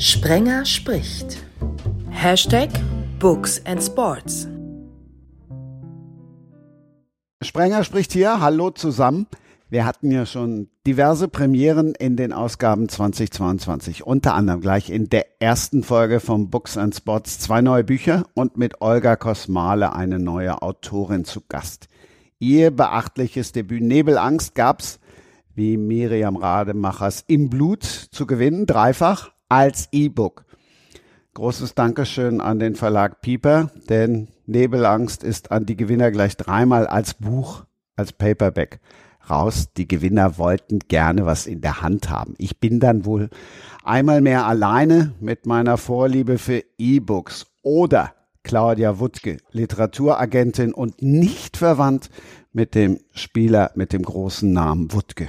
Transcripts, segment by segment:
Sprenger spricht. Hashtag Books and Sports. Sprenger spricht hier. Hallo zusammen. Wir hatten ja schon diverse Premieren in den Ausgaben 2022. Unter anderem gleich in der ersten Folge von Books and Spots zwei neue Bücher und mit Olga Kosmale eine neue Autorin zu Gast. Ihr beachtliches Debüt Nebelangst gab's, wie Miriam Rademachers, im Blut zu gewinnen, dreifach als E-Book. Großes Dankeschön an den Verlag Pieper, denn Nebelangst ist an die Gewinner gleich dreimal als Buch, als Paperback raus. Die Gewinner wollten gerne was in der Hand haben. Ich bin dann wohl einmal mehr alleine mit meiner Vorliebe für E-Books oder Claudia Wuttke, Literaturagentin und nicht verwandt mit dem Spieler mit dem großen Namen Wuttke.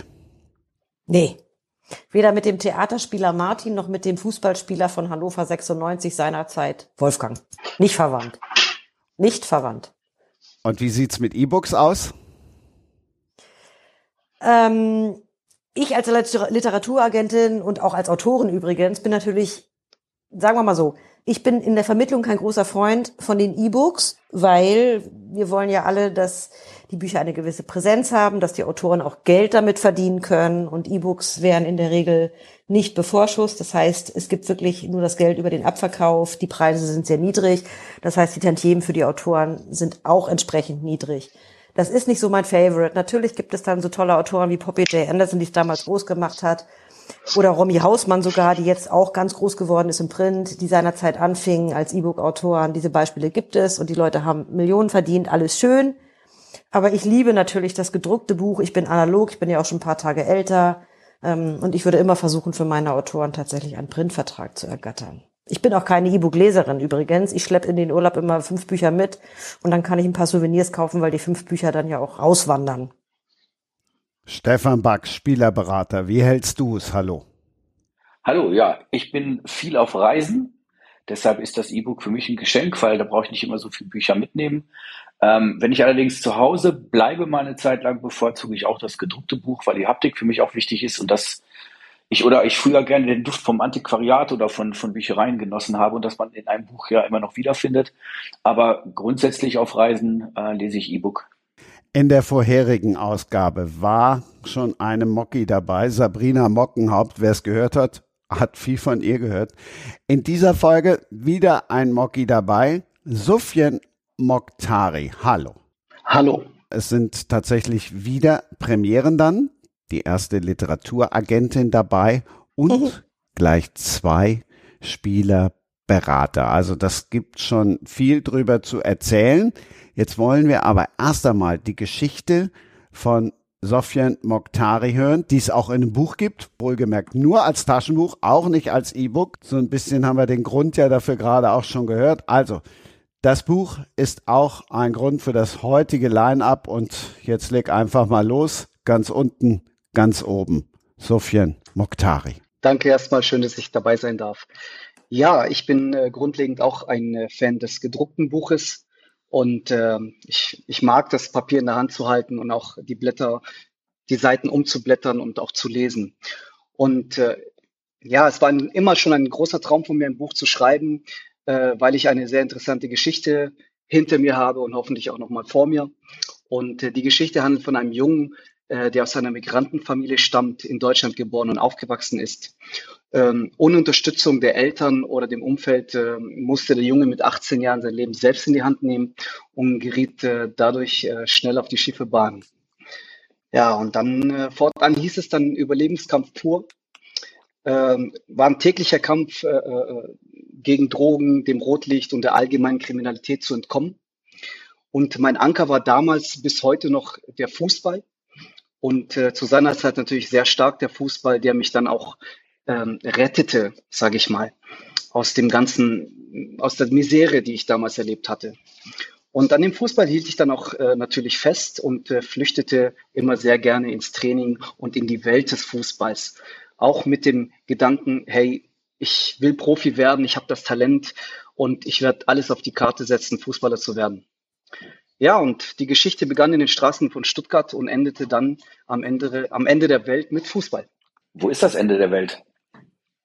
Nee. Weder mit dem Theaterspieler Martin noch mit dem Fußballspieler von Hannover 96 seinerzeit Wolfgang. Nicht verwandt. Nicht verwandt. Und wie sieht's mit E-Books aus? Ähm, ich als Literaturagentin und auch als Autorin übrigens bin natürlich, sagen wir mal so, ich bin in der Vermittlung kein großer Freund von den E-Books, weil wir wollen ja alle, dass die Bücher eine gewisse Präsenz haben, dass die Autoren auch Geld damit verdienen können und E-Books werden in der Regel nicht bevorschusst. Das heißt, es gibt wirklich nur das Geld über den Abverkauf. Die Preise sind sehr niedrig. Das heißt, die Tantiemen für die Autoren sind auch entsprechend niedrig. Das ist nicht so mein Favorite. Natürlich gibt es dann so tolle Autoren wie Poppy J. Anderson, die es damals groß gemacht hat. Oder Romy Hausmann sogar, die jetzt auch ganz groß geworden ist im Print, die seinerzeit anfingen als E-Book-Autoren. Diese Beispiele gibt es und die Leute haben Millionen verdient. Alles schön. Aber ich liebe natürlich das gedruckte Buch. Ich bin analog, ich bin ja auch schon ein paar Tage älter. Ähm, und ich würde immer versuchen, für meine Autoren tatsächlich einen Printvertrag zu ergattern. Ich bin auch keine E-Book-Leserin übrigens. Ich schleppe in den Urlaub immer fünf Bücher mit und dann kann ich ein paar Souvenirs kaufen, weil die fünf Bücher dann ja auch auswandern. Stefan Back, Spielerberater, wie hältst du es? Hallo. Hallo, ja, ich bin viel auf Reisen. Deshalb ist das E-Book für mich ein Geschenk, weil da brauche ich nicht immer so viele Bücher mitnehmen. Ähm, wenn ich allerdings zu Hause bleibe mal eine Zeit lang, bevorzuge ich auch das gedruckte Buch, weil die Haptik für mich auch wichtig ist und das ich oder ich früher gerne den Duft vom Antiquariat oder von, von Büchereien genossen habe und das man in einem Buch ja immer noch wiederfindet. Aber grundsätzlich auf Reisen äh, lese ich E-Book. In der vorherigen Ausgabe war schon eine Mocki dabei, Sabrina Mockenhaupt. Wer es gehört hat, hat viel von ihr gehört. In dieser Folge wieder ein Mocki dabei, Sufjan Mokhtari. Hallo. Hallo. Es sind tatsächlich wieder Premieren dann die erste Literaturagentin dabei und mhm. gleich zwei Spielerberater. Also das gibt schon viel drüber zu erzählen. Jetzt wollen wir aber erst einmal die Geschichte von Sofian Mokhtari hören, die es auch in einem Buch gibt, wohlgemerkt nur als Taschenbuch, auch nicht als E-Book. So ein bisschen haben wir den Grund ja dafür gerade auch schon gehört. Also, das Buch ist auch ein Grund für das heutige Line-up und jetzt leg einfach mal los. Ganz unten ganz oben. Sofian Mokhtari. Danke erstmal, schön, dass ich dabei sein darf. Ja, ich bin äh, grundlegend auch ein äh, Fan des gedruckten Buches und äh, ich, ich mag das Papier in der Hand zu halten und auch die Blätter, die Seiten umzublättern und auch zu lesen. Und äh, ja, es war ein, immer schon ein großer Traum von mir, ein Buch zu schreiben, äh, weil ich eine sehr interessante Geschichte hinter mir habe und hoffentlich auch nochmal vor mir. Und äh, die Geschichte handelt von einem Jungen, äh, der aus einer Migrantenfamilie stammt, in Deutschland geboren und aufgewachsen ist. Ähm, ohne Unterstützung der Eltern oder dem Umfeld äh, musste der Junge mit 18 Jahren sein Leben selbst in die Hand nehmen und geriet äh, dadurch äh, schnell auf die schiefe Bahn. Ja, und dann äh, fortan hieß es dann Überlebenskampf pur. Ähm, war ein täglicher Kampf äh, äh, gegen Drogen, dem Rotlicht und der allgemeinen Kriminalität zu entkommen. Und mein Anker war damals bis heute noch der Fußball. Und äh, zu seiner Zeit natürlich sehr stark der Fußball, der mich dann auch ähm, rettete, sage ich mal, aus dem ganzen, aus der Misere, die ich damals erlebt hatte. Und an dem Fußball hielt ich dann auch äh, natürlich fest und äh, flüchtete immer sehr gerne ins Training und in die Welt des Fußballs. Auch mit dem Gedanken, hey, ich will Profi werden, ich habe das Talent und ich werde alles auf die Karte setzen, Fußballer zu werden. Ja, und die Geschichte begann in den Straßen von Stuttgart und endete dann am Ende, am Ende der Welt mit Fußball. Wo ist das Ende der Welt?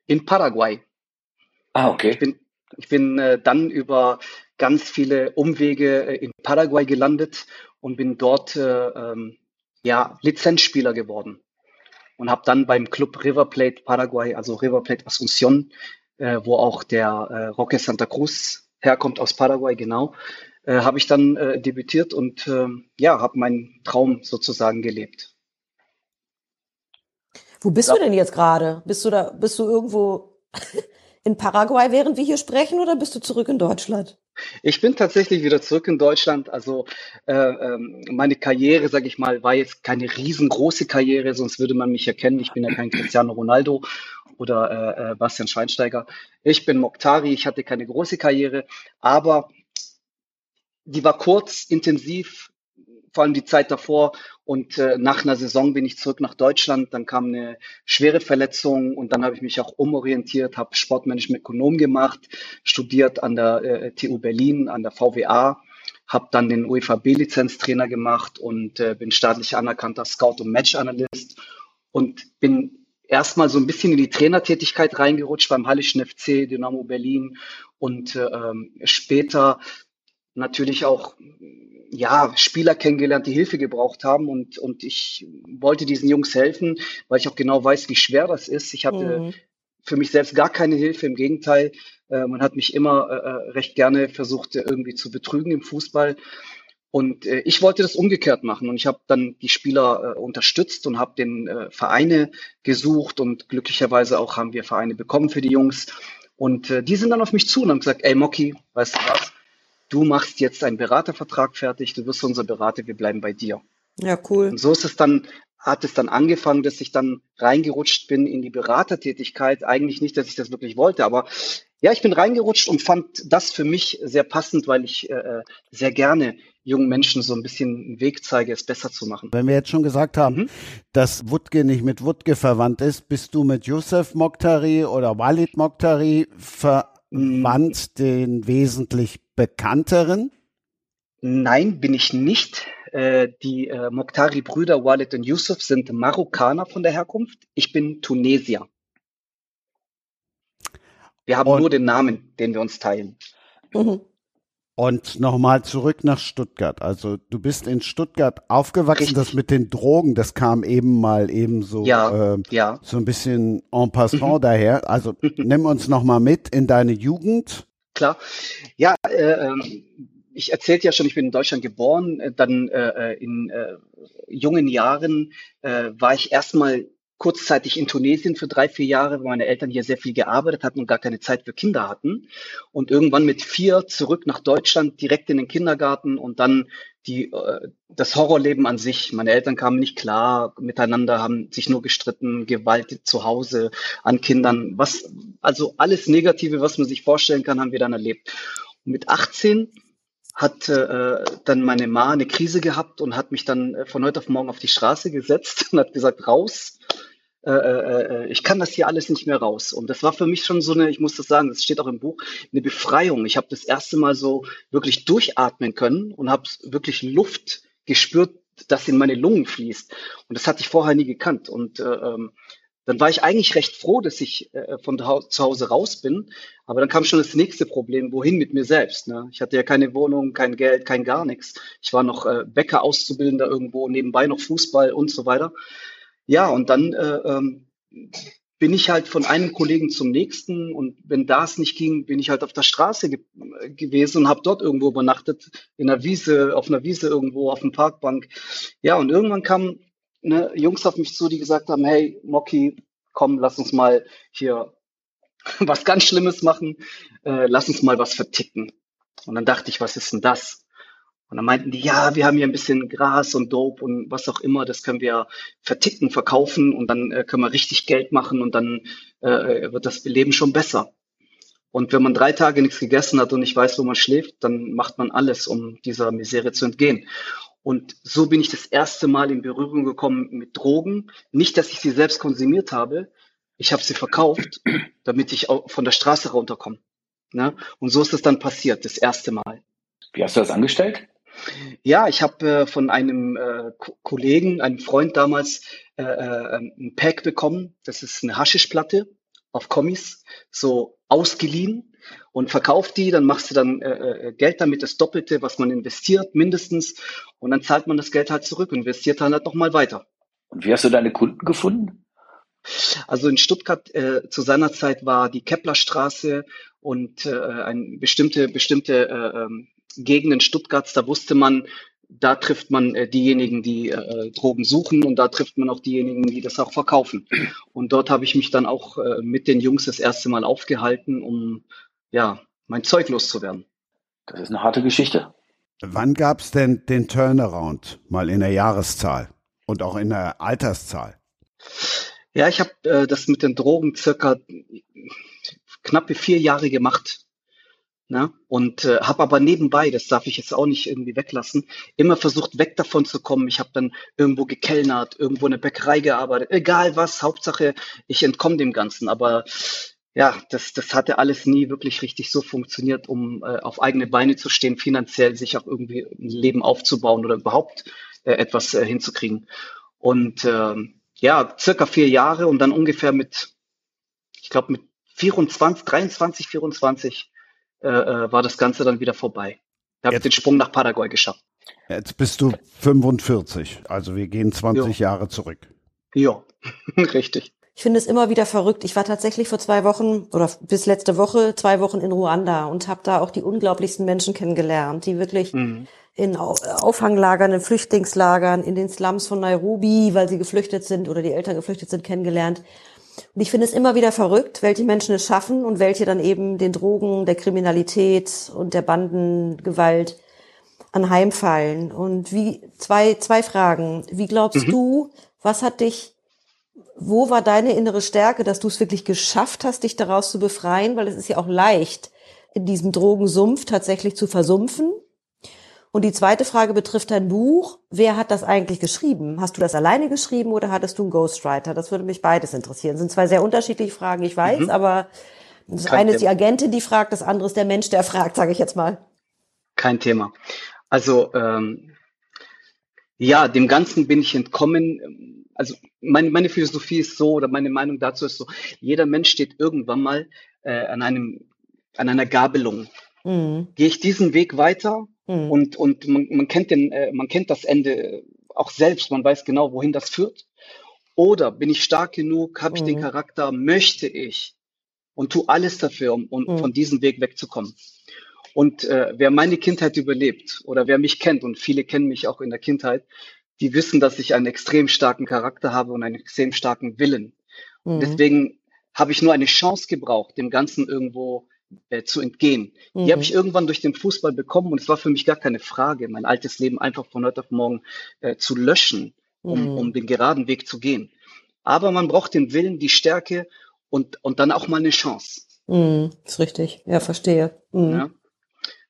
In Paraguay. Ah, okay. Ich bin, ich bin äh, dann über ganz viele Umwege äh, in Paraguay gelandet und bin dort äh, ähm, ja, Lizenzspieler geworden und habe dann beim Club River Plate Paraguay, also River Plate Asunción, äh, wo auch der äh, Roque Santa Cruz herkommt aus Paraguay, genau, äh, habe ich dann äh, debütiert und äh, ja, habe meinen Traum sozusagen gelebt. Wo bist ja. du denn jetzt gerade? Bist du da, bist du irgendwo in Paraguay, während wir hier sprechen, oder bist du zurück in Deutschland? Ich bin tatsächlich wieder zurück in Deutschland. Also äh, ähm, meine Karriere, sage ich mal, war jetzt keine riesengroße Karriere, sonst würde man mich erkennen. Ich bin ja kein Cristiano Ronaldo oder äh, äh, Bastian Schweinsteiger. Ich bin Mokhtari, ich hatte keine große Karriere, aber die war kurz, intensiv, vor allem die Zeit davor. Und äh, nach einer Saison bin ich zurück nach Deutschland. Dann kam eine schwere Verletzung und dann habe ich mich auch umorientiert, habe Sportmanagement Ökonom gemacht, studiert an der äh, TU Berlin, an der VWA, habe dann den UEFA B-Lizenztrainer gemacht und äh, bin staatlich anerkannter Scout und Match-Analyst und bin erstmal so ein bisschen in die Trainertätigkeit reingerutscht beim Hallischen FC, Dynamo Berlin und äh, ähm, später natürlich auch ja, Spieler kennengelernt, die Hilfe gebraucht haben und, und ich wollte diesen Jungs helfen, weil ich auch genau weiß, wie schwer das ist. Ich hatte mhm. für mich selbst gar keine Hilfe, im Gegenteil, äh, man hat mich immer äh, äh recht gerne versucht, irgendwie zu betrügen im Fußball. Und äh, ich wollte das umgekehrt machen und ich habe dann die Spieler äh, unterstützt und habe den äh, Vereine gesucht und glücklicherweise auch haben wir Vereine bekommen für die Jungs. Und äh, die sind dann auf mich zu und haben gesagt, ey Mocky, weißt du was, du machst jetzt einen Beratervertrag fertig, du wirst unser Berater, wir bleiben bei dir. Ja, cool. Und so ist es dann, hat es dann angefangen, dass ich dann reingerutscht bin in die Beratertätigkeit. Eigentlich nicht, dass ich das wirklich wollte, aber ja, ich bin reingerutscht und fand das für mich sehr passend, weil ich äh, sehr gerne jungen Menschen so ein bisschen einen Weg zeige, es besser zu machen. Wenn wir jetzt schon gesagt haben, mhm. dass Wutke nicht mit Wutke verwandt ist, bist du mit Yusuf Mokhtari oder Walid Mokhtari verwandt, mhm. den wesentlich bekannteren? Nein, bin ich nicht. Äh, die äh, Mokhtari-Brüder Walid und Yusuf sind Marokkaner von der Herkunft. Ich bin Tunesier. Wir haben und, nur den Namen, den wir uns teilen. Mhm. Und nochmal zurück nach Stuttgart. Also du bist in Stuttgart aufgewachsen. Richtig. Das mit den Drogen, das kam eben mal eben so, ja, äh, ja. so ein bisschen en passant mhm. daher. Also nimm uns nochmal mit in deine Jugend. Klar. Ja, äh, ähm, ich erzählte ja schon, ich bin in Deutschland geboren. Äh, dann äh, äh, in äh, jungen Jahren äh, war ich erstmal kurzzeitig in Tunesien für drei, vier Jahre, weil meine Eltern hier sehr viel gearbeitet hatten und gar keine Zeit für Kinder hatten. Und irgendwann mit vier zurück nach Deutschland, direkt in den Kindergarten und dann die, äh, das Horrorleben an sich. Meine Eltern kamen nicht klar miteinander, haben sich nur gestritten, Gewalt zu Hause an Kindern. Was, also alles Negative, was man sich vorstellen kann, haben wir dann erlebt. Und mit 18 hat äh, dann meine Ma eine Krise gehabt und hat mich dann äh, von heute auf morgen auf die Straße gesetzt und hat gesagt, raus. Äh, äh, äh, ich kann das hier alles nicht mehr raus. Und das war für mich schon so eine, ich muss das sagen, das steht auch im Buch, eine Befreiung. Ich habe das erste Mal so wirklich durchatmen können und habe wirklich Luft gespürt, das in meine Lungen fließt. Und das hatte ich vorher nie gekannt. Und äh, ähm, dann war ich eigentlich recht froh, dass ich äh, von zu Hause raus bin. Aber dann kam schon das nächste Problem, wohin mit mir selbst. Ne? Ich hatte ja keine Wohnung, kein Geld, kein gar nichts. Ich war noch äh, Bäcker, Auszubildender irgendwo, nebenbei noch Fußball und so weiter. Ja, und dann äh, ähm, bin ich halt von einem Kollegen zum nächsten und wenn das nicht ging, bin ich halt auf der Straße ge gewesen und habe dort irgendwo übernachtet, in einer Wiese, auf einer Wiese irgendwo, auf einer Parkbank. Ja, und irgendwann kamen ne, Jungs auf mich zu, die gesagt haben, hey, Mocky, komm, lass uns mal hier was ganz Schlimmes machen, äh, lass uns mal was verticken. Und dann dachte ich, was ist denn das? Und dann meinten die, ja, wir haben hier ein bisschen Gras und Dope und was auch immer, das können wir verticken, verkaufen und dann äh, können wir richtig Geld machen und dann äh, wird das Leben schon besser. Und wenn man drei Tage nichts gegessen hat und nicht weiß, wo man schläft, dann macht man alles, um dieser Misere zu entgehen. Und so bin ich das erste Mal in Berührung gekommen mit Drogen. Nicht, dass ich sie selbst konsumiert habe. Ich habe sie verkauft, damit ich auch von der Straße runterkomme. Ne? Und so ist es dann passiert, das erste Mal. Wie hast du das angestellt? Ja, ich habe äh, von einem äh, Kollegen, einem Freund damals, äh, äh, ein Pack bekommen. Das ist eine Haschischplatte auf Kommis, so ausgeliehen und verkauft die, dann machst du dann äh, äh, Geld damit, das Doppelte, was man investiert, mindestens. Und dann zahlt man das Geld halt zurück und investiert dann halt nochmal weiter. Und wie hast du deine Kunden gefunden? Also in Stuttgart äh, zu seiner Zeit war die Keplerstraße und äh, ein bestimmte bestimmte äh, ähm, Gegenden Stuttgarts, da wusste man, da trifft man äh, diejenigen, die äh, Drogen suchen und da trifft man auch diejenigen, die das auch verkaufen. Und dort habe ich mich dann auch äh, mit den Jungs das erste Mal aufgehalten, um ja mein Zeug loszuwerden. Das ist eine harte Geschichte. Wann gab es denn den Turnaround mal in der Jahreszahl und auch in der Alterszahl? Ja, ich habe äh, das mit den Drogen circa knappe vier Jahre gemacht. Ne? Und äh, habe aber nebenbei, das darf ich jetzt auch nicht irgendwie weglassen, immer versucht, weg davon zu kommen. Ich habe dann irgendwo gekellnert, irgendwo in der Bäckerei gearbeitet, egal was, Hauptsache, ich entkomme dem Ganzen. Aber ja, das, das hatte alles nie wirklich richtig so funktioniert, um äh, auf eigene Beine zu stehen, finanziell sich auch irgendwie ein Leben aufzubauen oder überhaupt äh, etwas äh, hinzukriegen. Und äh, ja, circa vier Jahre und dann ungefähr mit, ich glaube mit 24, 23, 24 äh, war das Ganze dann wieder vorbei. Ich habe den Sprung nach Paraguay geschafft. Jetzt bist du 45, also wir gehen 20 jo. Jahre zurück. Ja, richtig. Ich finde es immer wieder verrückt. Ich war tatsächlich vor zwei Wochen oder bis letzte Woche zwei Wochen in Ruanda und habe da auch die unglaublichsten Menschen kennengelernt, die wirklich mhm. in Auffanglagern, in Flüchtlingslagern, in den Slums von Nairobi, weil sie geflüchtet sind oder die Eltern geflüchtet sind, kennengelernt. Und ich finde es immer wieder verrückt, welche Menschen es schaffen und welche dann eben den Drogen, der Kriminalität und der Bandengewalt anheimfallen. Und wie, zwei, zwei Fragen. Wie glaubst mhm. du, was hat dich, wo war deine innere Stärke, dass du es wirklich geschafft hast, dich daraus zu befreien? Weil es ist ja auch leicht, in diesem Drogensumpf tatsächlich zu versumpfen. Und die zweite Frage betrifft dein Buch. Wer hat das eigentlich geschrieben? Hast du das alleine geschrieben oder hattest du einen Ghostwriter? Das würde mich beides interessieren. Das sind zwei sehr unterschiedliche Fragen, ich weiß, mhm. aber das Kein eine ist die Agentin, die fragt, das andere ist der Mensch, der fragt, sage ich jetzt mal. Kein Thema. Also ähm, ja, dem Ganzen bin ich entkommen. Also meine, meine Philosophie ist so oder meine Meinung dazu ist so: Jeder Mensch steht irgendwann mal äh, an einem an einer Gabelung. Mhm. Gehe ich diesen Weg weiter Mhm. Und, und man, man, kennt den, äh, man kennt das Ende auch selbst, man weiß genau, wohin das führt. Oder bin ich stark genug, habe ich mhm. den Charakter, möchte ich und tu alles dafür, um, um mhm. von diesem Weg wegzukommen. Und äh, wer meine Kindheit überlebt oder wer mich kennt, und viele kennen mich auch in der Kindheit, die wissen, dass ich einen extrem starken Charakter habe und einen extrem starken Willen. Mhm. Deswegen habe ich nur eine Chance gebraucht, dem Ganzen irgendwo äh, zu entgehen. Mhm. Die habe ich irgendwann durch den Fußball bekommen und es war für mich gar keine Frage, mein altes Leben einfach von heute auf morgen äh, zu löschen, um, mhm. um den geraden Weg zu gehen. Aber man braucht den Willen, die Stärke und, und dann auch mal eine Chance. Mhm, ist richtig, ja, verstehe. Mhm. Ja.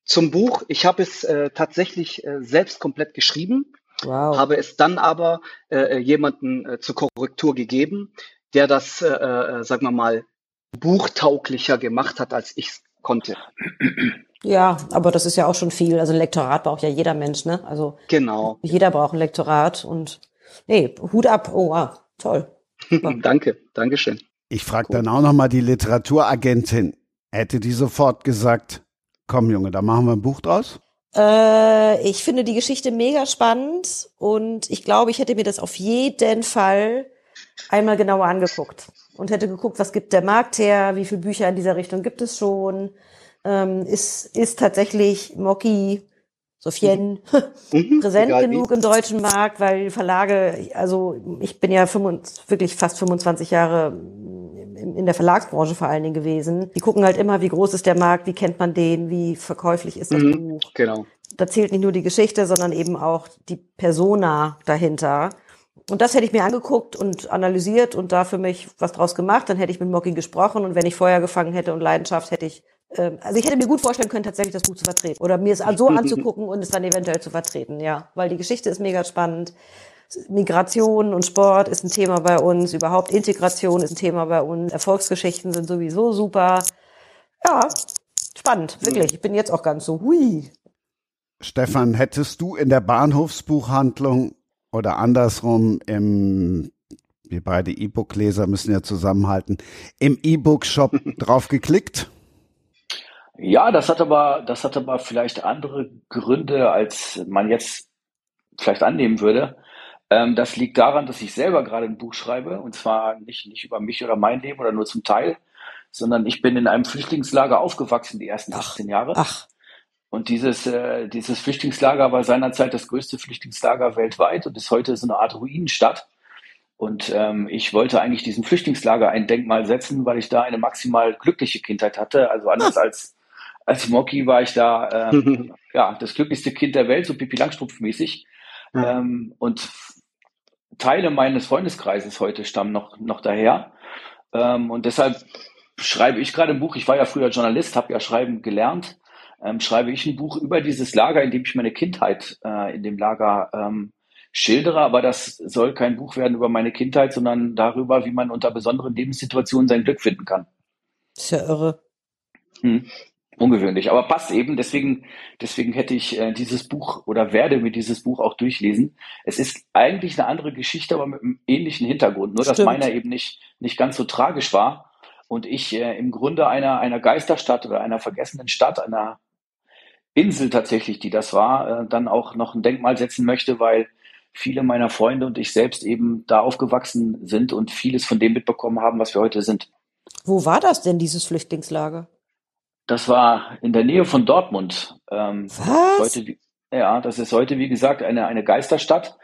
Zum Buch, ich habe es äh, tatsächlich äh, selbst komplett geschrieben, wow. habe es dann aber äh, jemanden äh, zur Korrektur gegeben, der das, äh, äh, sagen wir mal, buchtauglicher gemacht hat, als ich es konnte. Ja, aber das ist ja auch schon viel. Also ein Lektorat braucht ja jeder Mensch, ne? Also genau. Jeder braucht ein Lektorat und nee, Hut ab. Oh, wow, toll. Danke, Dankeschön. Ich frage dann auch nochmal die Literaturagentin. Hätte die sofort gesagt, komm Junge, da machen wir ein Buch draus? Äh, ich finde die Geschichte mega spannend und ich glaube, ich hätte mir das auf jeden Fall einmal genauer angeguckt und hätte geguckt, was gibt der Markt her, wie viele Bücher in dieser Richtung gibt es schon, ähm, ist, ist tatsächlich Moki Sophien mhm. präsent Egal genug wie. im deutschen Markt, weil Verlage, also ich bin ja 25, wirklich fast 25 Jahre in der Verlagsbranche vor allen Dingen gewesen. Die gucken halt immer, wie groß ist der Markt, wie kennt man den, wie verkäuflich ist das mhm, Buch. Genau. Da zählt nicht nur die Geschichte, sondern eben auch die Persona dahinter. Und das hätte ich mir angeguckt und analysiert und da für mich was draus gemacht. Dann hätte ich mit Mocky gesprochen und wenn ich Feuer gefangen hätte und Leidenschaft, hätte ich, also ich hätte mir gut vorstellen können, tatsächlich das Buch zu vertreten oder mir es so anzugucken und es dann eventuell zu vertreten, ja, weil die Geschichte ist mega spannend. Migration und Sport ist ein Thema bei uns, überhaupt Integration ist ein Thema bei uns, Erfolgsgeschichten sind sowieso super. Ja, spannend, wirklich. Ich bin jetzt auch ganz so, hui. Stefan, hättest du in der Bahnhofsbuchhandlung oder andersrum im Wir beide E-Book-Leser müssen ja zusammenhalten. Im E-Book-Shop drauf geklickt? Ja, das hat aber, das hat aber vielleicht andere Gründe, als man jetzt vielleicht annehmen würde. Ähm, das liegt daran, dass ich selber gerade ein Buch schreibe und zwar nicht, nicht über mich oder mein Leben oder nur zum Teil, sondern ich bin in einem Flüchtlingslager aufgewachsen die ersten 18 Jahre. Ach, Und dieses, äh, dieses Flüchtlingslager war seinerzeit das größte Flüchtlingslager weltweit und ist heute so eine Art Ruinenstadt. Und ähm, ich wollte eigentlich diesem Flüchtlingslager ein Denkmal setzen, weil ich da eine maximal glückliche Kindheit hatte. Also anders als, als Moki war ich da ähm, ja, das glücklichste Kind der Welt, so Pippi Langstrumpf mäßig. Ja. Ähm, und Teile meines Freundeskreises heute stammen noch, noch daher. Ähm, und deshalb schreibe ich gerade ein Buch. Ich war ja früher Journalist, habe ja Schreiben gelernt. Ähm, schreibe ich ein Buch über dieses Lager, in dem ich meine Kindheit äh, in dem Lager ähm, schildere. Aber das soll kein Buch werden über meine Kindheit, sondern darüber, wie man unter besonderen Lebenssituationen sein Glück finden kann. ist ja irre. Hm. Ungewöhnlich, aber passt eben. Deswegen, deswegen hätte ich äh, dieses Buch oder werde mir dieses Buch auch durchlesen. Es ist eigentlich eine andere Geschichte, aber mit einem ähnlichen Hintergrund. Nur, dass Stimmt. meiner eben nicht, nicht ganz so tragisch war und ich äh, im Grunde einer, einer Geisterstadt oder einer vergessenen Stadt, einer Insel tatsächlich, die das war, äh, dann auch noch ein Denkmal setzen möchte, weil viele meiner Freunde und ich selbst eben da aufgewachsen sind und vieles von dem mitbekommen haben, was wir heute sind. Wo war das denn, dieses Flüchtlingslager? Das war in der Nähe von Dortmund. Ähm, Was? heute, ja, das ist heute, wie gesagt, eine, eine Geisterstadt.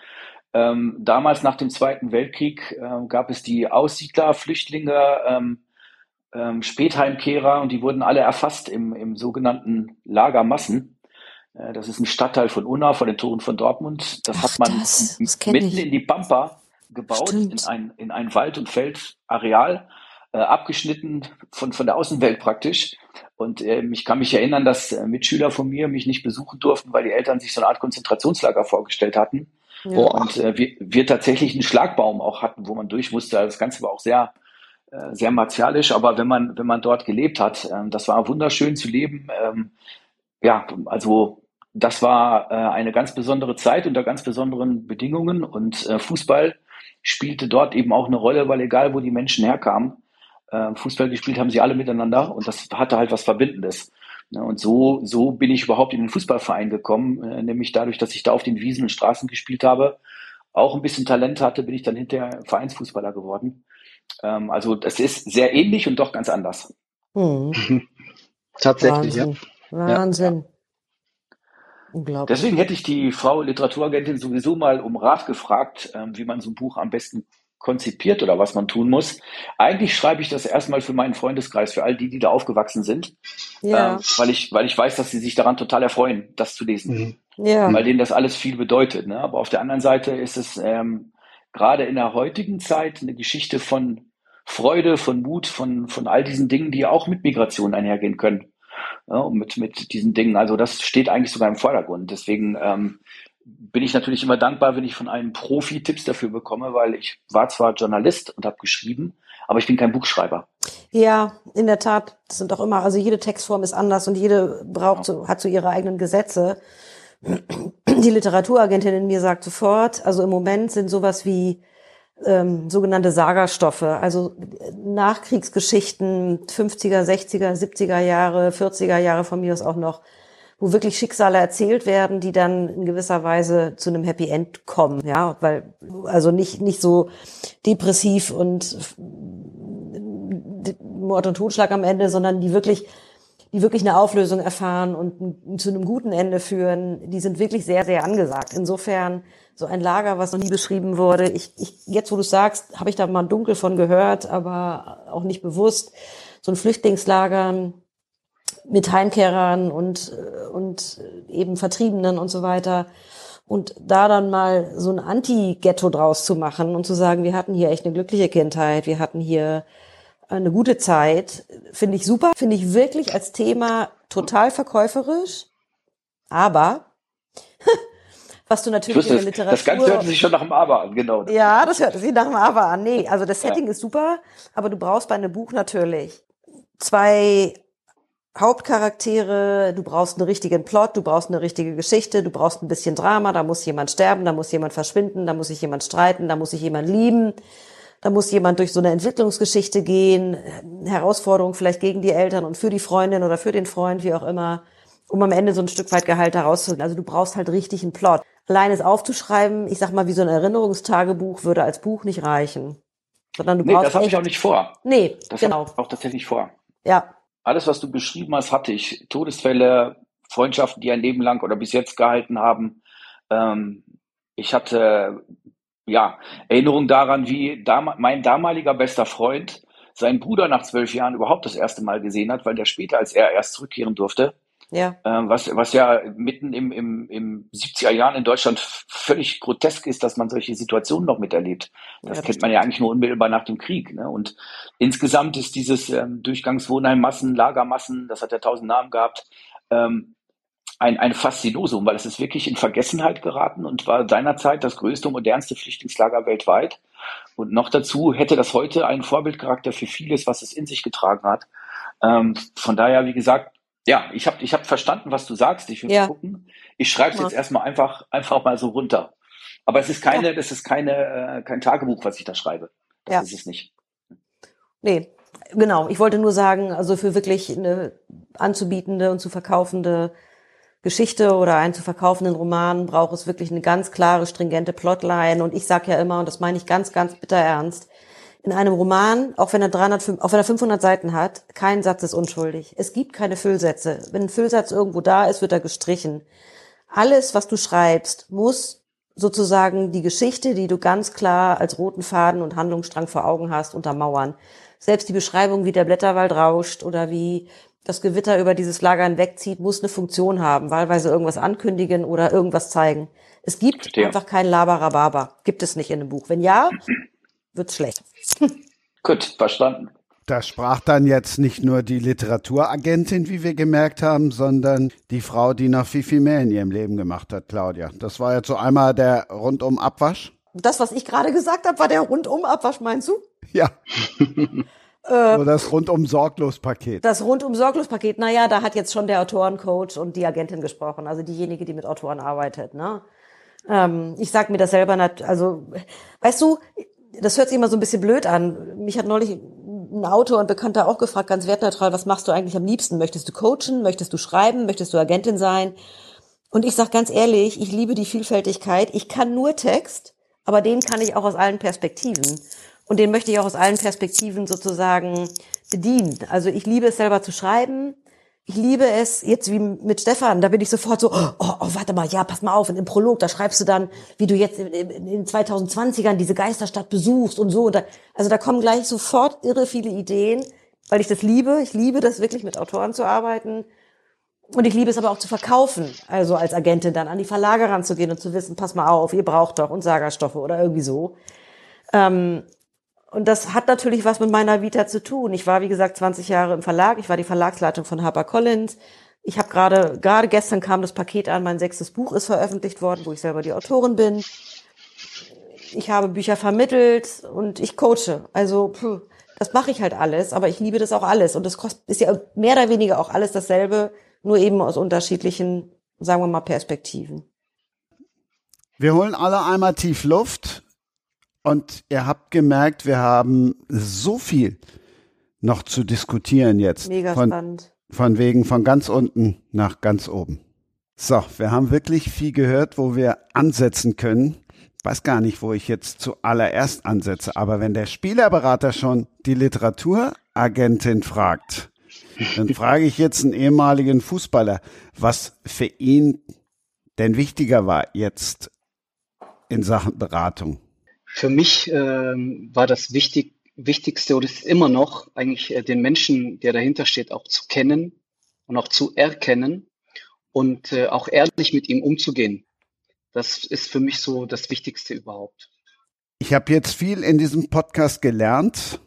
Ähm, damals nach dem Zweiten Weltkrieg ähm, gab es die Aussiedler, Flüchtlinge, ähm, ähm, Spätheimkehrer und die wurden alle erfasst im, im sogenannten Lager Massen. Äh, das ist ein Stadtteil von Unna, vor den Toren von Dortmund. Das Ach, hat man das- das mitten ich. in die Pampa gebaut, Stimmt. in ein, in ein Wald- und Feldareal, äh, abgeschnitten von, von der Außenwelt praktisch. Und ähm, ich kann mich erinnern, dass äh, Mitschüler von mir mich nicht besuchen durften, weil die Eltern sich so eine Art Konzentrationslager vorgestellt hatten. Ja. Und äh, wir, wir tatsächlich einen Schlagbaum auch hatten, wo man durch musste. Also das Ganze war auch sehr, äh, sehr martialisch, aber wenn man, wenn man dort gelebt hat, ähm, das war wunderschön zu leben. Ähm, ja, also das war äh, eine ganz besondere Zeit unter ganz besonderen Bedingungen und äh, Fußball spielte dort eben auch eine Rolle, weil egal wo die Menschen herkamen, äh, Fußball gespielt haben sie alle miteinander und das hatte halt was Verbindendes. Und so, so bin ich überhaupt in den Fußballverein gekommen, äh, nämlich dadurch, dass ich da auf den Wiesen und Straßen gespielt habe, auch ein bisschen Talent hatte, bin ich dann hinterher Vereinsfußballer geworden. Ähm, also das ist sehr ähnlich und doch ganz anders. Hm. Tatsächlich, ja. Wahnsinn. Wahnsinn. Unglaublich. Deswegen hätte ich die Frau Literaturagentin sowieso mal um Rat gefragt, ähm, wie man so ein Buch am besten konzipiert oder was man tun muss. Eigentlich schreibe ich das erstmal für meinen Freundeskreis, für all die, die da aufgewachsen sind, ja, ähm, weil ich, weil ich weiß, dass sie sich daran total erfreuen, das zu lesen, Mhm. ja. weil denen das alles viel bedeutet. Ne? Aber auf der anderen Seite ist es ähm, gerade in der heutigen Zeit eine Geschichte von Freude, von Mut, von, von all diesen Dingen, die auch mit Migration einhergehen können. Ja, und mit, mit diesen Dingen. Also das steht eigentlich sogar im Vordergrund. Deswegen ähm, bin ich natürlich immer dankbar, wenn ich von einem Profi Tipps dafür bekomme, weil ich war zwar Journalist und habe geschrieben, aber ich bin kein Buchschreiber. Ja, in der Tat. Das sind auch immer, also jede Textform ist anders und jede braucht so, hat so ihre eigenen Gesetze. Die Literaturagentin in mir sagt sofort, also im Moment sind sowas wie ähm, sogenannte Sagerstoffe, also Nachkriegsgeschichten, 50er, 60er, 70er Jahre, 40er Jahre von mir aus auch noch, wo wirklich Schicksale erzählt werden, die dann in gewisser Weise zu einem Happy End kommen, ja, weil also nicht nicht so depressiv und Mord und Totschlag am Ende, sondern die wirklich, die wirklich eine Auflösung erfahren und zu einem guten Ende führen, die sind wirklich sehr, sehr angesagt. Insofern so ein Lager, was noch nie beschrieben wurde. Ich, ich jetzt, wo du sagst, habe ich da mal dunkel von gehört, aber auch nicht bewusst. So ein Flüchtlingslager mit Heimkehrern und, und eben Vertriebenen und so weiter. Und da dann mal so ein Anti-Ghetto draus zu machen und zu sagen, wir hatten hier echt eine glückliche Kindheit, wir hatten hier eine gute Zeit, finde ich super, finde ich wirklich als Thema total verkäuferisch. Aber was du Ich natürlich wusste, in der das, das Ganze Literatur hört sich schon nach dem Aber an, genau. ja, das hört sich nach dem Aber an. Nee, also das Ja. Setting ist super, aber du brauchst bei einem Buch natürlich zwei Hauptcharaktere, du brauchst einen richtigen Plot, du brauchst eine richtige Geschichte, du brauchst ein bisschen Drama, da muss jemand sterben, da muss jemand verschwinden, da muss sich jemand streiten, da muss sich jemand lieben. Da muss jemand durch so eine Entwicklungsgeschichte gehen, Herausforderungen vielleicht gegen die Eltern und für die Freundin oder für den Freund, wie auch immer, um am Ende so ein Stück weit Gehalt herauszuholen. Also du brauchst halt richtig einen Plot. Allein es aufzuschreiben, ich sag mal, wie so ein Erinnerungstagebuch würde als Buch nicht reichen. Sondern du nee, brauchst das habe ich auch nicht vor. Nee, das genau. auch tatsächlich vor. Ja. Alles, was du beschrieben hast, hatte ich. Todesfälle, Freundschaften, die ein Leben lang oder bis jetzt gehalten haben. Ähm, ich hatte ja Erinnerung daran, wie dam mein damaliger bester Freund seinen Bruder nach zwölf Jahren überhaupt das erste Mal gesehen hat, weil der später, als er erst zurückkehren durfte, ja. Ähm, was, was ja mitten im, im, im 70er Jahren in Deutschland völlig grotesk ist, dass man solche Situationen noch miterlebt. Das ja, kennt man ja eigentlich nur unmittelbar nach dem Krieg. Ne? Und insgesamt ist dieses ähm, Durchgangswohnheimmassen, Lagermassen, das hat ja tausend Namen gehabt, ähm, ein, ein Faszinosum, weil es ist wirklich in Vergessenheit geraten und war seinerzeit das größte und modernste Flüchtlingslager weltweit. Und noch dazu hätte das heute einen Vorbildcharakter für vieles, was es in sich getragen hat. Ähm, von daher, wie gesagt, ja, ich habe ich hab verstanden, was du sagst. Ich will ja. gucken. Ich schreibe es jetzt erstmal einfach, einfach mal so runter. Aber es ist keine, ja. das ist keine, äh, kein Tagebuch, was ich da schreibe. Das ja. ist es nicht. Nee, genau. Ich wollte nur sagen, also für wirklich eine anzubietende und zu verkaufende Geschichte oder einen zu verkaufenden Roman braucht es wirklich eine ganz klare, stringente Plotline. Und ich sage ja immer, und das meine ich ganz, ganz bitter ernst, in einem Roman, auch wenn er 300, auch wenn er 500 Seiten hat, kein Satz ist unschuldig. Es gibt keine Füllsätze. Wenn ein Füllsatz irgendwo da ist, wird er gestrichen. Alles, was du schreibst, muss sozusagen die Geschichte, die du ganz klar als roten Faden und Handlungsstrang vor Augen hast, untermauern. Selbst die Beschreibung, wie der Blätterwald rauscht oder wie das Gewitter über dieses Lager hinwegzieht, muss eine Funktion haben, wahlweise irgendwas ankündigen oder irgendwas zeigen. Es gibt Verstehe. einfach kein Laberababa. Gibt es nicht in dem Buch. Wenn ja, wird's schlecht. Gut, verstanden. Da sprach dann jetzt nicht nur die Literaturagentin, wie wir gemerkt haben, sondern die Frau, die noch viel, viel mehr in ihrem Leben gemacht hat, Claudia. Das war jetzt so einmal der Rundum-Abwasch. Das, was ich gerade gesagt habe, war der Rundum-Abwasch, meinst du? Ja. Äh, so das Rundum-Sorglos-Paket. Das Rundum-Sorglos-Paket, naja, da hat jetzt schon der Autorencoach und die Agentin gesprochen, also diejenige, die mit Autoren arbeitet. Ne? Ähm, ich sag mir das selber, nicht, also, weißt du, das hört sich immer so ein bisschen blöd an. Mich hat neulich ein Autor und Bekannter auch gefragt, ganz wertneutral, was machst du eigentlich am liebsten? Möchtest du coachen? Möchtest du schreiben? Möchtest du Agentin sein? Und ich sag ganz ehrlich, ich liebe die Vielfältigkeit. Ich kann nur Text, aber den kann ich auch aus allen Perspektiven. Und den möchte ich auch aus allen Perspektiven sozusagen bedienen. Also ich liebe es selber zu schreiben ich liebe es jetzt wie mit Stefan, da bin ich sofort so, oh, oh, warte mal, ja, pass mal auf, und im Prolog, da schreibst du dann, wie du jetzt in, den 2020ern diese Geisterstadt besuchst und so. Und da, also da kommen gleich sofort irre viele Ideen, weil ich das liebe. Ich liebe das wirklich mit Autoren zu arbeiten. Und ich liebe es aber auch zu verkaufen, also als Agentin dann an die Verlage ranzugehen und zu wissen, pass mal auf, ihr braucht doch und Sagerstoffe oder irgendwie so. Ähm, und das hat natürlich was mit meiner Vita zu tun. Ich war, wie gesagt, 20 Jahre im Verlag. Ich war die Verlagsleitung von HarperCollins. Ich habe gerade, gerade gestern kam das Paket an, mein sechstes Buch ist veröffentlicht worden, wo ich selber die Autorin bin. Ich habe Bücher vermittelt und ich coache. Also, puh, das mache ich halt alles, aber ich liebe das auch alles. Und das ist ja mehr oder weniger auch alles dasselbe, nur eben aus unterschiedlichen, sagen wir mal, Perspektiven. Wir holen alle einmal tief Luft. Und ihr habt gemerkt, wir haben so viel noch zu diskutieren jetzt. Mega von, spannend. Von wegen von ganz unten nach ganz oben. So, wir haben wirklich viel gehört, wo wir ansetzen können. Ich weiß gar nicht, wo ich jetzt zuallererst ansetze, aber wenn der Spielerberater schon die Literaturagentin fragt, dann frage ich jetzt einen ehemaligen Fußballer, was für ihn denn wichtiger war jetzt in Sachen Beratung. Für mich ähm, war das wichtig, Wichtigste oder ist immer noch eigentlich äh, den Menschen, der dahinter steht, auch zu kennen und auch zu erkennen und äh, auch ehrlich mit ihm umzugehen. Das ist für mich so das Wichtigste überhaupt. Ich habe jetzt viel in diesem Podcast gelernt,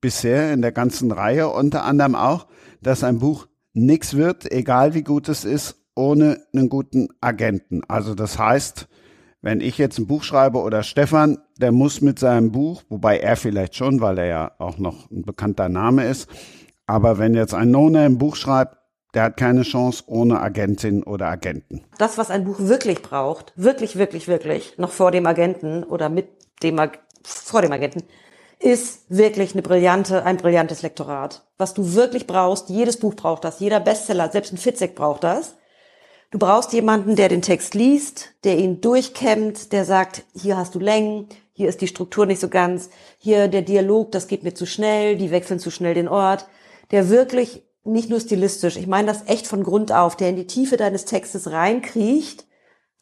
bisher in der ganzen Reihe, unter anderem auch, dass ein Buch nichts wird, egal wie gut es ist, ohne einen guten Agenten. Also das heißt, wenn ich jetzt ein Buch schreibe oder Stefan, der muss mit seinem Buch, wobei er vielleicht schon, weil er ja auch noch ein bekannter Name ist, aber wenn jetzt ein No-Name ein Buch schreibt, der hat keine Chance ohne Agentin oder Agenten. Das, was ein Buch wirklich braucht, wirklich, wirklich, wirklich, noch vor dem Agenten oder mit dem, vor dem Agenten, ist wirklich eine brillante, ein brillantes Lektorat. Was du wirklich brauchst, jedes Buch braucht das, jeder Bestseller, selbst ein Fitzek braucht das. Du brauchst jemanden, der den Text liest, der ihn durchkämmt, der sagt, hier hast du Längen, hier ist die Struktur nicht so ganz, hier der Dialog, das geht mir zu schnell, die wechseln zu schnell den Ort, der wirklich nicht nur stilistisch, ich meine das echt von Grund auf, der in die Tiefe deines Textes reinkriecht,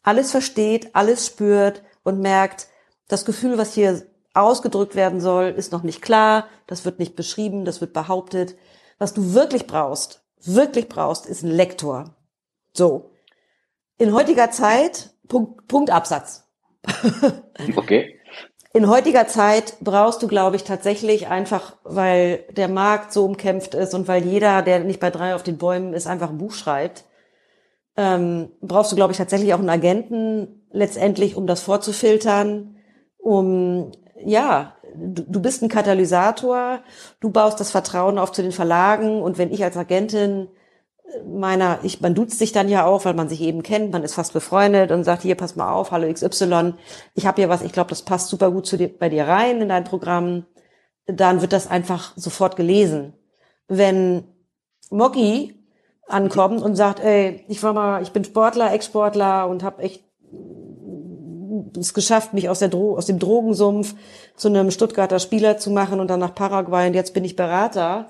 alles versteht, alles spürt und merkt, das Gefühl, was hier ausgedrückt werden soll, ist noch nicht klar, das wird nicht beschrieben, das wird behauptet. Was du wirklich brauchst, wirklich brauchst, ist ein Lektor. So. In heutiger Zeit, Punkt, Punkt Absatz. okay. In heutiger Zeit brauchst du, glaube ich, tatsächlich einfach, weil der Markt so umkämpft ist und weil jeder, der nicht bei drei auf den Bäumen ist, einfach ein Buch schreibt, ähm, brauchst du, glaube ich, tatsächlich auch einen Agenten letztendlich, um das vorzufiltern, um ja, du, du bist ein Katalysator, du baust das Vertrauen auf zu den Verlagen und wenn ich als Agentin meiner, ich, man duzt sich dann ja auch, weil man sich eben kennt, man ist fast befreundet und sagt, hier, pass mal auf, hallo XY, ich habe hier was, ich glaube, das passt super gut zu dir, bei dir rein in dein Programm, dann wird das einfach sofort gelesen. Wenn Moggi ankommt und sagt, ey, ich war mal, ich bin Sportler, Ex-Sportler und habe echt es geschafft, mich aus, der Dro aus dem Drogensumpf zu einem Stuttgarter Spieler zu machen und dann nach Paraguay und jetzt bin ich Berater,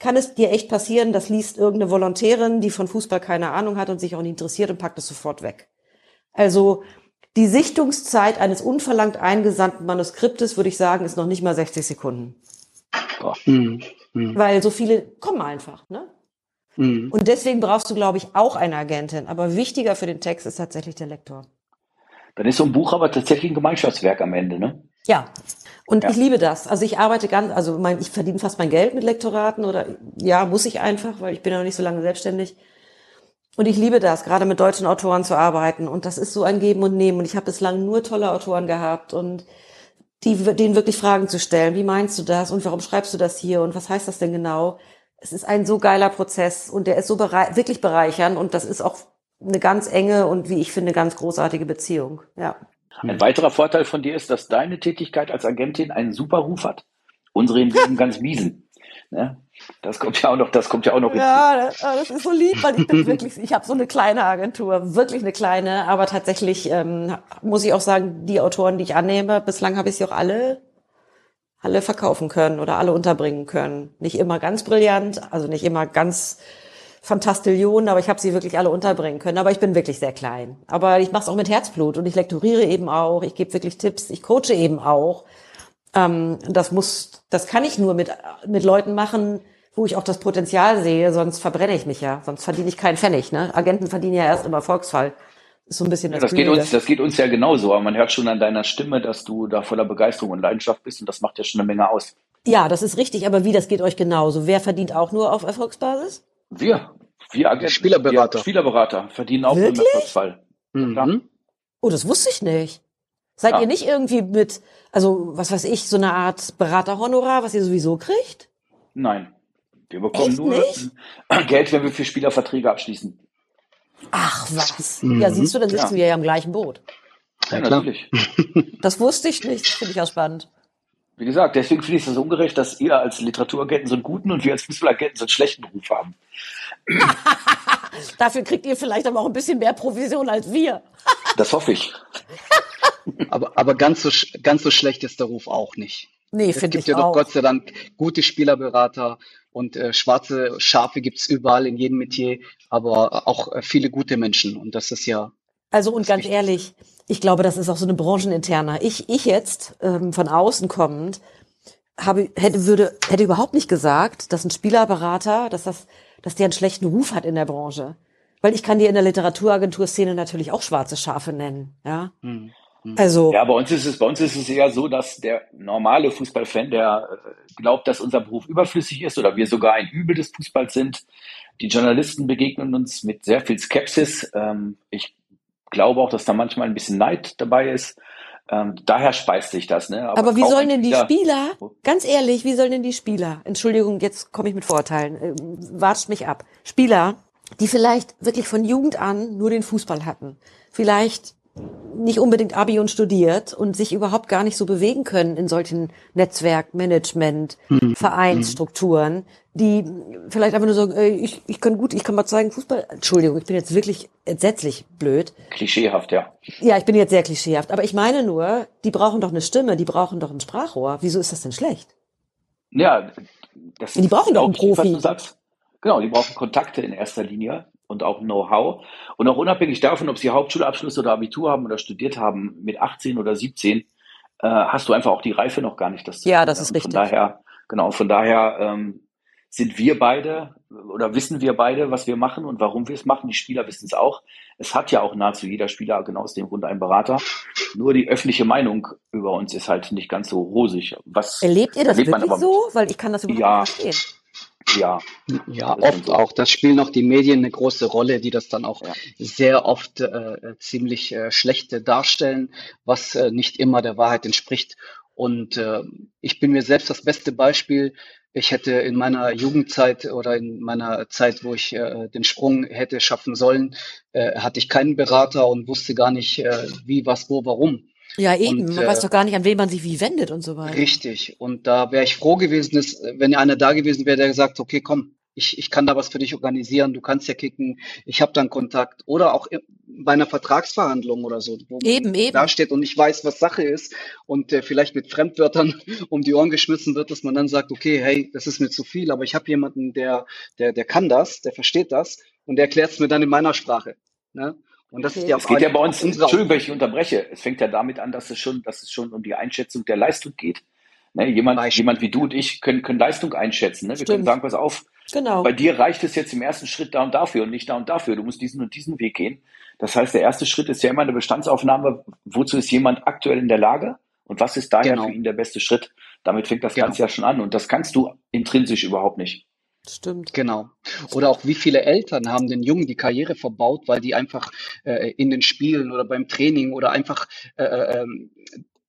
kann es dir echt passieren, das liest irgendeine Volontärin, die von Fußball keine Ahnung hat und sich auch nicht interessiert und packt es sofort weg. Also die Sichtungszeit eines unverlangt eingesandten Manuskriptes, würde ich sagen, ist noch nicht mal 60 Sekunden. Mhm. Mhm. Weil so viele kommen einfach, ne? Mhm. Und deswegen brauchst du, glaube ich, auch eine Agentin. Aber wichtiger für den Text ist tatsächlich der Lektor. Dann ist so ein Buch aber tatsächlich ein Gemeinschaftswerk am Ende, ne? Ja. Und ja. ich liebe das. Also ich arbeite ganz, also mein, ich verdiene fast mein Geld mit Lektoraten oder ja, muss ich einfach, weil ich bin ja noch nicht so lange selbstständig. Und ich liebe das, gerade mit deutschen Autoren zu arbeiten. Und das ist so ein Geben und Nehmen. Und ich habe bislang nur tolle Autoren gehabt und die, denen wirklich Fragen zu stellen. Wie meinst du das? Und warum schreibst du das hier? Und was heißt das denn genau? Es ist ein so geiler Prozess und der ist so berei wirklich bereichernd und das ist auch eine ganz enge und wie ich finde ganz großartige Beziehung. Ja. Ein weiterer Vorteil von dir ist, dass deine Tätigkeit als Agentin einen super Ruf hat. Unsere hingegen ganz miesen. Ne? Das kommt ja auch noch, das kommt ja auch noch Ja, das, das ist so lieb, weil ich bin wirklich, ich habe so eine kleine Agentur, wirklich eine kleine, aber tatsächlich ähm, muss ich auch sagen, die Autoren, die ich annehme, bislang habe ich sie auch alle alle verkaufen können oder alle unterbringen können. Nicht immer ganz brillant, also nicht immer ganz Fantastillionen, aber ich habe sie wirklich alle unterbringen können. Aber ich bin wirklich sehr klein. Aber ich mache es auch mit Herzblut und ich lektoriere eben auch. Ich gebe wirklich Tipps. Ich coache eben auch. Ähm, das muss, das kann ich nur mit mit Leuten machen, wo ich auch das Potenzial sehe. Sonst verbrenne ich mich ja. Sonst verdiene ich keinen Pfennig. Ne? Agenten verdienen ja erst im Erfolgsfall. Ist so ein bisschen das, ja, das geht uns, das geht uns ja genauso. Aber man hört schon an deiner Stimme, dass du da voller Begeisterung und Leidenschaft bist und das macht ja schon eine Menge aus. Ja, das ist richtig. Aber wie, das geht euch genauso? Wer verdient auch nur auf Erfolgsbasis? Wir, wir Agenten, Spielerberater. Wir Spielerberater verdienen auch Wirklich? im Erfolgsfall. Mhm. Oh, das wusste ich nicht. Seid Ja. ihr nicht irgendwie mit, also was weiß ich, so eine Art Beraterhonorar, was ihr sowieso kriegt? Nein. Wir bekommen Echt nur nicht? Geld, wenn wir für Spielerverträge abschließen. Ach was. Mhm. Ja, siehst du, dann sitzen Ja. wir ja im gleichen Boot. Ja, Ja, natürlich. Das wusste ich nicht. Das finde ich auch spannend. Wie gesagt, deswegen finde ich es so ungerecht, dass ihr als Literaturagenten so einen guten und wir als Fußballagenten so einen schlechten Ruf haben. Dafür kriegt ihr vielleicht aber auch ein bisschen mehr Provision als wir. Das hoffe ich. Aber, aber ganz, so, ganz so schlecht ist der Ruf auch nicht. Nee, Es finde gibt ich ja doch. Gott sei Dank gute Spielerberater und äh, schwarze Schafe gibt's überall in jedem Metier, aber auch äh, viele gute Menschen. Und das ist ja, Also und ganz ehrlich, ich glaube, das ist auch so eine brancheninterne. Ich, ich jetzt ähm, von außen kommend habe hätte würde hätte überhaupt nicht gesagt, dass ein Spielerberater, dass das, dass der einen schlechten Ruf hat in der Branche, weil ich kann dir in der Literaturagenturszene natürlich auch schwarze Schafe nennen, ja. hm, Also Ja, bei uns ist es, bei uns ist es eher so, dass der normale Fußballfan, der äh, glaubt, dass unser Beruf überflüssig ist oder wir sogar ein Übel des Fußballs sind. Die Journalisten begegnen uns mit sehr viel Skepsis. Ähm, ich glaube auch, dass da manchmal ein bisschen Neid dabei ist. Ähm, daher speist sich das. Ne? Aber wie kaum sollen denn die Spieler, ganz ehrlich, wie sollen denn die Spieler, Entschuldigung, jetzt komme ich mit Vorurteilen, äh, watscht mich ab, Spieler, die vielleicht wirklich von Jugend an nur den Fußball hatten, vielleicht nicht unbedingt Abi und studiert und sich überhaupt gar nicht so bewegen können in solchen Netzwerk, Management, Mhm. Vereinsstrukturen, die vielleicht einfach nur sagen, ey, ich, ich kann gut, ich kann mal zeigen, Fußball, Entschuldigung, ich bin jetzt wirklich entsetzlich blöd. Klischeehaft, ja. Ja, ich bin jetzt sehr klischeehaft, aber ich meine nur, die brauchen doch eine Stimme, die brauchen doch ein Sprachrohr. Wieso ist das denn schlecht? Ja, das Die brauchen doch einen Profi. du sagst. Genau, die brauchen Kontakte in erster Linie und auch Know-how. Und auch unabhängig davon, ob sie Hauptschulabschluss oder Abitur haben oder studiert haben, mit 18 oder 17, äh, hast du einfach auch die Reife noch gar nicht. Das zu Ja, das ist richtig. Von daher, genau, von daher ähm, sind wir beide oder wissen wir beide, was wir machen und warum wir es machen. Die Spieler wissen es auch. Es hat ja auch nahezu jeder Spieler genau aus dem Grund einen Berater. Nur die öffentliche Meinung über uns ist halt nicht ganz so rosig. Was Erlebt ihr das erlebt wirklich so? Weil ich kann das überhaupt Ja. nicht verstehen. Ja, Ja, oft so. auch. Das spielen auch die Medien eine große Rolle, die das dann auch Ja. sehr oft äh, ziemlich äh, schlecht darstellen, was äh, nicht immer der Wahrheit entspricht. Und äh, ich bin mir selbst das beste Beispiel. Ich hätte in meiner Jugendzeit oder in meiner Zeit, wo ich äh, den Sprung hätte schaffen sollen, äh, hatte ich keinen Berater und wusste gar nicht, äh, wie, was, wo, warum. Ja, eben. Und, man äh, weiß doch gar nicht, an wen man sich wie wendet und so weiter. Richtig. Und da wäre ich froh gewesen, dass, wenn einer da gewesen wäre, der gesagt, okay, komm, ich, ich kann da was für dich organisieren, du kannst ja kicken, ich habe dann Kontakt. Oder auch bei einer Vertragsverhandlung oder so, wo Eben, man eben. da steht und nicht weiß, was Sache ist und äh, vielleicht mit Fremdwörtern um die Ohren geschmissen wird, dass man dann sagt, okay, hey, das ist mir zu viel, aber ich habe jemanden, der, der, der kann das, der versteht das und der erklärt es mir dann in meiner Sprache. Ne? Und das Okay. ist ja Es geht ja bei uns, unsere Entschuldigung, wenn ich unterbreche, es fängt ja damit an, dass es schon, dass es schon um die Einschätzung der Leistung geht. Ne, jemand, Beispiel. jemand wie du und ich können, können Leistung einschätzen. Ne? Wir können sagen, pass auf, Genau. bei dir reicht es jetzt im ersten Schritt da und dafür und nicht da und dafür. Du musst diesen und diesen Weg gehen. Das heißt, der erste Schritt ist ja immer eine Bestandsaufnahme. Wozu ist jemand aktuell in der Lage? Und was ist daher Genau. für ihn der beste Schritt? Damit fängt das Genau. Ganze ja schon an. Und das kannst du intrinsisch überhaupt nicht. Stimmt. Genau. Oder auch wie viele Eltern haben den Jungen die Karriere verbaut, weil die einfach äh, in den Spielen oder beim Training oder einfach äh, ähm,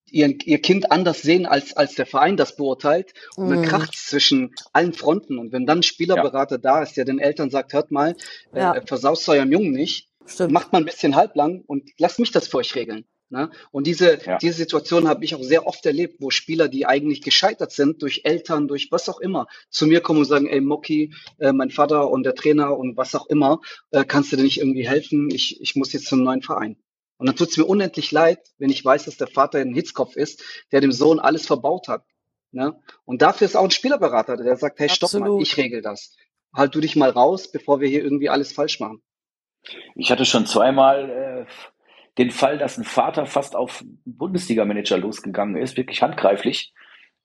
ihr, ihr Kind anders sehen, als, als der Verein das beurteilt. Und dann Mhm. kracht zwischen allen Fronten. Und wenn dann ein Spielerberater da ist, der den Eltern sagt, hört mal, Ja. äh, versaust eurem Jungen nicht, Stimmt. macht mal ein bisschen halblang und lasst mich das für euch regeln. Ne? Und diese, Ja. diese Situation habe ich auch sehr oft erlebt, wo Spieler, die eigentlich gescheitert sind durch Eltern, durch was auch immer, zu mir kommen und sagen, ey Moki, äh, mein Vater und der Trainer und was auch immer, äh, kannst du dir nicht irgendwie helfen? Ich, ich muss jetzt zu einem neuen Verein. Und dann tut's mir unendlich leid, wenn ich weiß, dass der Vater ein Hitzkopf ist, der dem Sohn alles verbaut hat. Ne? Und dafür ist auch ein Spielerberater, der sagt, hey, stopp mal, Absolut. ich regel das. Halt du dich mal raus, bevor wir hier irgendwie alles falsch machen. Ich hatte schon zweimal äh, den Fall, dass ein Vater fast auf Bundesliga-Manager losgegangen ist, wirklich handgreiflich,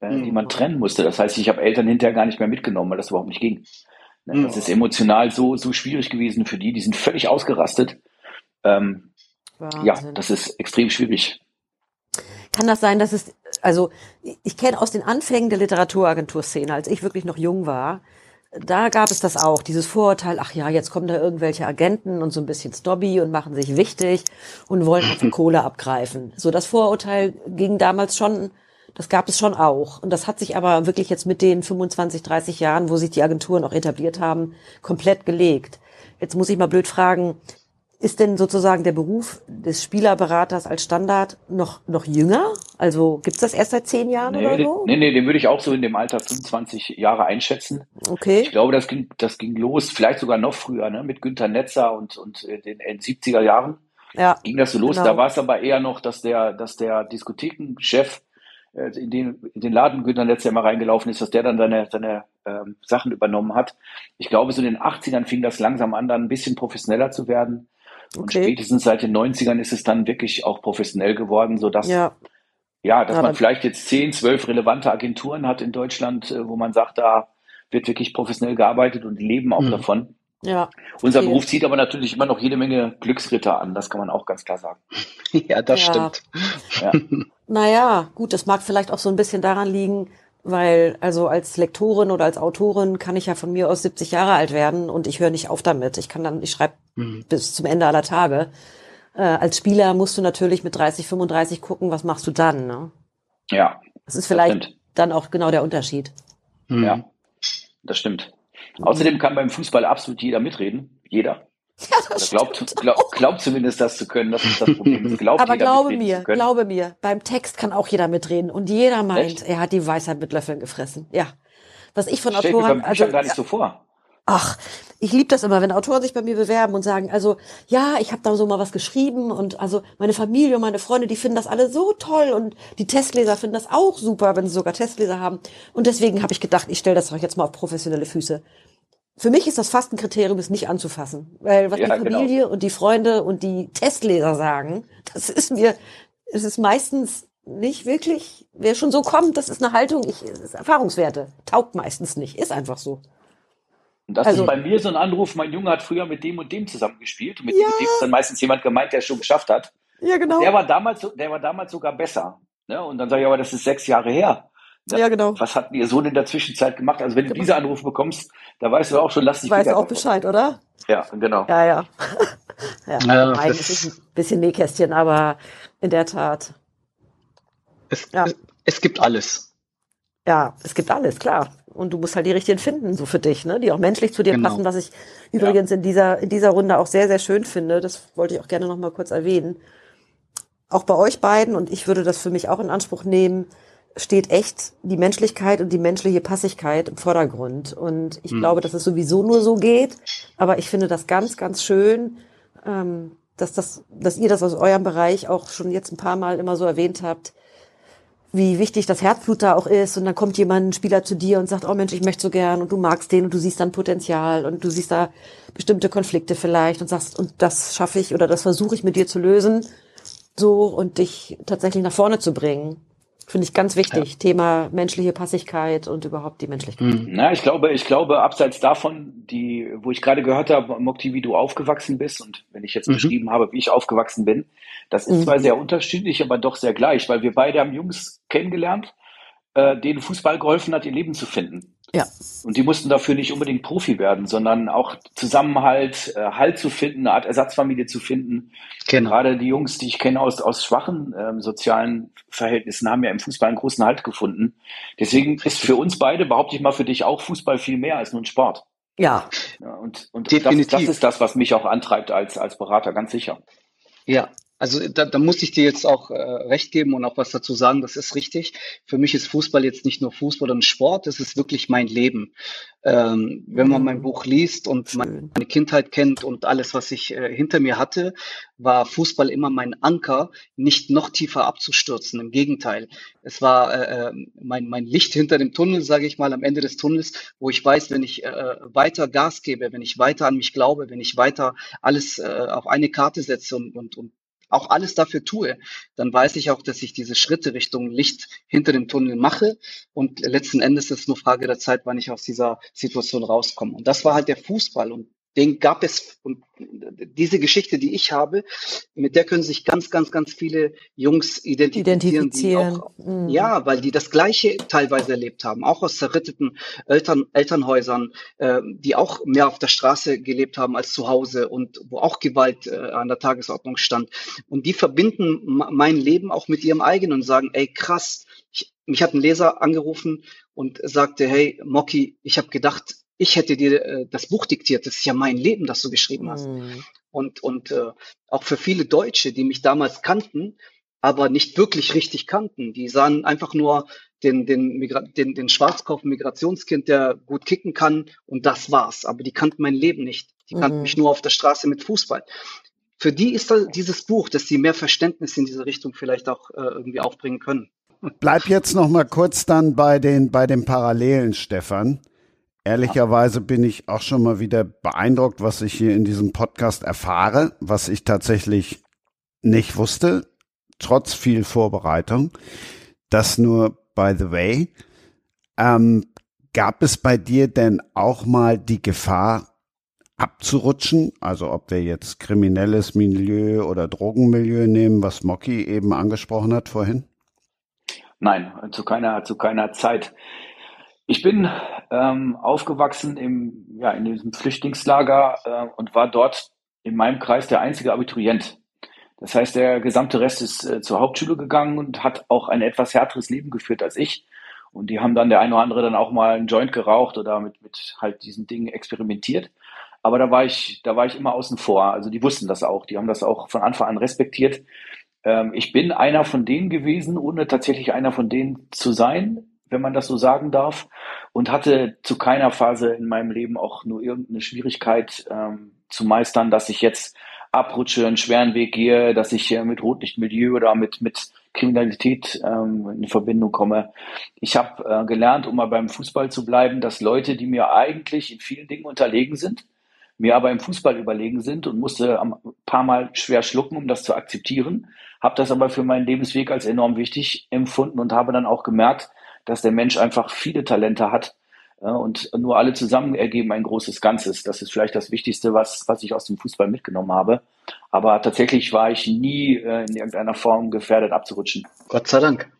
äh, Mhm. die man trennen musste. Das heißt, ich habe Eltern hinterher gar nicht mehr mitgenommen, weil das überhaupt nicht ging. Ne, Mhm. Das ist emotional so, so schwierig gewesen für die. Die sind völlig ausgerastet. Ähm, ja, das ist extrem schwierig. Kann das sein, dass es, also ich- ich kenne aus den Anfängen der Literaturagenturszene, als ich wirklich noch jung war, da gab es das auch, dieses Vorurteil, ach ja, jetzt kommen da irgendwelche Agenten und so ein bisschen Snobby und machen sich wichtig und wollen einfach Kohle abgreifen. So, das Vorurteil ging damals schon, das gab es schon auch. Und das hat sich aber wirklich jetzt mit den 25, 30 Jahren, wo sich die Agenturen auch etabliert haben, komplett gelegt. Jetzt muss ich mal blöd fragen, ist denn sozusagen der Beruf des Spielerberaters als Standard noch, noch jünger? Also gibt's das erst seit zehn Jahren Nee, oder so? nee, nee, den würde ich auch so in dem Alter 25 Jahre einschätzen. Ich Okay. glaube, das ging, das ging los, vielleicht sogar noch früher, ne, mit Günter Netzer und, und äh, den äh, 70er Jahren. Ja. ging das so los. Genau. Da war es aber eher noch, dass der, dass der Diskothekenchef äh, in den, in den Laden Günter Netzer immer reingelaufen ist, dass der dann seine, seine ähm, Sachen übernommen hat. Ich glaube, so in den 80ern fing das langsam an, dann ein bisschen professioneller zu werden. Und Okay. spätestens seit den 90ern ist es dann wirklich auch professionell geworden, sodass, ja, Ja. dass Ja, man vielleicht jetzt 10, 12 relevante Agenturen hat in Deutschland, äh, wo man sagt, da wird wirklich professionell gearbeitet und die leben auch Mhm. davon. Ja. Unser Okay. Beruf zieht aber natürlich immer noch jede Menge Glücksritter an, das kann man auch ganz klar sagen. ja, das Ja. stimmt. Ja. Naja, gut, das mag vielleicht auch so ein bisschen daran liegen, weil also als Lektorin oder als Autorin kann ich ja von mir aus 70 Jahre alt werden und ich höre nicht auf damit. Ich kann dann, ich schreibe Mhm. bis zum Ende aller Tage. Äh, als Spieler musst du natürlich mit 30, 35 gucken, was machst du dann. Ne? Ja, Das ist vielleicht stimmt. dann auch genau der Unterschied. Mhm. Ja, das stimmt. Außerdem kann beim Fußball absolut jeder mitreden. Jeder. Ja, das glaubt, stimmt glaub, glaubt zumindest das zu können, das ist das Problem. Glaubt Aber jeder glaube mir, glaube mir, beim Text kann auch jeder mitreden und jeder meint, Echt? er hat die Weisheit mit Löffeln gefressen. Ja. Was ich von Stell ich mir Autoren, beim Büchern also gar nicht so vor. Ach, ich liebe das immer, wenn Autoren sich bei mir bewerben und sagen, also ja, ich habe da so mal was geschrieben und also meine Familie und meine Freunde, die finden das alle so toll und die Testleser finden das auch super, wenn sie sogar Testleser haben. Und deswegen habe ich gedacht, ich stelle das doch jetzt mal auf professionelle Füße. Für mich ist das fast ein Kriterium, es nicht anzufassen, weil was Ja, die genau. Familie und die Freunde und die Testleser sagen, das ist mir, es ist meistens nicht wirklich, wer schon so kommt, das ist eine Haltung, ich, es ist Erfahrungswerte, taugt meistens nicht, ist einfach so. Und das Also- ist bei mir so ein Anruf, mein Junge hat früher mit dem und dem zusammengespielt. Und mit Ja. dem und dem ist dann meistens jemand gemeint, der es schon geschafft hat. Ja, genau. Der war damals, so- der war damals sogar besser. Ne? Und dann sage ich, aber das ist sechs Jahre her. Ne? Ja, genau. Was hat Ihr Sohn in der Zwischenzeit gemacht? Also wenn du diese Anrufe bekommst, da weißt du auch schon, lass dich Weißt wieder du auch. Bescheid, oder? Ja, genau. Ja, ja. ja, Ja, eigentlich das- ist ein bisschen Nähkästchen, aber in der Tat, Es, Ja. es, es gibt alles. ja, es gibt alles, klar. Und du musst halt die richtigen finden, so für dich, ne? Die auch menschlich zu dir Genau. passen, was ich übrigens in dieser, in dieser Runde auch sehr, sehr schön finde. Das wollte ich auch gerne noch mal kurz erwähnen. Auch bei euch beiden, und ich würde das für mich auch in Anspruch nehmen, steht echt die Menschlichkeit und die menschliche Passigkeit im Vordergrund. Und ich glaube, dass es sowieso nur so geht. Aber ich finde das ganz, ganz schön, ähm, dass, das, dass ihr das aus eurem Bereich auch schon jetzt ein paar Mal immer so erwähnt habt, wie wichtig das Herzblut da auch ist. Und dann kommt jemand, ein Spieler zu dir und sagt, oh Mensch, ich möchte so gern und du magst den und du siehst dann Potenzial und du siehst da bestimmte Konflikte vielleicht und sagst, und das schaffe ich oder das versuche ich mit dir zu lösen, so und dich tatsächlich nach vorne zu bringen. Finde ich ganz wichtig. Thema menschliche Passigkeit und überhaupt die Menschlichkeit. Na, ich glaube, ich glaube, abseits davon, die, wo ich gerade gehört habe, Mokti, wie du aufgewachsen bist und wenn ich jetzt Mhm. beschrieben habe, wie ich aufgewachsen bin, das ist Mhm. zwar sehr unterschiedlich, aber doch sehr gleich, weil wir beide haben Jungs kennengelernt, äh, denen Fußball geholfen hat, ihr Leben zu finden. Ja. Und die mussten dafür nicht unbedingt Profi werden, sondern auch Zusammenhalt, äh, Halt zu finden, eine Art Ersatzfamilie zu finden. Genau. Gerade die Jungs, die ich kenne aus, aus schwachen ähm, sozialen Verhältnissen, haben ja im Fußball einen großen Halt gefunden. Deswegen ist für uns beide, behaupte ich mal für dich auch, Fußball viel mehr als nur ein Sport. Ja, Ja, und und das, Definitiv. das ist das, was mich auch antreibt als, als Berater, ganz sicher. Ja, also da, da muss ich dir jetzt auch äh, recht geben und auch was dazu sagen, das ist richtig. Für mich ist Fußball jetzt nicht nur Fußball und Sport, das ist wirklich mein Leben. Ähm, wenn man Mhm. mein Buch liest und meine Kindheit kennt und alles, was ich äh, hinter mir hatte, war Fußball immer mein Anker, nicht noch tiefer abzustürzen. Im Gegenteil, es war äh, äh, mein, mein Licht hinter dem Tunnel, sage ich mal, am Ende des Tunnels, wo ich weiß, wenn ich äh, weiter Gas gebe, wenn ich weiter an mich glaube, wenn ich weiter alles äh, auf eine Karte setze und, und, und auch alles dafür tue, dann weiß ich auch, dass ich diese Schritte Richtung Licht hinter dem Tunnel mache. Und letzten Endes ist es nur Frage der Zeit, wann ich aus dieser Situation rauskomme. Und das war halt der Fußball. Und den gab es, und diese Geschichte, die ich habe, mit der können sich ganz, ganz, ganz viele Jungs identifizieren, die identifizieren. auch, Mhm. ja, weil die das Gleiche teilweise erlebt haben, auch aus zerritteten Eltern, Elternhäusern, äh, die auch mehr auf der Straße gelebt haben als zu Hause und wo auch Gewalt äh, an der Tagesordnung stand. Und die verbinden mein Leben auch mit ihrem eigenen und sagen, ey krass, ich, mich hat ein Leser angerufen und sagte, hey Moki, ich habe gedacht, ich hätte dir äh, das Buch diktiert, das ist ja mein Leben, das du geschrieben hast. Mhm. Und, und äh, auch für viele Deutsche, die mich damals kannten, aber nicht wirklich richtig kannten, die sahen einfach nur den, den, Migra den, den Schwarzkopf Migrationskind, der gut kicken kann und das war's. Aber die kannten mein Leben nicht. Die kannten Mhm. mich nur auf der Straße mit Fußball. Für die ist da dieses Buch, dass sie mehr Verständnis in diese Richtung vielleicht auch äh, irgendwie aufbringen können. Bleib jetzt noch mal kurz dann bei den, bei den Parallelen, Stefan. Ehrlicherweise bin ich auch schon mal wieder beeindruckt, was ich hier in diesem Podcast erfahre, was ich tatsächlich nicht wusste, trotz viel Vorbereitung. Das nur by the way. Ähm, gab es bei dir denn auch mal die Gefahr, abzurutschen? Also ob wir jetzt kriminelles Milieu oder Drogenmilieu nehmen, was Mocky eben angesprochen hat vorhin? Nein, zu keiner, zu keiner Zeit. Ich bin ähm, aufgewachsen im, ja, in diesem Flüchtlingslager äh, und war dort in meinem Kreis der einzige Abiturient. Das heißt, der gesamte Rest ist äh, zur Hauptschule gegangen und hat auch ein etwas härteres Leben geführt als ich. Und die haben dann der eine oder andere dann auch mal einen Joint geraucht oder mit, mit halt diesen Dingen experimentiert. Aber da war ich, da war ich immer außen vor. Also die wussten das auch. Die haben das auch von Anfang an respektiert. Ähm, ich bin einer von denen gewesen, ohne tatsächlich einer von denen zu sein, wenn man das so sagen darf, und hatte zu keiner Phase in meinem Leben auch nur irgendeine Schwierigkeit ähm, zu meistern, dass ich jetzt abrutsche, einen schweren Weg gehe, dass ich äh, mit Rotlichtmilieu oder mit, mit Kriminalität ähm, in Verbindung komme. Ich habe äh, gelernt, um mal beim Fußball zu bleiben, dass Leute, die mir eigentlich in vielen Dingen unterlegen sind, mir aber im Fußball überlegen sind und musste ein paar Mal schwer schlucken, um das zu akzeptieren, habe das aber für meinen Lebensweg als enorm wichtig empfunden und habe dann auch gemerkt, dass der Mensch einfach viele Talente hat und nur alle zusammen ergeben ein großes Ganzes. Das ist vielleicht das Wichtigste, was, was ich aus dem Fußball mitgenommen habe. Aber tatsächlich war ich nie äh, in irgendeiner Form gefährdet abzurutschen. Gott sei Dank.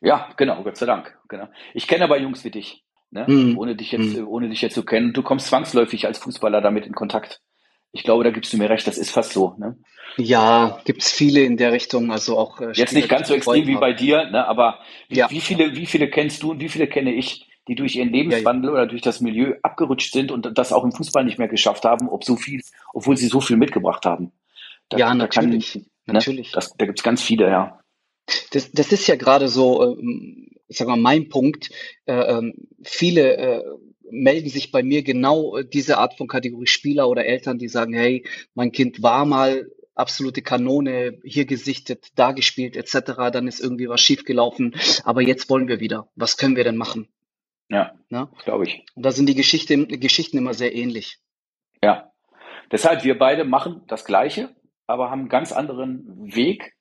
Ja, genau, Gott sei Dank. Genau. Ich kenne aber Jungs wie dich, ne? Mhm. ohne dich jetzt, Mhm. ohne dich jetzt zu kennen. Du kommst zwangsläufig als Fußballer damit in Kontakt. Ich glaube, da gibst du mir recht, das ist fast so. Ne? Ja, gibt's viele in der Richtung, also auch äh, Jetzt nicht ganz so extrem wie bei dir, ne? aber wie, Ja. wie viele, wie viele kennst du und wie viele kenne ich, die durch ihren Lebenswandel oder durch das Milieu abgerutscht sind und das auch im Fußball nicht mehr geschafft haben, ob so viel, obwohl sie so viel mitgebracht haben. Da, Ja, da kann- natürlich, ne? natürlich. Das, da gibt's ganz viele, ja. Das, das ist ja gerade so, ähm, ich sag mal, mein Punkt. Äh, ähm, viele äh, melden sich bei mir genau äh, diese Art von Kategorie Spieler oder Eltern, die sagen, hey, mein Kind war mal absolute Kanone, hier gesichtet, da gespielt, etc. Dann ist irgendwie was schiefgelaufen, aber jetzt wollen wir wieder. Was können wir denn machen? Ja, glaube ich. Und da sind die Geschichte, Geschichten immer sehr ähnlich. Ja. Deshalb, wir beide machen das Gleiche, aber haben einen ganz anderen Weg,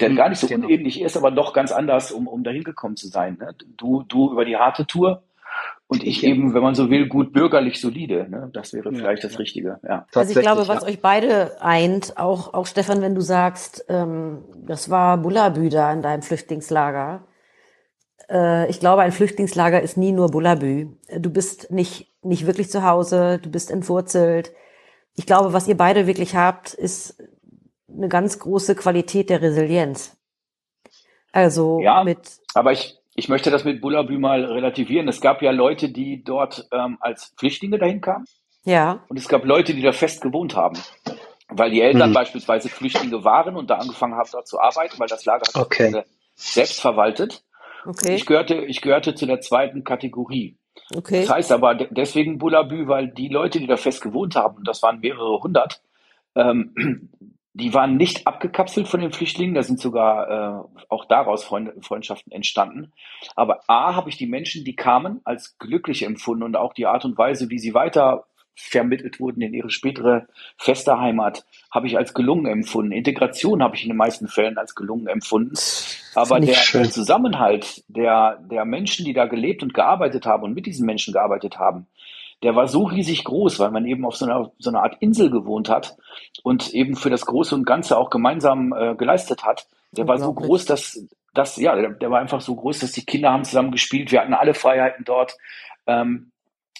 der Hm, gar nicht so genau. unähnlich ist, aber doch ganz anders, um, um dahin gekommen zu sein. Ne? Du, du über die harte Tour und ich eben, wenn man so will, gut bürgerlich solide. Ne? Das wäre Ja, vielleicht das ja. Richtige. Ja. Also ich glaube, was ja. euch beide eint, auch, auch Stefan, wenn du sagst, ähm, das war Bullabü da in deinem Flüchtlingslager. Äh, ich glaube, ein Flüchtlingslager ist nie nur Bullabü. Du bist nicht, nicht wirklich zu Hause, du bist entwurzelt. Ich glaube, was ihr beide wirklich habt, ist eine ganz große Qualität der Resilienz. Also Ja. mit, Aber ich, ich möchte das mit Bullabü mal relativieren. Es gab ja Leute, die dort ähm, als Flüchtlinge dahin kamen ja, und es gab Leute, die da fest gewohnt haben. Weil die Eltern Mhm. beispielsweise Flüchtlinge waren und da angefangen haben, dort zu arbeiten, weil das Lager hat Okay. selbst verwaltet. okay, Ich gehörte, ich gehörte zu der zweiten Kategorie. okay. Das heißt aber de- deswegen Bullabü, weil die Leute, die da fest gewohnt haben, und das waren mehrere hundert, ähm, die waren nicht abgekapselt von den Flüchtlingen, da sind sogar äh, auch daraus Freund Freundschaften entstanden. Aber A, habe ich die Menschen, die kamen, als glücklich empfunden und auch die Art und Weise, wie sie weiter vermittelt wurden in ihre spätere feste Heimat, habe ich als gelungen empfunden. Integration habe ich in den meisten Fällen als gelungen empfunden. Aber der, schön. Zusammenhalt der, der Menschen, die da gelebt und gearbeitet haben und mit diesen Menschen gearbeitet haben, der war so riesig groß, weil man eben auf so einer, so einer Art Insel gewohnt hat und eben für das Große und Ganze auch gemeinsam äh, geleistet hat. Der war so groß, dass, dass ja, der, der war einfach so groß, dass die Kinder haben zusammen gespielt. Wir hatten alle Freiheiten dort. Ähm,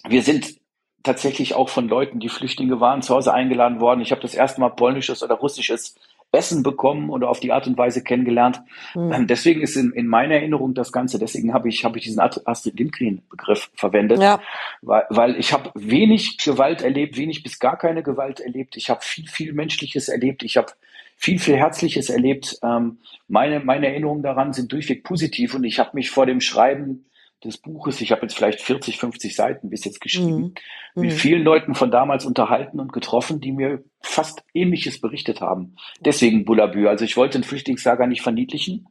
wir sind tatsächlich auch von Leuten, die Flüchtlinge waren, zu Hause eingeladen worden. Ich habe das erste Mal polnisches oder russisches Essen bekommen oder auf die Art und Weise kennengelernt. Hm. Ähm, Deswegen ist in, in meiner Erinnerung das Ganze, deswegen habe ich, habe ich diesen Ast- Astrid Lindgren-Begriff verwendet, Ja, weil, weil ich habe wenig Gewalt erlebt, wenig bis gar keine Gewalt erlebt. Ich habe viel, viel Menschliches erlebt. Ich habe viel, viel Herzliches erlebt. Ähm, meine, meine Erinnerungen daran sind durchweg positiv und ich habe mich vor dem Schreiben des Buches, ich habe jetzt vielleicht 40, 50 Seiten bis jetzt geschrieben, Mhm. mit Mhm. vielen Leuten von damals unterhalten und getroffen, die mir fast Ähnliches berichtet haben. Deswegen Bullabü. Also ich wollte ein Flüchtlingslager nicht verniedlichen,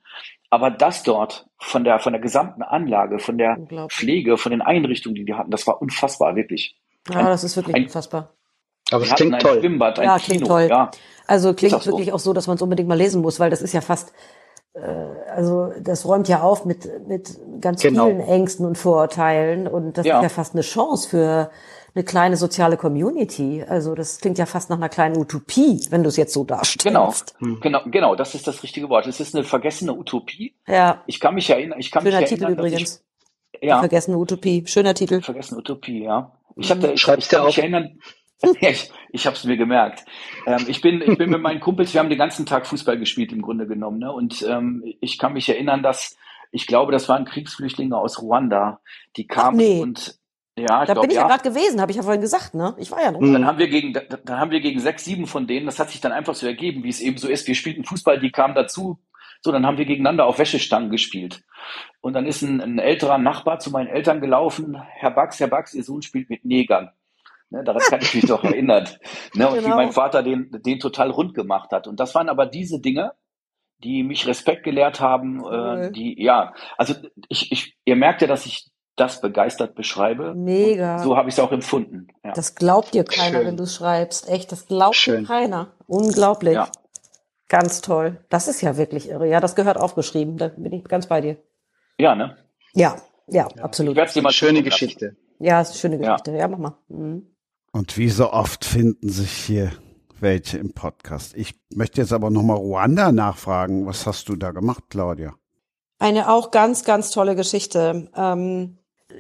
aber das dort von der, von der gesamten Anlage, von der. Pflege, von den Einrichtungen, die die hatten, das war unfassbar, wirklich. ja, das ist wirklich ein- unfassbar. Aber es klingt ein toll. Schwimmbad, ein Ja, Kino. klingt toll. Ja, Also klingt auch so. wirklich auch so, dass man es unbedingt mal lesen muss, weil das ist ja fast, also das räumt ja auf mit, mit ganz Genau. vielen Ängsten und Vorurteilen und das Ja. ist ja fast eine Chance für eine kleine soziale Community. Also das klingt ja fast nach einer kleinen Utopie, wenn du es jetzt so darstellst. genau, Hm. genau, genau, das ist das richtige Wort. Es ist eine vergessene Utopie. Ja, Ich kann mich erinnern, ich kann schöner mich Titel erinnern, dass übrigens. ich, Die ja, vergessene Utopie. Schöner Titel. vergessene Utopie, ja. Ich hatte, ich, Schreib's ich dir kann mich erinnern, ich, ich habe es mir gemerkt. Ähm, ich bin, ich bin mit meinen Kumpels, wir haben den ganzen Tag Fußball gespielt im Grunde genommen, ne? Und ähm, ich kann mich erinnern, dass ich glaube, das waren Kriegsflüchtlinge aus Ruanda, die kamen nee. und Ja, ich Da glaub, bin ich ja, ja. gerade gewesen, habe ich ja vorhin gesagt, ne? Ich war ja noch. Dann haben wir gegen, da- dann haben wir gegen sechs, sieben von denen, das hat sich dann einfach so ergeben, wie es eben so ist. Wir spielten Fußball, die kamen dazu. So, dann haben wir gegeneinander auf Wäschestangen gespielt. Und dann ist ein, ein älterer Nachbar zu meinen Eltern gelaufen. Herr Bax, Herr Bax, Ihr Sohn spielt mit Negern. Ne, daran kann ich mich doch erinnern. Ne, und wie Genau. mein Vater den, den total rund gemacht hat. Und das waren aber diese Dinge, die mich Respekt gelehrt haben, Cool. äh, die, ja, also ich, ich, ihr merkt ja, dass ich das begeistert beschreibe. Mega. So habe ich es auch empfunden. Ja. Das glaubt dir keiner, Schön. wenn du schreibst. Echt, das glaubt Schön. dir keiner. Unglaublich. Ja. Ganz toll. Das ist ja wirklich irre. Ja, das gehört aufgeschrieben. Da bin ich ganz bei dir. ja, ne? Ja, ja, Ich absolut. werde es dir mal Schöne. Geschichte. Ja, ist eine schöne Ja. Geschichte. Ja, mach mal. Mhm. Und wie so oft finden sich hier welche im Podcast. Ich möchte jetzt aber nochmal Ruanda nachfragen. Was hast du da gemacht, Claudia? Eine auch ganz, ganz tolle Geschichte. Ähm,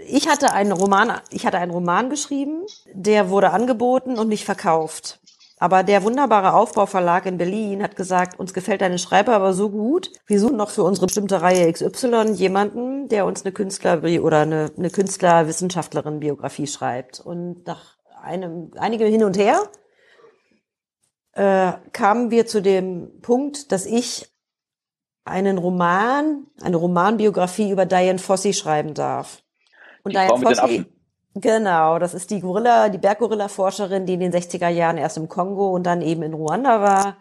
ich hatte einen Roman, ich hatte einen Roman geschrieben, der wurde angeboten und nicht verkauft. Aber der wunderbare Aufbauverlag in Berlin hat gesagt, uns gefällt deine Schreiber aber so gut. Wir suchen noch für unsere bestimmte Reihe XY jemanden, der uns eine Künstler- oder eine, eine Künstler-Wissenschaftlerin-Biografie schreibt. Und nach einem, einigem Hin und Her äh, kamen wir zu dem Punkt, dass ich einen Roman, eine Romanbiografie über Diane Fossey schreiben darf. Und Die Frau mit den Affen. genau, das ist die Gorilla, die Berggorilla-Forscherin, die in den 60er Jahren erst im Kongo und dann eben in Ruanda war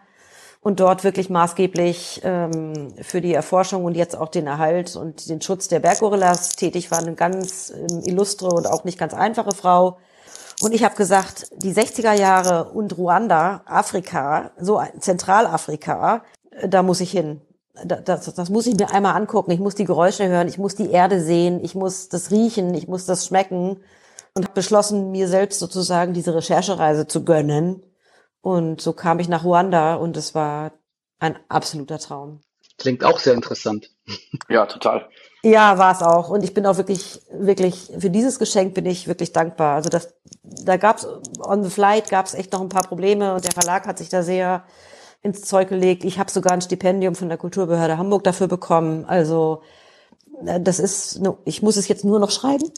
und dort wirklich maßgeblich ähm, für die Erforschung und jetzt auch den Erhalt und den Schutz der Berggorillas tätig war. Eine ganz ähm, illustre und auch nicht ganz einfache Frau. Und ich habe gesagt, die 60er Jahre und Ruanda, Afrika, so ein Zentralafrika, äh, da muss ich hin. Da- Das, das muss ich mir einmal angucken. Ich muss die Geräusche hören, ich muss die Erde sehen, ich muss das riechen, ich muss das schmecken. Und habe beschlossen, mir selbst sozusagen diese Recherchereise zu gönnen. Und so kam ich nach Ruanda und es war ein absoluter Traum. Klingt auch sehr interessant. Ja, total. Ja, war es auch. Und ich bin auch wirklich, wirklich, für dieses Geschenk bin ich wirklich dankbar. Also das, da gab's on the flight gab's echt noch ein paar Probleme und der Verlag hat sich da sehr ins Zeug gelegt. Ich habe sogar ein Stipendium von der Kulturbehörde Hamburg dafür bekommen. Also äh, das ist, ich muss es jetzt nur noch schreiben.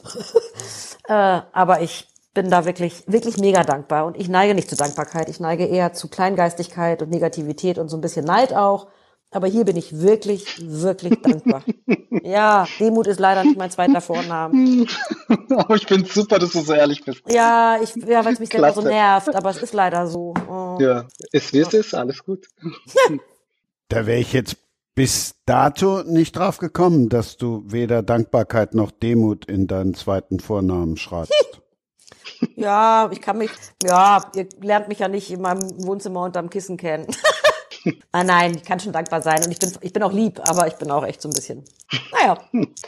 äh, aber ich bin da wirklich, wirklich mega dankbar. Und ich neige nicht zu Dankbarkeit. Ich neige eher zu Kleingeistigkeit und Negativität und so ein bisschen Neid auch. Aber hier bin ich wirklich, wirklich dankbar. Ja, Demut ist leider nicht mein zweiter Vorname. Aber ich finde super, dass du so ehrlich bist. Ja, ich, ja, weil es mich selber so nervt, aber es ist leider so. Oh. Ja, es ist, alles gut. Da wäre ich jetzt bis dato nicht drauf gekommen, dass du weder Dankbarkeit noch Demut in deinen zweiten Vornamen schreibst. Ja, ich kann mich, ja, ihr lernt mich ja nicht in meinem Wohnzimmer unterm Kissen kennen. ah, nein, ich kann schon dankbar sein und ich bin, ich bin auch lieb, aber ich bin auch echt so ein bisschen, naja,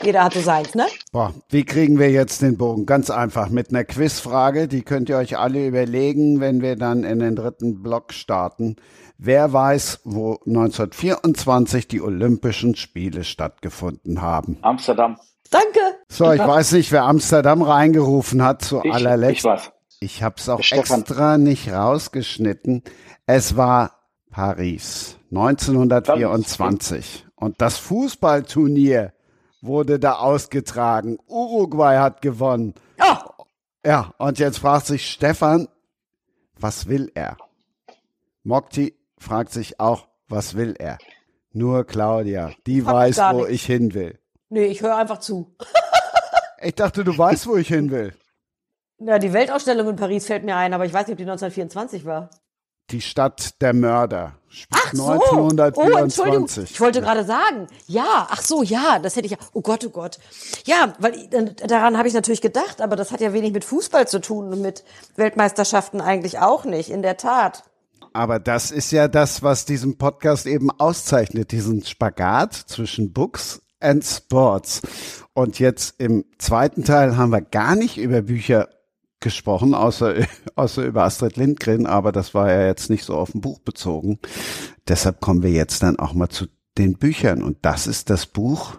jeder hat so seins, ne? Boah, wie kriegen wir jetzt den Bogen? Ganz einfach mit einer Quizfrage, die könnt ihr euch alle überlegen, wenn wir dann in den dritten Block starten. Wer weiß, wo 1924 die Olympischen Spiele stattgefunden haben? Amsterdam. Danke. So, ich weiß nicht, wer Amsterdam reingerufen hat zu Ich, ich allerletzt. weiß. Ich habe es auch Stefan. extra nicht rausgeschnitten. Es war Paris 1924 und das Fußballturnier wurde da ausgetragen. Uruguay hat gewonnen. Oh, Ja, und jetzt fragt sich Stefan, was will er? Mokti fragt sich auch, was will er? Nur Claudia, die Frag weiß, wo nichts. ich hin will. nee, ich höre einfach zu. Ich dachte, du weißt, wo ich hin will. Ja, die Weltausstellung in Paris fällt mir ein, aber ich weiß nicht, ob die 1924 war. Die Stadt der Mörder. Ach so. Oh, Entschuldigung. 1924. Ich wollte gerade sagen, ja, ach so, ja, das hätte ich ja. Oh Gott, oh Gott. Ja, weil daran habe ich natürlich gedacht, aber das hat ja wenig mit Fußball zu tun und mit Weltmeisterschaften eigentlich auch nicht, in der Tat. Aber das ist ja das, was diesen Podcast eben auszeichnet, diesen Spagat zwischen Books and Sports. Und jetzt im zweiten Teil haben wir gar nicht über Bücher gesprochen, außer, außer über Astrid Lindgren, aber das war ja jetzt nicht so auf ein Buch bezogen. Deshalb kommen wir jetzt dann auch mal zu den Büchern. Und das ist das Buch,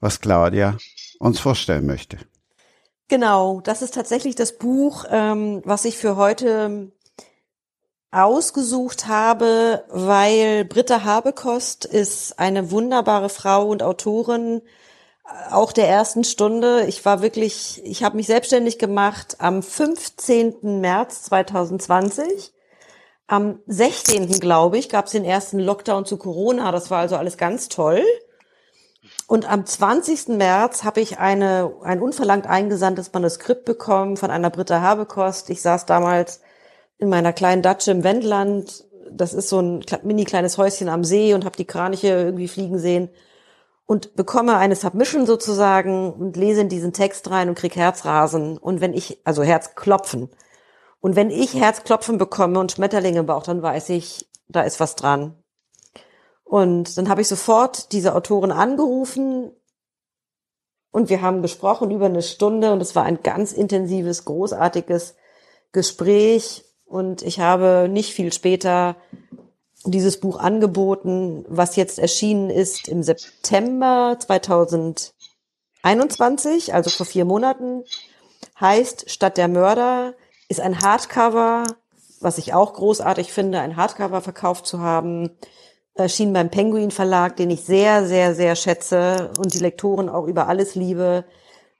was Claudia uns vorstellen möchte. Genau, das ist tatsächlich das Buch, ähm, was ich für heute ausgesucht habe, weil Britta Habekost ist eine wunderbare Frau und Autorin auch der ersten Stunde. Ich war wirklich, ich habe mich selbstständig gemacht am 15. März 2020. Am 16. glaube ich, gab es den ersten Lockdown zu Corona. Das war also alles ganz toll. Und am 20. März habe ich eine, ein unverlangt eingesandtes Manuskript bekommen von einer Britta Habekost. Ich saß damals in meiner kleinen Datsche im Wendland. Das ist so ein mini kleines Häuschen am See und habe die Kraniche irgendwie fliegen sehen und bekomme eine Submission sozusagen und lese in diesen Text rein und krieg Herzrasen. Und wenn ich, also Herzklopfen. Und wenn ich Herzklopfen bekomme und Schmetterlinge im Bauch, dann weiß ich, da ist was dran. Und dann habe ich sofort diese Autorin angerufen und wir haben gesprochen über eine Stunde und es war ein ganz intensives, großartiges Gespräch. Und ich habe nicht viel später dieses Buch angeboten, was jetzt erschienen ist im September 2021, also vor vier Monaten, heißt Stadt der Mörder, ist ein Hardcover, was ich auch großartig finde, ein Hardcover verkauft zu haben, erschien beim Penguin Verlag, den ich sehr, sehr, sehr schätze und die Lektoren auch über alles liebe.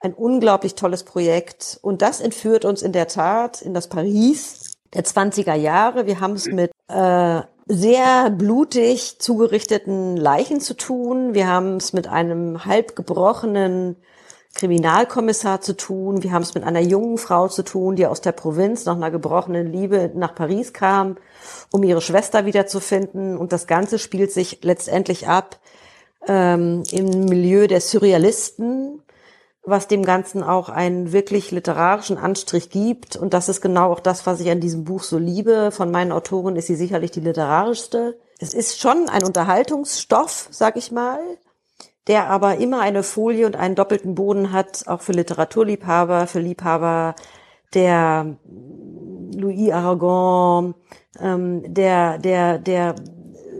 Ein unglaublich tolles Projekt. Und das entführt uns in der Tat in das Paris der 20er Jahre. Wir haben es mit äh, sehr blutig zugerichteten Leichen zu tun. Wir haben es mit einem halb gebrochenen Kriminalkommissar zu tun. Wir haben es mit einer jungen Frau zu tun, die aus der Provinz nach einer gebrochenen Liebe nach Paris kam, um ihre Schwester wiederzufinden. Und das Ganze spielt sich letztendlich ab ähm, im Milieu der Surrealisten, was dem Ganzen auch einen wirklich literarischen Anstrich gibt. Und das ist genau auch das, was ich an diesem Buch so liebe. Von meinen Autoren ist sie sicherlich die literarischste. Es ist schon ein Unterhaltungsstoff, sag ich mal, der aber immer eine Folie und einen doppelten Boden hat, auch für Literaturliebhaber, für Liebhaber der Louis Aragon, ähm, der, der, der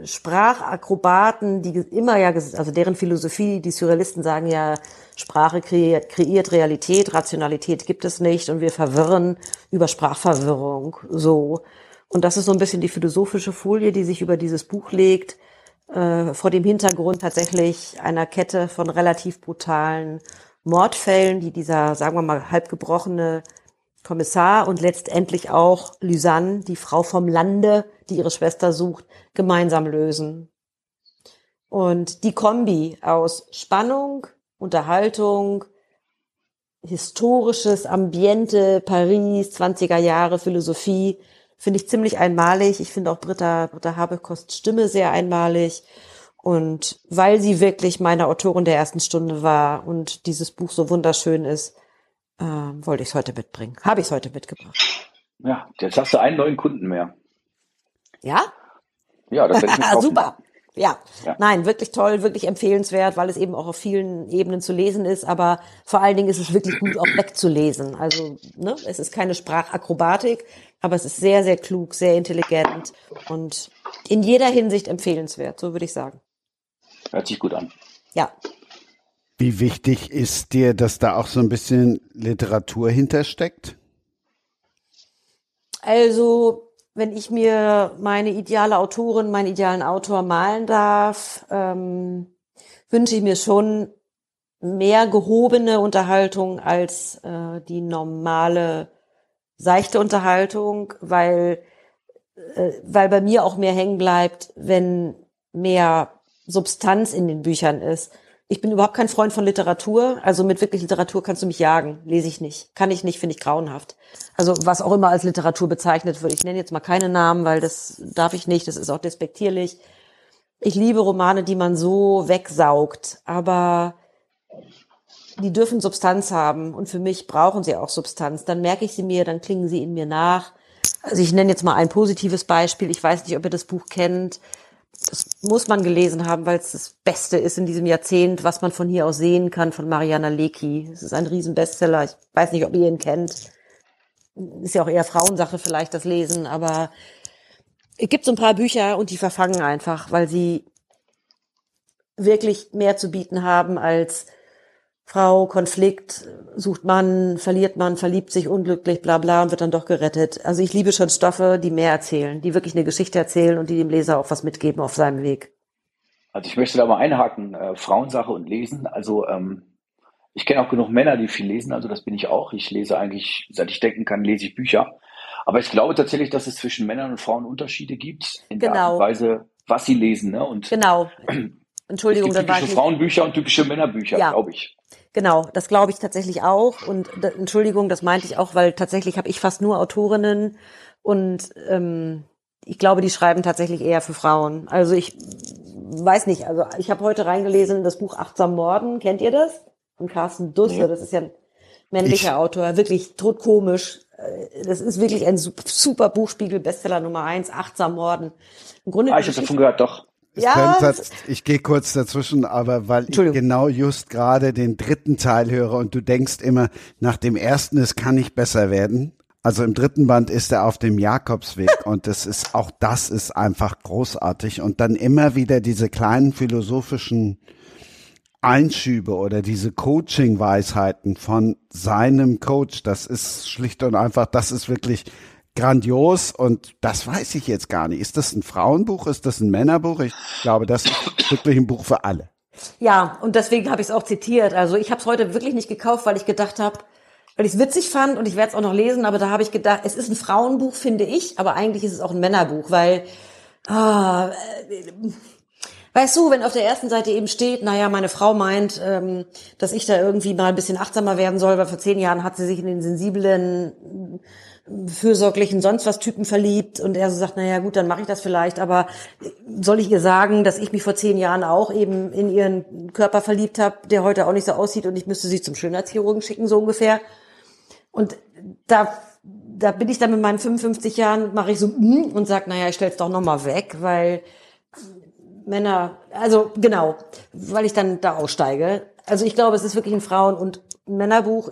Sprachakrobaten, die immer ja, also deren Philosophie, die Surrealisten sagen ja, Sprache kreiert, Realität, Rationalität gibt es nicht und wir verwirren über Sprachverwirrung so. Und das ist so ein bisschen die philosophische Folie, die sich über dieses Buch legt, äh, vor dem Hintergrund tatsächlich einer Kette von relativ brutalen Mordfällen, die dieser, sagen wir mal, halbgebrochene Kommissar und letztendlich auch Lysanne, die Frau vom Lande, die ihre Schwester sucht, gemeinsam lösen. Und die Kombi aus Spannung, Unterhaltung, historisches Ambiente, Paris, 20er Jahre, Philosophie, finde ich ziemlich einmalig. Ich finde auch Britta, Britta Habekosts Stimme sehr einmalig. Und weil sie wirklich meine Autorin der ersten Stunde war und dieses Buch so wunderschön ist, äh, wollte ich es heute mitbringen. Habe ich es heute mitgebracht. Ja, jetzt hast du einen neuen Kunden mehr. Ja? Ja, das werde ich mir Super. Ja. ja, nein, wirklich toll, wirklich empfehlenswert, weil es eben auch auf vielen Ebenen zu lesen ist, aber vor allen Dingen ist es wirklich gut auch wegzulesen. Also, ne, es ist keine Sprachakrobatik, aber es ist sehr, sehr klug, sehr intelligent und in jeder Hinsicht empfehlenswert, so würde ich sagen. Hört sich gut an. Ja. Wie wichtig ist dir, dass da auch so ein bisschen Literatur hintersteckt? Also, wenn ich mir meine ideale Autorin, meinen idealen Autor malen darf, ähm, wünsche ich mir schon mehr gehobene Unterhaltung als äh, die normale seichte Unterhaltung, weil, äh, weil bei mir auch mehr hängen bleibt, wenn mehr Substanz in den Büchern ist. Ich bin überhaupt kein Freund von Literatur. Also mit wirklich Literatur kannst du mich jagen. Lese ich nicht. Kann ich nicht, finde ich grauenhaft. Also was auch immer als Literatur bezeichnet wird. Ich nenne jetzt mal keine Namen, weil das darf ich nicht. Das ist auch despektierlich. Ich liebe Romane, die man so wegsaugt. Aber die dürfen Substanz haben. Und für mich brauchen sie auch Substanz. Dann merke ich sie mir, dann klingen sie in mir nach. Also ich nenne jetzt mal ein positives Beispiel. Ich weiß nicht, ob ihr das Buch kennt das muss man gelesen haben, weil es das Beste ist in diesem Jahrzehnt, was man von hier aus sehen kann, von Mariana Lecki. Es ist ein Riesenbestseller. Ich weiß nicht, ob ihr ihn kennt. Ist ja auch eher Frauensache vielleicht, das Lesen, aber es gibt so ein paar Bücher und die verfangen einfach, weil sie wirklich mehr zu bieten haben als Frau, Konflikt, sucht man, verliert man, verliebt sich unglücklich, bla bla und wird dann doch gerettet. Also ich liebe schon Stoffe, die mehr erzählen, die wirklich eine Geschichte erzählen und die dem Leser auch was mitgeben auf seinem Weg. Also ich möchte da mal einhaken, äh, Frauensache und Lesen. Also ähm, Ich kenne auch genug Männer, die viel lesen, also das bin ich auch. Ich lese eigentlich, seit ich denken kann, lese ich Bücher. Aber ich glaube tatsächlich, dass es zwischen Männern und Frauen Unterschiede gibt in genau. der Art und Weise, was sie lesen. Ne? Und genau. Entschuldigung, es gibt typische Frauenbücher und typische Männerbücher, ja. glaube ich. Genau, das glaube ich tatsächlich auch. Und da, Entschuldigung, das meinte ich auch, weil tatsächlich habe ich fast nur Autorinnen und ähm, ich glaube, die schreiben tatsächlich eher für Frauen. Also ich weiß nicht, also ich habe heute reingelesen das Buch Achtsam Morden, kennt ihr das? Von Carsten Dusse, ja. das ist ja ein männlicher ich. Autor, wirklich totkomisch. Äh, das ist wirklich ein super Buchspiegel, Bestseller Nummer eins, Achtsam Morden. Im Grunde ah, ich habe davon gehört, doch. Ja, könnte, ich gehe kurz dazwischen, aber weil ich genau just gerade den dritten Teil höre und du denkst immer, nach dem ersten, es kann nicht besser werden. Also im dritten Band ist er auf dem Jakobsweg und das ist auch das ist einfach großartig und dann immer wieder diese kleinen philosophischen Einschübe oder diese Coaching-Weisheiten von seinem Coach. Das ist schlicht und einfach, das ist wirklich grandios und das weiß ich jetzt gar nicht. Ist das ein Frauenbuch? Ist das ein Männerbuch? Ich glaube, das ist wirklich ein Buch für alle. Ja, und deswegen habe ich es auch zitiert. Also ich habe es heute wirklich nicht gekauft, weil ich gedacht habe, weil ich es witzig fand und ich werde es auch noch lesen, aber da habe ich gedacht, es ist ein Frauenbuch, finde ich, aber eigentlich ist es auch ein Männerbuch, weil, ah, äh, weißt du, wenn auf der ersten Seite eben steht, naja, meine Frau meint, ähm, dass ich da irgendwie mal ein bisschen achtsamer werden soll, weil vor zehn Jahren hat sie sich in den sensiblen, fürsorglichen sonst was Typen verliebt und er so sagt, naja gut, dann mache ich das vielleicht, aber soll ich ihr sagen, dass ich mich vor zehn Jahren auch eben in ihren Körper verliebt habe, der heute auch nicht so aussieht und ich müsste sie zum Schönheitschirurgen schicken, so ungefähr. Und da, da bin ich dann mit meinen 55 Jahren, mache ich so mm, und sag, naja, ich stell's doch nochmal weg, weil Männer, also genau, weil ich dann da aussteige. Also ich glaube, es ist wirklich ein Frauen- und Männerbuch.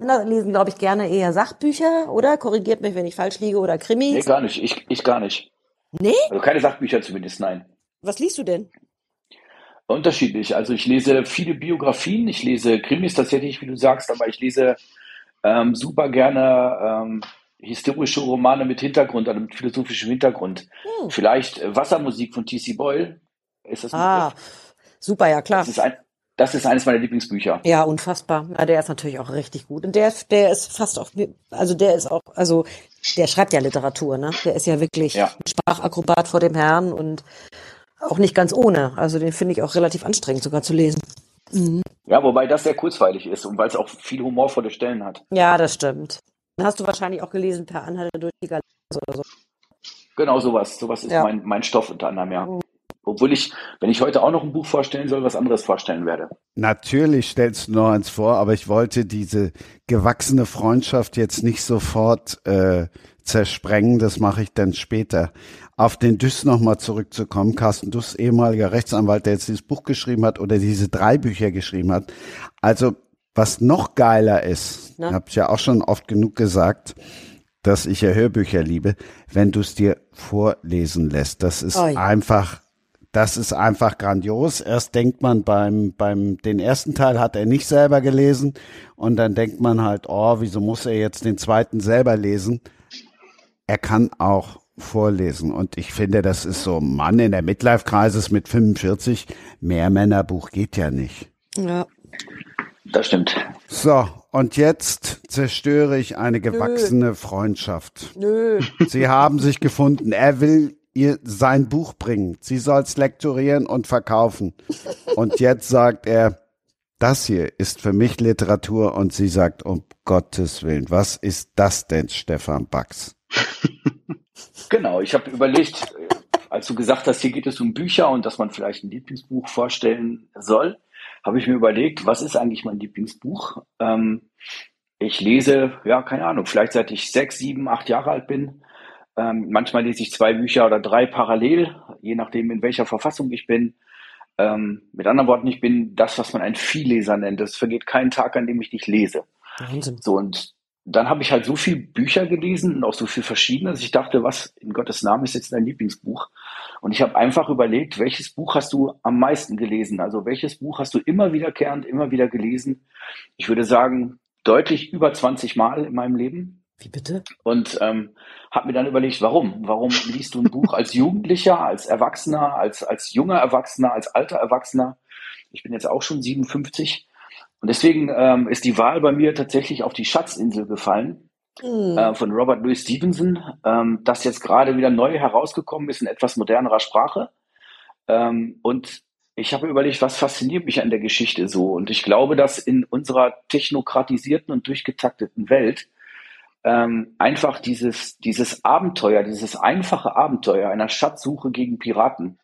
Männer lesen, glaube ich, gerne eher Sachbücher, oder? Korrigiert mich, wenn ich falsch liege, oder Krimis. Nee, gar nicht. Ich, ich gar nicht. Nee? Also keine Sachbücher zumindest, nein. Was liest du denn? Unterschiedlich. Also ich lese viele Biografien, ich lese Krimis tatsächlich, wie du sagst, aber ich lese ähm, super gerne ähm, historische Romane mit Hintergrund, also mit philosophischem Hintergrund. Hm. Vielleicht äh, Wassermusik von T.C. Boyle. Ist das Ah, super, ja klar. Das ist, ein, das ist eines meiner Lieblingsbücher. Ja, unfassbar. Der ist natürlich auch richtig gut. Und der, der ist fast auch, also der ist auch, also der schreibt ja Literatur, ne? Der ist ja wirklich ja. Sprachakrobat vor dem Herrn und auch nicht ganz ohne. Also den finde ich auch relativ anstrengend sogar zu lesen. Mhm. Ja, wobei das sehr kurzweilig ist und weil es auch viele humorvolle Stellen hat. Ja, das stimmt. Dann hast du wahrscheinlich auch gelesen per Anhalter durch die Galaxie oder so. Genau, sowas. Sowas ist ja. mein, mein Stoff unter anderem, ja. Mhm. Obwohl ich, wenn ich heute auch noch ein Buch vorstellen soll, was anderes vorstellen werde. Natürlich stellst du noch eins vor, aber ich wollte diese gewachsene Freundschaft jetzt nicht sofort äh, zersprengen. Das mache ich dann später auf den Düss nochmal zurückzukommen. Carsten Düss, ehemaliger Rechtsanwalt, der jetzt dieses Buch geschrieben hat oder diese drei Bücher geschrieben hat. Also was noch geiler ist, habe ich ja auch schon oft genug gesagt, dass ich ja Hörbücher liebe, wenn du es dir vorlesen lässt. Das ist oh ja. einfach, das ist einfach grandios. Erst denkt man beim, beim, den ersten Teil hat er nicht selber gelesen und dann denkt man halt, oh, wieso muss er jetzt den zweiten selber lesen? Er kann auch vorlesen. Und ich finde, das ist so ein Mann in der Midlife-Kreises mit 45. Mehr Männerbuch geht ja nicht. Ja. Das stimmt. So, und jetzt zerstöre ich eine gewachsene Nö. Freundschaft. Nö. Sie haben sich gefunden. Er will ihr sein Buch bringen. Sie soll es lektorieren und verkaufen. Und jetzt sagt er, das hier ist für mich Literatur. Und sie sagt, um Gottes Willen, was ist das denn, Stefan Bax? Genau, ich habe überlegt, als du gesagt hast, hier geht es um Bücher und dass man vielleicht ein Lieblingsbuch vorstellen soll, habe ich mir überlegt, was ist eigentlich mein Lieblingsbuch? Ähm, ich lese, ja, keine Ahnung, vielleicht seit ich sechs, sieben, acht Jahre alt bin. Ähm, manchmal lese ich zwei Bücher oder drei parallel, je nachdem, in welcher Verfassung ich bin. Ähm, mit anderen Worten, ich bin das, was man ein Vielleser nennt. Es vergeht kein Tag, an dem ich nicht lese. Wahnsinn. So, und dann habe ich halt so viel Bücher gelesen und auch so viel verschiedene, dass ich dachte, was in Gottes Namen ist jetzt dein Lieblingsbuch? Und ich habe einfach überlegt, welches Buch hast du am meisten gelesen? Also welches Buch hast du immer wiederkehrend, immer wieder gelesen? Ich würde sagen, deutlich über 20 Mal in meinem Leben. Wie bitte? Und ähm, habe mir dann überlegt, warum? Warum liest du ein Buch als Jugendlicher, als Erwachsener, als, als junger Erwachsener, als alter Erwachsener? Ich bin jetzt auch schon 57 Und deswegen ähm, ist die Wahl bei mir tatsächlich auf die Schatzinsel gefallen Hm. äh, von Robert Louis Stevenson, ähm, das jetzt gerade wieder neu herausgekommen ist in etwas modernerer Sprache. Ähm, und ich habe überlegt, was fasziniert mich an der Geschichte so? Und ich glaube, dass in unserer technokratisierten und durchgetakteten Welt ähm, einfach dieses, dieses Abenteuer, dieses einfache Abenteuer einer Schatzsuche gegen Piraten,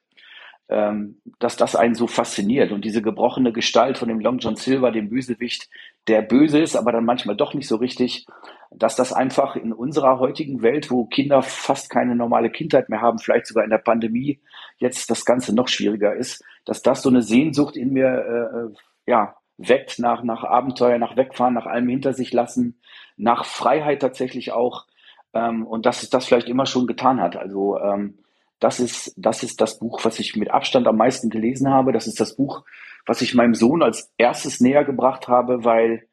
ähm, dass das einen so fasziniert und diese gebrochene Gestalt von dem Long John Silver, dem Bösewicht, der böse ist, aber dann manchmal doch nicht so richtig, dass das einfach in unserer heutigen Welt, wo Kinder fast keine normale Kindheit mehr haben, vielleicht sogar in der Pandemie jetzt das Ganze noch schwieriger ist, dass das so eine Sehnsucht in mir äh, ja weckt nach nach Abenteuer, nach Wegfahren, nach allem hinter sich lassen, nach Freiheit tatsächlich auch ähm, und dass es das vielleicht immer schon getan hat. Also ähm, das ist, das ist das Buch, was ich mit Abstand am meisten gelesen habe. Das ist das Buch, was ich meinem Sohn als erstes näher gebracht habe, weil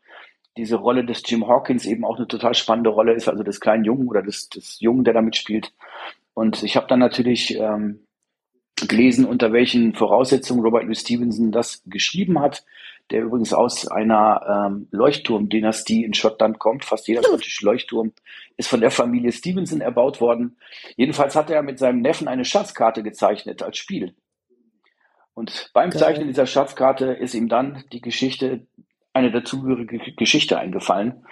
diese Rolle des Jim Hawkins eben auch eine total spannende Rolle ist, also des kleinen Jungen oder des, des Jungen, der da mitspielt. Und ich habe dann natürlich ähm, gelesen, unter welchen Voraussetzungen Robert Louis Stevenson das geschrieben hat, der übrigens aus einer ähm, Leuchtturmdynastie in Schottland kommt. Fast jeder schottische Leuchtturm ist von der Familie Stevenson erbaut worden. Jedenfalls hat er mit seinem Neffen eine Schatzkarte gezeichnet als Spiel. Und beim Geil. Zeichnen dieser Schatzkarte ist ihm dann die Geschichte, eine dazugehörige Geschichte eingefallen.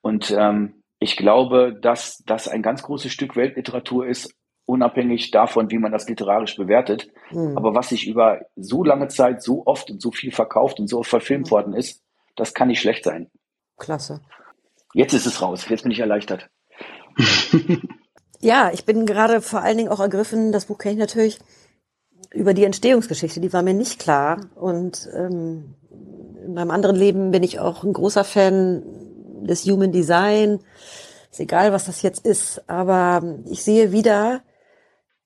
Und ähm, ich glaube, dass das ein ganz großes Stück Weltliteratur ist, unabhängig davon, wie man das literarisch bewertet. Hm. Aber was sich über so lange Zeit so oft und so viel verkauft und so oft verfilmt worden ist, das kann nicht schlecht sein. Klasse. Jetzt ist es raus. Jetzt bin ich erleichtert. Ja, ich bin gerade vor allen Dingen auch ergriffen, das Buch kenne ich natürlich, über die Entstehungsgeschichte, die war mir nicht klar. Und ähm, in meinem anderen Leben bin ich auch ein großer Fan des Human Design. Ist egal, was das jetzt ist, aber ich sehe wieder,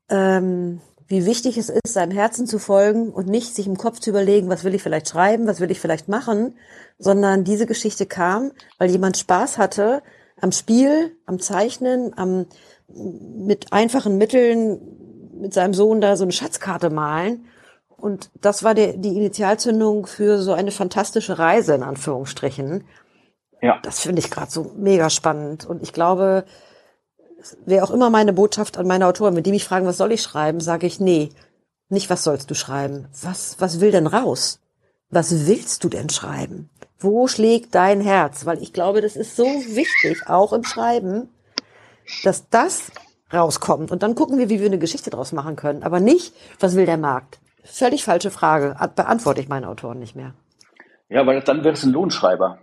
ähm, wie wichtig es ist, seinem Herzen zu folgen und nicht sich im Kopf zu überlegen, was will ich vielleicht schreiben, was will ich vielleicht machen, sondern diese Geschichte kam, weil jemand Spaß hatte am Spiel, am Zeichnen, am mit einfachen Mitteln mit seinem Sohn da so eine Schatzkarte malen. Und das war der, die Initialzündung für so eine fantastische Reise, in Anführungsstrichen. Ja. Das finde ich gerade so mega spannend. Und ich glaube, wer auch immer meine Botschaft an meine Autoren, wenn die mich fragen, was soll ich schreiben, sage ich, nee, nicht was sollst du schreiben. Was, was will denn raus? Was willst du denn schreiben? Wo schlägt dein Herz? Weil ich glaube, das ist so wichtig, auch im Schreiben, dass das rauskommt. Und dann gucken wir, wie wir eine Geschichte draus machen können. Aber nicht, was will der Markt? Völlig falsche Frage. Beantworte ich meinen Autoren nicht mehr. Ja, weil dann wäre es ein Lohnschreiber.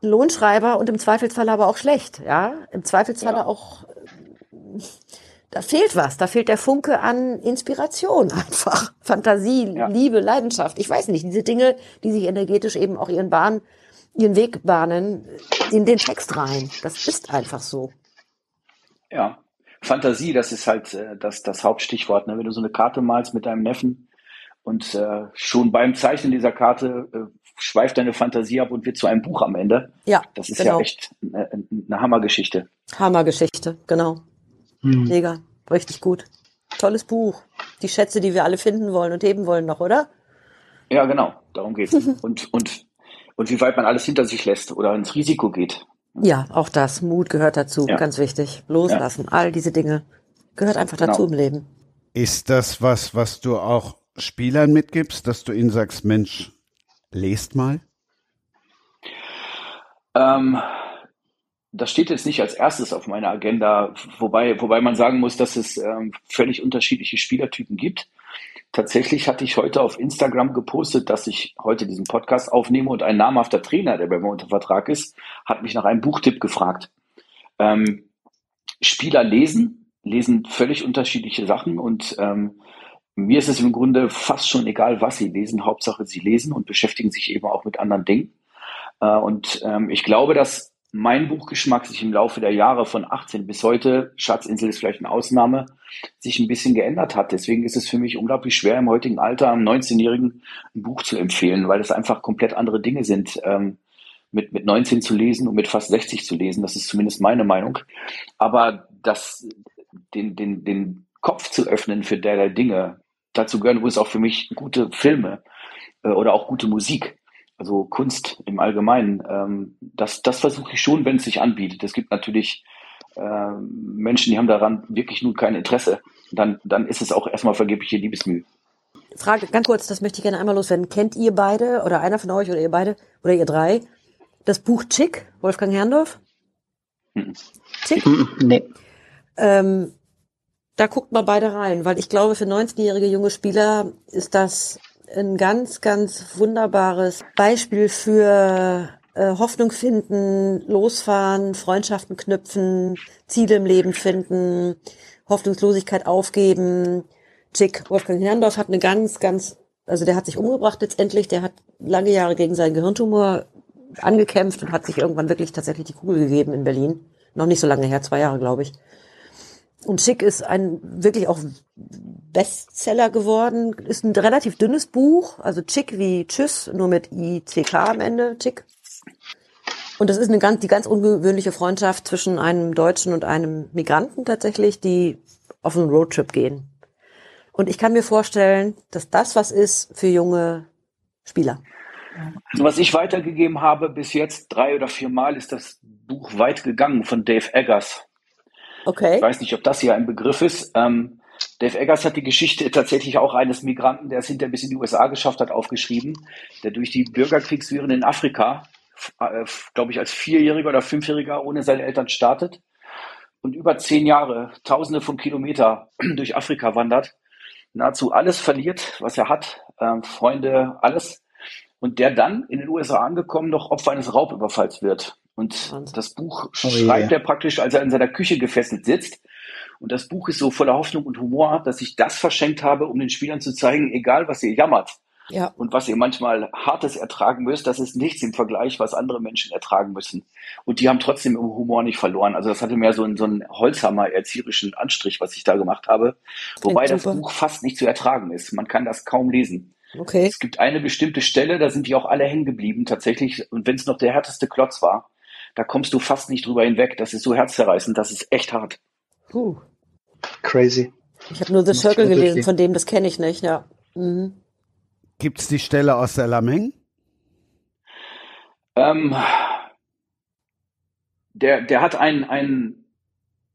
Lohnschreiber und im Zweifelsfall aber auch schlecht, ja. Im Zweifelsfall Ja. auch, da fehlt was. Da fehlt der Funke an Inspiration einfach. Fantasie, Ja. Liebe, Leidenschaft. Ich weiß nicht, diese Dinge, die sich energetisch eben auch ihren Bahn, ihren Weg bahnen, in den Text rein. Das ist einfach so. Ja. Fantasie, das ist halt äh, das, das Hauptstichwort. Ne? Wenn du so eine Karte malst mit deinem Neffen und äh, schon beim Zeichnen dieser Karte äh, schweift deine Fantasie ab und wird zu einem Buch am Ende. Ja, Das ist genau. ja echt eine, eine Hammergeschichte. Hammergeschichte, genau. Hm. Mega, richtig gut. Tolles Buch. Die Schätze, die wir alle finden wollen und heben wollen noch, oder? Ja, genau, darum geht's. und, und, und wie weit man alles hinter sich lässt oder ins Risiko geht. Ja, auch das. Mut gehört dazu, Ja. ganz wichtig. Loslassen, all diese Dinge gehört einfach dazu Genau. im Leben. Ist das was, was du auch Spielern mitgibst, dass du ihnen sagst, Mensch, lest mal? Ähm, das steht jetzt nicht als erstes auf meiner Agenda, wobei, wobei man sagen muss, dass es ähm, völlig unterschiedliche Spielertypen gibt. Tatsächlich hatte ich heute auf Instagram gepostet, dass ich heute diesen Podcast aufnehme und ein namhafter Trainer, der bei mir unter Vertrag ist, hat mich nach einem Buchtipp gefragt. Ähm, Spieler lesen, lesen völlig unterschiedliche Sachen und ähm, mir ist es im Grunde fast schon egal, was sie lesen. Hauptsache, sie lesen und beschäftigen sich eben auch mit anderen Dingen. Äh, und ähm, ich glaube, dass mein Buchgeschmack sich im Laufe der Jahre von 18 bis heute, Schatzinsel ist vielleicht eine Ausnahme, sich ein bisschen geändert hat. Deswegen ist es für mich unglaublich schwer, im heutigen Alter einem 19-Jährigen ein Buch zu empfehlen, weil es einfach komplett andere Dinge sind. Ähm, mit, mit 19 zu lesen und mit fast 60 zu lesen, das ist zumindest meine Meinung. Aber das, den, den, den Kopf zu öffnen für derlei Dinge, dazu gehören übrigens auch für mich gute Filme äh, oder auch gute Musik. also Kunst im Allgemeinen. Ähm, das, das versuche ich schon, wenn es sich anbietet. Es gibt natürlich äh, Menschen, die haben daran wirklich nun kein Interesse. Dann, dann ist es auch erstmal vergebliche Liebesmühe. Frage ganz kurz, das möchte ich gerne einmal loswerden. Kennt ihr beide oder einer von euch oder ihr beide oder ihr drei das Buch Chick, Wolfgang Herrndorf? Mhm. Chick? Nee. Ähm, da guckt mal beide rein, weil ich glaube, für 19-jährige junge Spieler ist das ein ganz, ganz wunderbares Beispiel für äh, Hoffnung finden, losfahren, Freundschaften knüpfen, Ziele im Leben finden, Hoffnungslosigkeit aufgeben. Chick, Wolfgang Herrndorf hat eine ganz, ganz, also der hat sich umgebracht letztendlich, der hat lange Jahre gegen seinen Gehirntumor angekämpft und hat sich irgendwann wirklich tatsächlich die Kugel gegeben in Berlin. Noch nicht so lange her, zwei Jahre, glaube ich. Und Chick ist ein wirklich auch Bestseller geworden. Ist ein relativ dünnes Buch, also Chick wie Tschüss, nur mit ICK am Ende, Chick. Und das ist eine ganz, die ganz ungewöhnliche Freundschaft zwischen einem Deutschen und einem Migranten tatsächlich, die auf einen Roadtrip gehen. Und ich kann mir vorstellen, dass das was ist für junge Spieler. Also was ich weitergegeben habe bis jetzt drei oder vier Mal ist das Buch Weit gegangen von Dave Eggers. Okay. Ich weiß nicht, ob das hier ein Begriff ist. Ähm, Dave Eggers hat die Geschichte tatsächlich auch eines Migranten, der es hinterher bis in die USA geschafft hat, aufgeschrieben, der durch die Bürgerkriegsviren in Afrika, äh, glaube ich, als Vierjähriger oder Fünfjähriger ohne seine Eltern startet und über zehn Jahre, tausende von Kilometer durch Afrika wandert, nahezu alles verliert, was er hat, äh, Freunde, alles. Und der dann in den USA angekommen noch Opfer eines Raubüberfalls wird. Und Wahnsinn. das Buch Oh schreibt er praktisch, als er in seiner Küche gefesselt sitzt. Und das Buch ist so voller Hoffnung und Humor, dass ich das verschenkt habe, um den Spielern zu zeigen, egal was ihr jammert Ja. und was ihr manchmal Hartes ertragen müsst, das ist nichts im Vergleich, was andere Menschen ertragen müssen. Und die haben trotzdem im Humor nicht verloren. Also das hatte mehr so einen, so einen Holzhammer erzieherischen Anstrich, was ich da gemacht habe. Wobei das. Buch fast nicht zu ertragen ist. Man kann das kaum lesen. Okay. Es gibt eine bestimmte Stelle, da sind die auch alle hängen geblieben tatsächlich. Und wenn es noch der härteste Klotz war, da kommst du fast nicht drüber hinweg. Das ist so herzzerreißend, das ist echt hart. Puh. Crazy. Ich habe nur The Circle gelesen, von dem, das kenne ich nicht, ja. Mhm. Gibt's die Stelle aus der Lameng? Ähm, der, der hat einen, einen,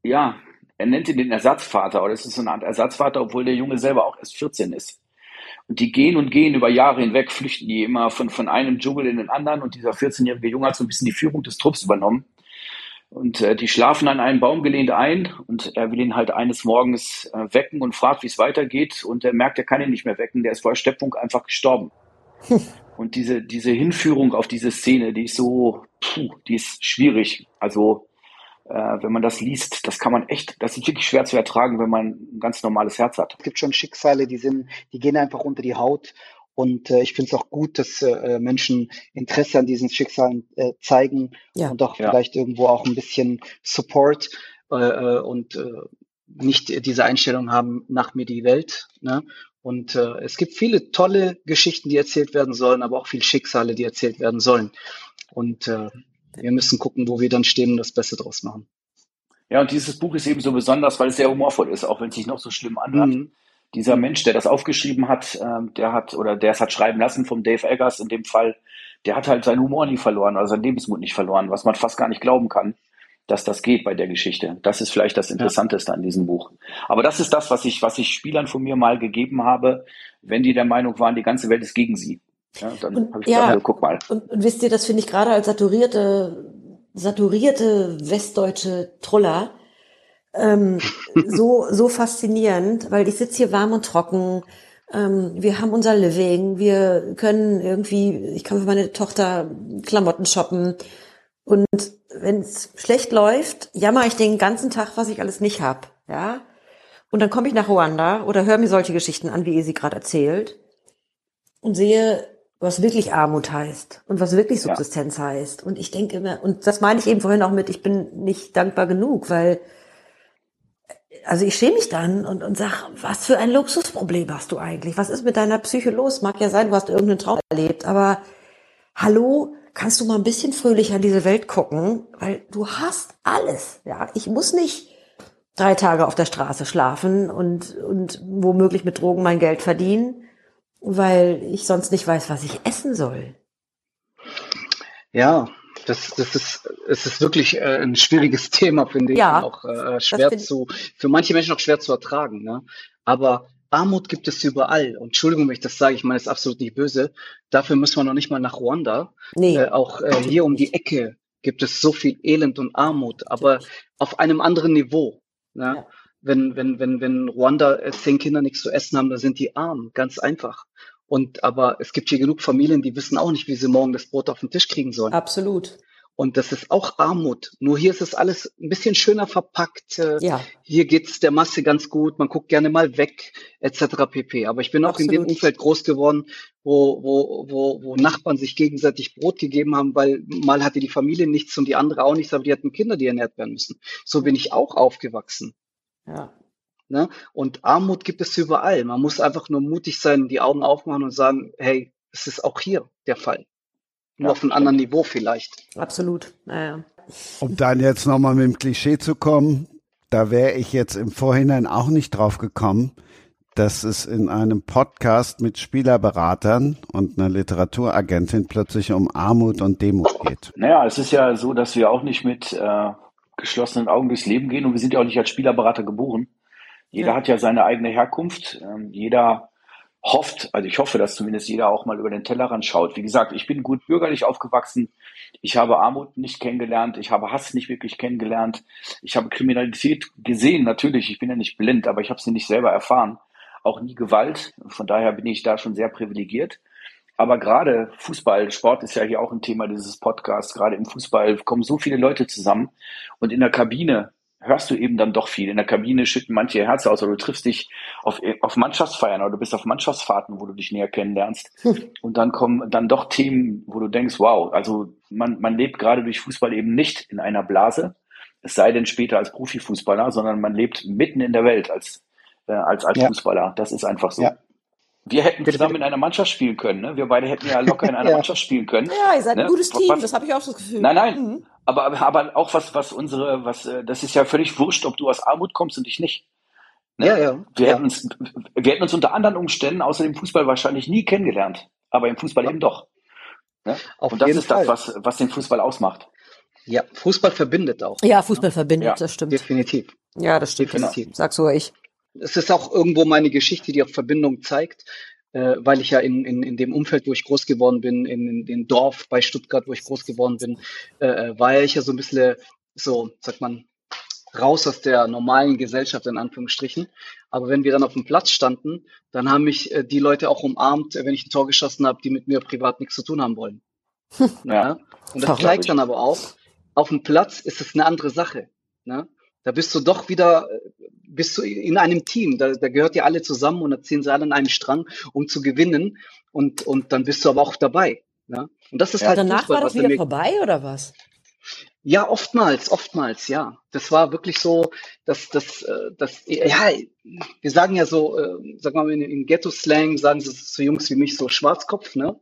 ja, er nennt ihn den Ersatzvater, oder es ist so eine Art Ersatzvater, obwohl der Junge selber auch erst 14 ist. Und die gehen und gehen über Jahre hinweg, flüchten die immer von, von einem Dschungel in den anderen und dieser 14-jährige Junge hat so ein bisschen die Führung des Trupps übernommen. Und äh, die schlafen an einem Baum gelehnt ein und er will ihn halt eines Morgens äh, wecken und fragt, wie es weitergeht. Und er merkt, er kann ihn nicht mehr wecken, der ist vor Erschöpfung einfach gestorben. Und diese, diese Hinführung auf diese Szene, die ist so, puh, die ist schwierig. Also, äh, wenn man das liest, das kann man echt, das ist wirklich schwer zu ertragen, wenn man ein ganz normales Herz hat. Es gibt schon Schicksale, die sind, die gehen einfach unter die Haut. Und äh, ich finde es auch gut, dass äh, Menschen Interesse an diesen Schicksalen äh, zeigen Ja. und auch Ja. vielleicht irgendwo auch ein bisschen Support äh, äh, und äh, nicht diese Einstellung haben, nach mir die Welt. Ne? Und äh, es gibt viele tolle Geschichten, die erzählt werden sollen, aber auch viele Schicksale, die erzählt werden sollen. Und äh, wir müssen gucken, wo wir dann stehen und das Beste draus machen. Ja, und dieses Buch ist eben so besonders, weil es sehr humorvoll ist, auch wenn es sich noch so schlimm anhört. Mhm. Dieser Mensch, der das aufgeschrieben hat, ähm, der hat, oder der es hat schreiben lassen vom Dave Eggers in dem Fall, der hat halt seinen Humor nie verloren, oder seinen Lebensmut nicht verloren, was man fast gar nicht glauben kann, dass das geht bei der Geschichte. Das ist vielleicht das Interessanteste an diesem Buch. Aber das ist das, was ich, was ich Spielern von mir mal gegeben habe, wenn die der Meinung waren, die ganze Welt ist gegen sie. Ja, dann Und- ich ja. gesagt, guck mal. Und, und wisst ihr, das finde ich gerade als saturierte, saturierte westdeutsche Troller ähm, so, so faszinierend, weil ich sitze hier warm und trocken. Ähm, wir haben unser Living, wir können irgendwie, ich kann für meine Tochter Klamotten shoppen. Und wenn es schlecht läuft, jammer ich den ganzen Tag, was ich alles nicht hab, ja. Und dann komme ich nach Ruanda oder höre mir solche Geschichten an, wie ihr sie gerade erzählt und sehe, was wirklich Armut heißt und was wirklich Ja. Subsistenz heißt. Und ich denke immer, und das meine ich eben vorhin auch mit, ich bin nicht dankbar genug, weil also ich schäme mich dann und, und sag, was für ein Luxusproblem hast du eigentlich? Was ist mit deiner Psyche los? Mag ja sein, du hast irgendeinen Traum erlebt, aber hallo, kannst du mal ein bisschen fröhlicher in diese Welt gucken? Weil du hast alles. Ja, ich muss nicht drei Tage auf der Straße schlafen und, und womöglich mit Drogen mein Geld verdienen, weil ich sonst nicht weiß, was ich essen soll. Ja, das, das ist, es ist wirklich äh, ein schwieriges Thema, finde ich. Ja, auch äh, schwer zu, für manche Menschen auch schwer zu ertragen. Ne? Aber Armut gibt es überall. Und Entschuldigung, wenn ich das sage, ich meine es ist absolut nicht böse. Dafür müssen wir noch nicht mal nach Ruanda. Nee. Äh, auch äh, hier um die Ecke gibt es so viel Elend und Armut, aber auf einem anderen Niveau. Ne? Ja. Wenn, wenn, wenn, wenn Ruanda äh, zehn Kinder nichts zu essen haben, dann sind die arm, ganz einfach. Und aber es gibt hier genug Familien, die wissen auch nicht, wie sie morgen das Brot auf den Tisch kriegen sollen. Absolut. Und das ist auch Armut. Nur hier ist es alles ein bisschen schöner verpackt. Äh, Ja. Hier geht's der Masse ganz gut. Man guckt gerne mal weg, etc. pp. Aber ich bin auch in dem Absolut. Umfeld groß geworden, wo, wo, wo, wo Nachbarn sich gegenseitig Brot gegeben haben, weil mal hatte die Familie nichts und die andere auch nichts, aber die hatten Kinder, die ernährt werden müssen. So bin ich auch aufgewachsen. Ja. Ne? Und Armut gibt es überall. Man muss einfach nur mutig sein, die Augen aufmachen und sagen, hey, es ist auch hier der Fall. Nur Ja, auf einem anderen Niveau vielleicht. Absolut. Naja. Um dann jetzt nochmal mit dem Klischee zu kommen, da wäre ich jetzt im Vorhinein auch nicht drauf gekommen, dass es in einem Podcast mit Spielerberatern und einer Literaturagentin plötzlich um Armut und Demut geht. Naja, es ist ja so, dass wir auch nicht mit äh, geschlossenen Augen durchs Leben gehen und wir sind ja auch nicht als Spielerberater geboren. Jeder Ja. hat ja seine eigene Herkunft. Ähm, jeder hofft, also ich hoffe, dass zumindest jeder auch mal über den Tellerrand schaut. Wie gesagt, ich bin gut bürgerlich aufgewachsen. Ich habe Armut nicht kennengelernt. Ich habe Hass nicht wirklich kennengelernt. Ich habe Kriminalität gesehen, natürlich. Ich bin ja nicht blind, aber ich habe sie nicht selber erfahren. Auch nie Gewalt. Von daher bin ich da schon sehr privilegiert. Aber gerade Fußball, Sport ist ja hier auch ein Thema dieses Podcasts. Gerade im Fußball kommen so viele Leute zusammen und in der Kabine hörst du eben dann doch viel. In der Kabine schütten manche ihr Herz aus oder du triffst dich auf, auf Mannschaftsfeiern oder du bist auf Mannschaftsfahrten, wo du dich näher kennenlernst. Und dann kommen dann doch Themen, wo du denkst, wow, also man, man lebt gerade durch Fußball eben nicht in einer Blase, es sei denn später als Profifußballer, sondern man lebt mitten in der Welt als, äh, als, als Ja. Fußballer. Das ist einfach so. Ja. Wir hätten zusammen in einer Mannschaft spielen können. Ne? Wir beide hätten ja locker in einer Ja. Mannschaft spielen können. Ja, ihr seid ein Ne? gutes Team, Was- das habe ich auch so das Gefühl. Nein, nein. Mhm. Aber, aber, aber auch was, was unsere, was, äh, das ist ja völlig wurscht, ob du aus Armut kommst und ich nicht. Ne? Ja, ja. Wir, ja. hätten uns, wir hätten uns unter anderen Umständen außer dem Fußball wahrscheinlich nie kennengelernt. Aber im Fußball Ja. eben doch. Ne? Auf Und das jeden ist Fall. das, was, was den Fußball ausmacht. Ja, Fußball verbindet auch. Ja, Fußball verbindet, Ja, das stimmt. Definitiv. Ja, das stimmt. Definitiv. Sag sogar ich. Es ist auch irgendwo meine Geschichte, die auch Verbindung zeigt, äh, weil ich ja in, in, in dem Umfeld, wo ich groß geworden bin, in, in dem Dorf bei Stuttgart, wo ich groß geworden bin, äh, äh, war ich ja so ein bisschen so, sagt man, raus aus der normalen Gesellschaft in Anführungsstrichen. Aber wenn wir dann auf dem Platz standen, dann haben mich äh, die Leute auch umarmt, äh, wenn ich ein Tor geschossen habe, die mit mir privat nichts zu tun haben wollen. Ja. Und das zeigt dann aber auch, auf dem Platz ist es eine andere Sache. Ne? Da bist du doch wieder, äh, bist du in einem Team. Da, da gehört ihr alle zusammen und da ziehen sie alle an einem Strang, um zu gewinnen. Und, und dann bist du aber auch dabei. Ne? Und das ist Ja. halt Danach Fußball, war das er wieder vorbei, oder was? Ja, oftmals, oftmals, ja. Das war wirklich so, dass das, äh, das, ja, wir sagen ja so, äh, sagen wir mal in, in Ghetto-Slang, sagen sie zu Jungs wie mich so Schwarzkopf, ne?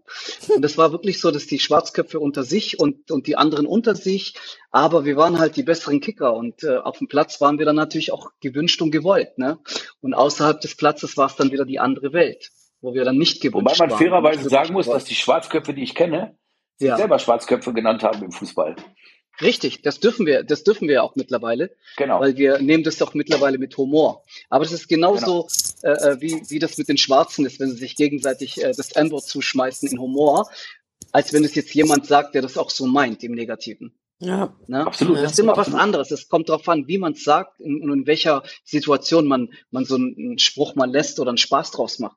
Und das war wirklich so, dass die Schwarzköpfe unter sich und, und die anderen unter sich, aber wir waren halt die besseren Kicker und äh, auf dem Platz waren wir dann natürlich auch gewünscht und gewollt, ne? Und außerhalb des Platzes war es dann wieder die andere Welt, wo wir dann nicht gewünscht Wobei man waren. fairerweise Nicht sagen muss, dass die Schwarzköpfe, die ich kenne, Ja. selber Schwarzköpfe genannt haben im Fußball. Richtig, das dürfen wir, das dürfen wir auch mittlerweile. Genau. Weil wir nehmen das doch mittlerweile mit Humor. Aber das ist genauso, äh, äh, wie, wie das mit den Schwarzen ist, wenn sie sich gegenseitig äh, das N-Wort zuschmeißen in Humor, als wenn es jetzt jemand sagt, der das auch so meint im Negativen. Ja. Ne? Absolut. Das ist immer was Absolut. anderes. Es kommt darauf an, wie man es sagt und in, welcher Situation man, man so einen Spruch mal lässt oder einen Spaß draus macht.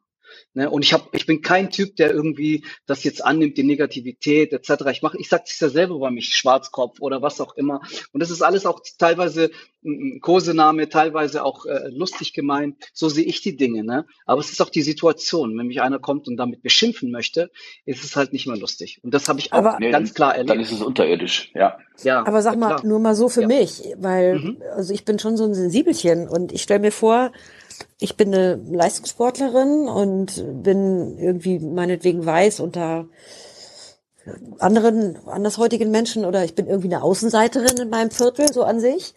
Ne? Und ich hab, ich bin kein Typ, der irgendwie das jetzt annimmt, die Negativität etc. Ich mache, ich sage es ja selber bei mich, Schwarzkopf oder was auch immer. Und das ist alles auch teilweise ein Kosename, teilweise auch äh, lustig gemeint. So sehe ich die Dinge. Ne? Aber es ist auch die Situation. Wenn mich einer kommt und damit beschimpfen möchte, ist es halt nicht mehr lustig. Und das habe ich auch Aber- Nee, ganz klar Dann erlebt. ist es unterirdisch, ja. Ja, Aber sag ja, mal, klar. nur mal so für Ja. mich, weil, Mhm. also ich bin schon so ein Sensibelchen und ich stelle mir vor, ich bin eine Leistungssportlerin und bin irgendwie meinetwegen weiß unter anderen, andersheutigen Menschen oder ich bin irgendwie eine Außenseiterin in meinem Viertel, so an sich.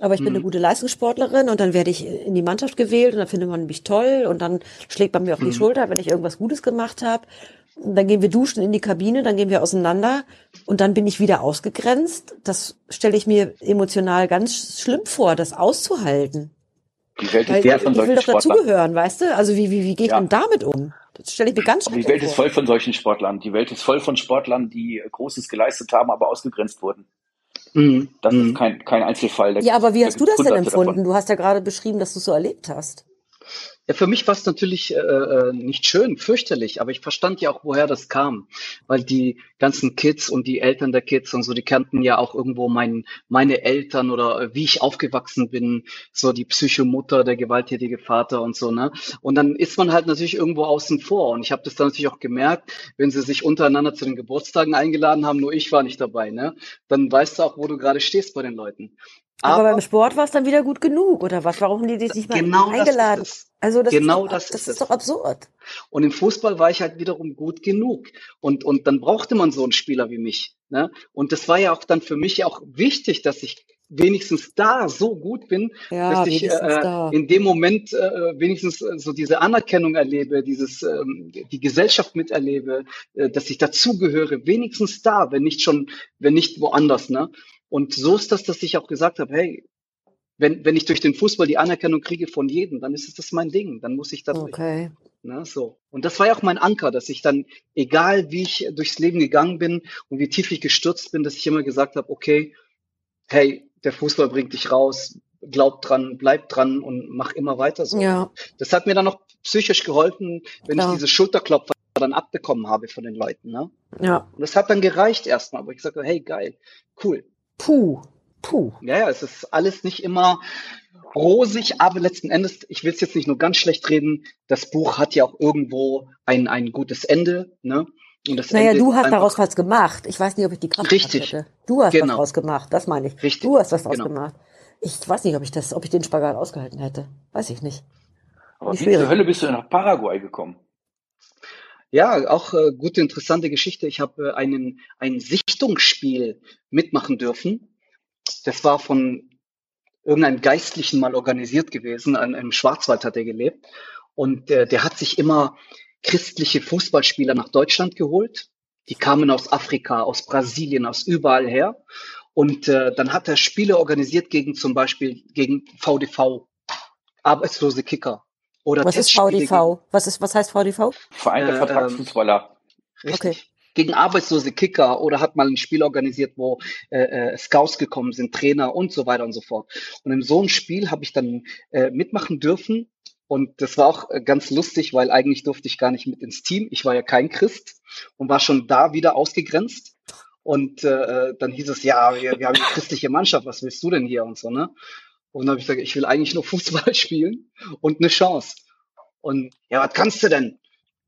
Aber ich bin eine gute Leistungssportlerin und dann werde ich in die Mannschaft gewählt und dann findet man mich toll und dann schlägt man mir auf die Schulter, wenn ich irgendwas Gutes gemacht habe. dann gehen wir duschen in die Kabine, dann gehen wir auseinander und dann bin ich wieder ausgegrenzt. Das stelle ich mir emotional ganz schlimm vor, das auszuhalten. Die Welt Weil ist voll ich von will solchen doch Sportlern. dazugehören, weißt du? Also wie, wie, wie geht Ja. man damit um? Das stelle ich mir ganz Die Welt ist vor. voll von solchen Sportlern. Die Welt ist voll von Sportlern, die Großes geleistet haben, aber ausgegrenzt wurden. Mhm. Das Mhm. ist kein, kein Einzelfall. Da Ja, aber wie hast du das denn empfunden? davon. Du hast ja gerade beschrieben, dass du es so erlebt hast. Ja, für mich war es natürlich äh, äh, nicht schön, fürchterlich, aber ich verstand ja auch, woher das kam, weil die ganzen Kids und die Eltern der Kids und so, die kannten ja auch irgendwo mein, meine Eltern oder äh, wie ich aufgewachsen bin, so die Psychomutter, der gewalttätige Vater und so, ne? Und dann ist man halt natürlich irgendwo außen vor und ich habe das dann natürlich auch gemerkt, wenn sie sich untereinander zu den Geburtstagen eingeladen haben, nur ich war nicht dabei, ne? Dann weißt du auch, wo du gerade stehst bei den Leuten. Aber, beim Sport war es dann wieder gut genug, oder was? Warum haben die dich nicht mal genau das eingeladen? ist es. Also das Genau ist doch, das das ist ist es. doch absurd. Und im Fußball war ich halt wiederum gut genug. Und, und dann brauchte man so einen Spieler wie mich. Ne? Und das war ja auch dann für mich auch wichtig, dass ich wenigstens da so gut bin, Ja, dass ich äh, da. in dem Moment äh, wenigstens äh, so diese Anerkennung erlebe, dieses ähm, die Gesellschaft miterlebe, äh, dass ich dazugehöre, wenigstens da, wenn nicht schon, wenn nicht woanders. Ne? Und so ist das, dass ich auch gesagt habe, hey, wenn, wenn ich durch den Fußball die Anerkennung kriege von jedem, dann ist es das mein Ding, dann muss ich da durch. Okay. Ne, so. Und das war ja auch mein Anker, dass ich dann, egal wie ich durchs Leben gegangen bin und wie tief ich gestürzt bin, dass ich immer gesagt habe, okay, hey, der Fußball bringt dich raus, glaub dran, bleib dran und mach immer weiter so. Ja, Das hat mir dann auch psychisch geholfen, wenn Klar. ich diese Schulterklopfer dann abbekommen habe von den Leuten. Ne? ja. Und das hat dann gereicht erstmal, aber ich gesagt habe, hey, geil, cool. Puh. Puh. Ja, ja, es ist alles nicht immer rosig, aber letzten Endes, ich will es jetzt nicht nur ganz schlecht reden, das Buch hat ja auch irgendwo ein, ein gutes Ende, ne? Und das Naja, Ende du hast daraus was gemacht. Ich weiß nicht, ob ich die Kraft Richtig. hätte. Du hast Genau. was draus gemacht, das meine ich. Richtig. Du hast was draus Genau. gemacht. Ich weiß nicht, ob ich das, ob ich den Spagat ausgehalten hätte. Weiß ich nicht. Aber Wie zur Hölle bist du nach Paraguay gekommen? Ja, auch äh, gute, interessante Geschichte. Ich habe äh, einen, ein Sichtungsspiel mitmachen dürfen. Das war von irgendeinem Geistlichen mal organisiert gewesen. An, Im Schwarzwald hat er gelebt. Und äh, der hat sich immer christliche Fußballspieler nach Deutschland geholt. Die kamen aus Afrika, aus Brasilien, aus überall her. Und äh, dann hat er Spiele organisiert gegen zum Beispiel gegen VDV, arbeitslose Kicker. Oder Was ist VDV? Was ist, was heißt VDV? Verein der Äh, Vertragsfußballer. Richtig. Okay. Gegen arbeitslose Kicker oder hat mal ein Spiel organisiert, wo äh, äh, Scouts gekommen sind, Trainer und so weiter und so fort. Und in so einem Spiel habe ich dann äh, mitmachen dürfen. Und das war auch äh, ganz lustig, weil eigentlich durfte ich gar nicht mit ins Team. Ich war ja kein Christ und war schon da wieder ausgegrenzt. Und äh, dann hieß es, ja, wir, wir haben eine christliche Mannschaft, was willst du denn hier und so, ne? Und dann habe ich gesagt, ich will eigentlich nur Fußball spielen und eine Chance. Und ja, was kannst du denn?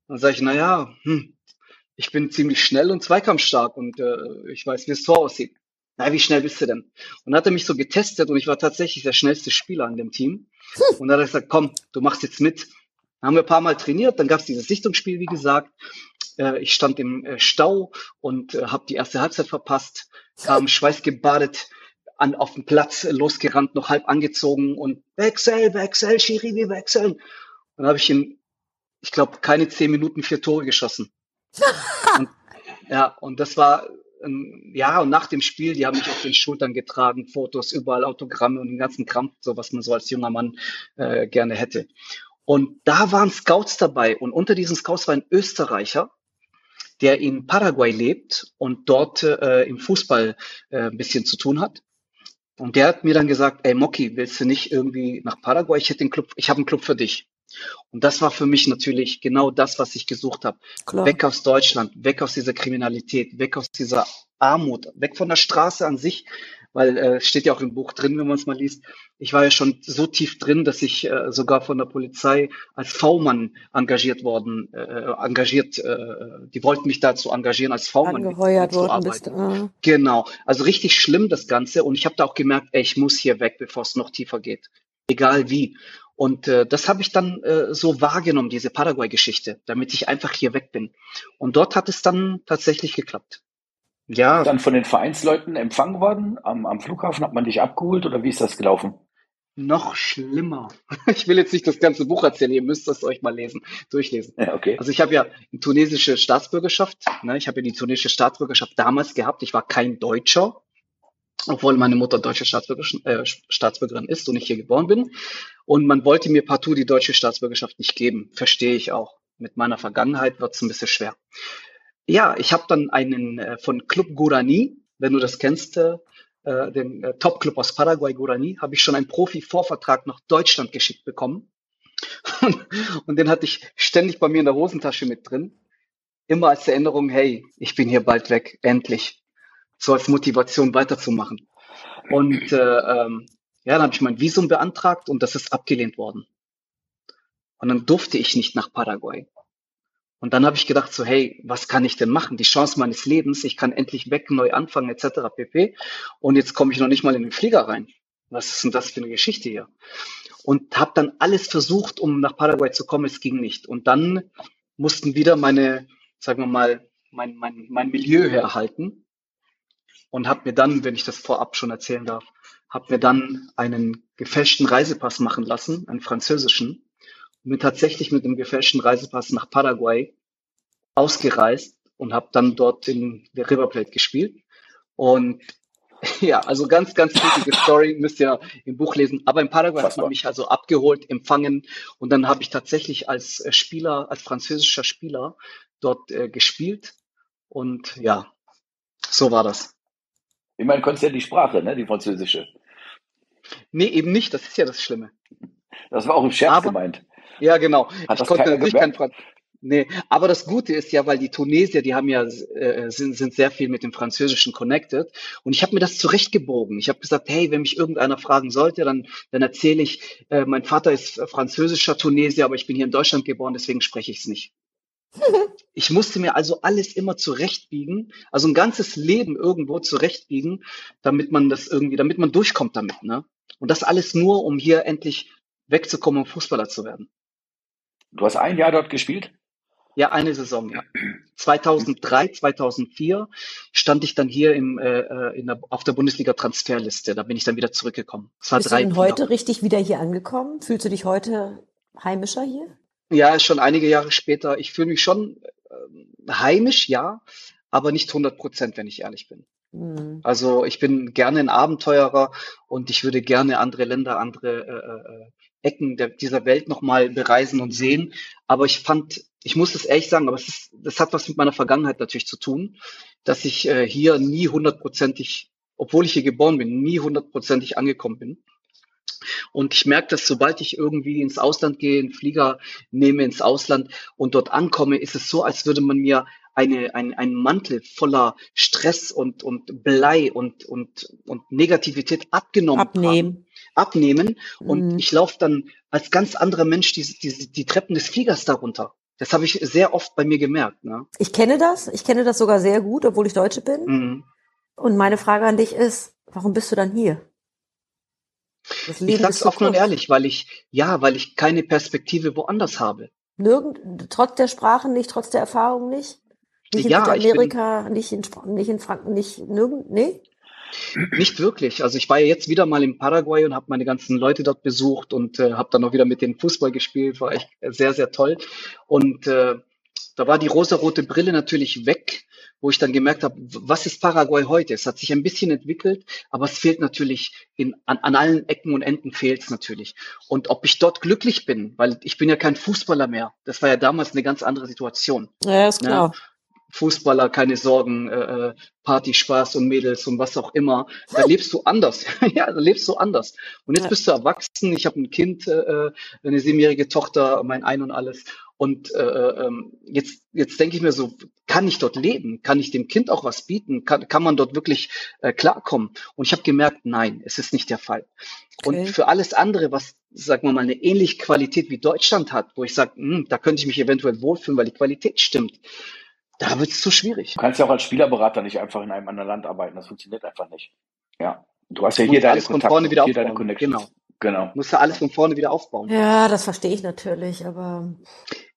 Dann sage ich, na ja, hm, ich bin ziemlich schnell und zweikampfstark und äh, ich weiß, wie es Tor aussieht. Na, wie schnell bist du denn? Und dann hat er mich so getestet und ich war tatsächlich der schnellste Spieler an dem Team. Und dann hat er gesagt, komm, du machst jetzt mit. Dann haben wir ein paar Mal trainiert, dann gab es dieses Sichtungsspiel, wie gesagt. Äh, ich stand im äh, Stau und äh, habe die erste Halbzeit verpasst, kam schweißgebadet an, auf den Platz losgerannt, noch halb angezogen und wechsel, wechsel, Schiri, wir wechseln. Und dann habe ich in, ich glaube, keine zehn Minuten vier Tore geschossen. und, ja, und das war, ähm, ja, und nach dem Spiel, die haben mich auf den Schultern getragen, Fotos, überall Autogramme und den ganzen Kram, so was man so als junger Mann äh, gerne hätte. Und da waren Scouts dabei und unter diesen Scouts war ein Österreicher, der in Paraguay lebt und dort äh, im Fußball äh, ein bisschen zu tun hat. Und der hat mir dann gesagt, ey Moki, willst du nicht irgendwie nach Paraguay? Ich hätte den Club, ich habe einen Club für dich. Und das war für mich natürlich genau das, was ich gesucht habe. Klar. Weg aus Deutschland, weg aus dieser Kriminalität, weg aus dieser Armut, weg von der Straße an sich, weil äh, es steht ja auch im Buch drin, wenn man es mal liest. Ich war ja schon so tief drin, dass ich äh, sogar von der Polizei als V-Mann engagiert worden, äh, engagiert, äh, die wollten mich dazu engagieren, als V-Mann Angeheuert worden bist. Ah. Genau, also richtig schlimm das Ganze und ich habe da auch gemerkt, ey, ich muss hier weg, bevor es noch tiefer geht, egal wie. Und äh, das habe ich dann äh, so wahrgenommen, diese Paraguay-Geschichte, damit ich einfach hier weg bin. Und dort hat es dann tatsächlich geklappt. Ja, Dann von den Vereinsleuten empfangen worden. Am, am Flughafen hat man dich abgeholt oder wie ist das gelaufen? Noch schlimmer. Ich will jetzt nicht das ganze Buch erzählen, ihr müsst es euch mal lesen, durchlesen. Ja, okay. Also ich habe ja eine tunesische Staatsbürgerschaft. Ne? Ich habe ja die tunesische Staatsbürgerschaft damals gehabt. Ich war kein Deutscher, obwohl meine Mutter deutsche Staatsbürgerin, äh, Staatsbürgerin ist und ich hier geboren bin. Und man wollte mir partout die deutsche Staatsbürgerschaft nicht geben. Verstehe ich auch. Mit meiner Vergangenheit wird es ein bisschen schwer. Ja, ich habe dann einen äh, von Club Gurani, wenn du das kennst, äh, äh, den äh, Top-Club aus Paraguay, Guarani, habe ich schon einen Profi-Vorvertrag nach Deutschland geschickt bekommen. und den hatte ich ständig bei mir in der Hosentasche mit drin. Immer als Erinnerung, hey, ich bin hier bald weg, endlich. So als Motivation weiterzumachen. Und äh, ähm, ja, dann habe ich mein Visum beantragt und das ist abgelehnt worden. Und dann durfte ich nicht nach Paraguay. Und dann habe ich gedacht so, hey, was kann ich denn machen? Die Chance meines Lebens, ich kann endlich weg, neu anfangen, etc. pp. Und jetzt komme ich noch nicht mal in den Flieger rein. Was ist denn das für eine Geschichte hier? Und habe dann alles versucht, um nach Paraguay zu kommen, es ging nicht. Und dann mussten wieder meine, sagen wir mal, mein, mein, mein Milieu herhalten und habe mir dann, wenn ich das vorab schon erzählen darf, habe mir dann einen gefälschten Reisepass machen lassen, einen französischen, und bin tatsächlich mit einem gefälschten Reisepass nach Paraguay ausgereist und habe dann dort in der River Plate gespielt. Und ja, also ganz, ganz wichtige Story, müsst ihr im Buch lesen. Aber in Paraguay hat man mich also abgeholt, empfangen und dann habe ich tatsächlich als äh, Spieler, als französischer Spieler dort äh, gespielt. Und ja, so war das. Ich meine, konntest ja die Sprache, ne, die französische. Nee, eben nicht, das ist ja das Schlimme. Das war auch im Scherz Aber, gemeint. Ja, genau. Hat ich konnte natürlich kein Franz Nee, aber das Gute ist ja, weil die Tunesier, die haben ja äh, sind, sind sehr viel mit dem Französischen connected und ich habe mir das zurechtgebogen. Ich habe gesagt, hey, wenn mich irgendeiner fragen sollte, dann dann erzähle ich, äh, mein Vater ist französischer Tunesier, aber ich bin hier in Deutschland geboren, deswegen spreche ich es nicht. Ich musste mir also alles immer zurechtbiegen, also ein ganzes Leben irgendwo zurechtbiegen, damit man das irgendwie, damit man durchkommt damit, ne? Und das alles nur, um hier endlich wegzukommen, um Fußballer zu werden. Du hast ein Jahr dort gespielt? Ja, eine Saison, ja. 2003, 2004 stand ich dann hier im, äh, äh, in der, auf der Bundesliga-Transferliste. Da bin ich dann wieder zurückgekommen. Es war Bist drei, du denn heute richtig wieder hier angekommen? Fühlst du dich heute heimischer hier? Ja, schon einige Jahre später. Ich fühle mich schon heimisch, ja, aber nicht 100 Prozent, wenn ich ehrlich bin. Mhm. Also ich bin gerne ein Abenteurer und ich würde gerne andere Länder, andere äh, äh Ecken der, dieser Welt nochmal bereisen und sehen. Aber ich fand, ich muss es ehrlich sagen, aber es ist, das hat was mit meiner Vergangenheit natürlich zu tun, dass ich äh, hier nie hundertprozentig, obwohl ich hier geboren bin, nie hundertprozentig angekommen bin. Und ich merke, dass sobald ich irgendwie ins Ausland gehe, einen Flieger nehme ins Ausland und dort ankomme, ist es so, als würde man mir eine, ein, ein Mantel voller Stress und, und Blei und, und, und Negativität abgenommen Abnehmen. haben abnehmen und mhm. ich laufe dann als ganz anderer Mensch die, die, die Treppen des Fliegers darunter. Das habe ich sehr oft bei mir gemerkt. Ne? Ich kenne das. Ich kenne das sogar sehr gut, obwohl ich Deutsche bin. Mhm. Und meine Frage an dich ist, warum bist du dann hier? Ich sag's offen und ehrlich, weil ich, ja, weil ich keine Perspektive woanders habe. Nirgend, trotz der Sprachen nicht, trotz der Erfahrung nicht? Nicht in ja, Südamerika, nicht in, nicht in Franken, nicht nirgend, nee? Nicht wirklich. Also ich war ja jetzt wieder mal in Paraguay und habe meine ganzen Leute dort besucht und äh, habe dann auch wieder mit denen Fußball gespielt. War echt sehr, sehr toll. Und äh, da war die rosarote Brille natürlich weg, wo ich dann gemerkt habe, was ist Paraguay heute? Es hat sich ein bisschen entwickelt, aber es fehlt natürlich in, an, an allen Ecken und Enden fehlt es natürlich. Und ob ich dort glücklich bin, weil ich bin ja kein Fußballer mehr. Das war ja damals eine ganz andere Situation. Ja, ist klar. Ja? Fußballer, keine Sorgen, äh, äh, Party, Spaß und Mädels und was auch immer. Da lebst du anders. ja, da lebst du anders. Und jetzt ja. bist du erwachsen. Ich habe ein Kind, äh, äh, eine siebenjährige Tochter, mein Ein und alles. Und äh, äh, ähm, jetzt, jetzt denke ich mir so, kann ich dort leben? Kann ich dem Kind auch was bieten? Kann, kann man dort wirklich äh, klarkommen? Und ich habe gemerkt, nein, es ist nicht der Fall. Okay. Und für alles andere, was, sagen wir mal, eine ähnliche Qualität wie Deutschland hat, wo ich sage, hm, da könnte ich mich eventuell wohlfühlen, weil die Qualität stimmt, da wird es zu schwierig. Du kannst ja auch als Spielerberater nicht einfach in einem anderen Land arbeiten. Das funktioniert einfach nicht. Ja. Du hast ja hier deine, Kontakte, von vorne wieder hier deine Connection. Genau. Genau. Musst du alles von vorne wieder aufbauen. Ja, das verstehe ich natürlich, aber.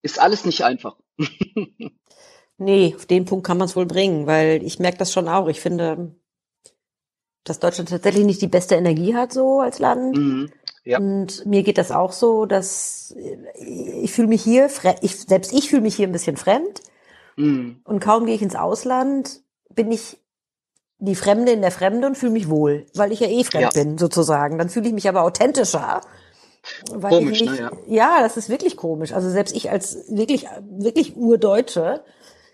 Ist alles nicht einfach. nee, auf den Punkt kann man es wohl bringen, weil ich merke das schon auch. Ich finde, dass Deutschland tatsächlich nicht die beste Energie hat, so als Land. Mhm. Ja. Und mir geht das auch so, dass ich fühle mich hier, ich, selbst ich fühle mich hier ein bisschen fremd. Mhm. Und kaum gehe ich ins Ausland, bin ich die Fremde in der Fremde und fühle mich wohl, weil ich ja eh fremd Ja. bin, sozusagen. Dann fühle ich mich aber authentischer. Weil Komisch, ich ne? Ja. ja, das ist wirklich komisch. Also selbst ich als wirklich, wirklich Urdeutsche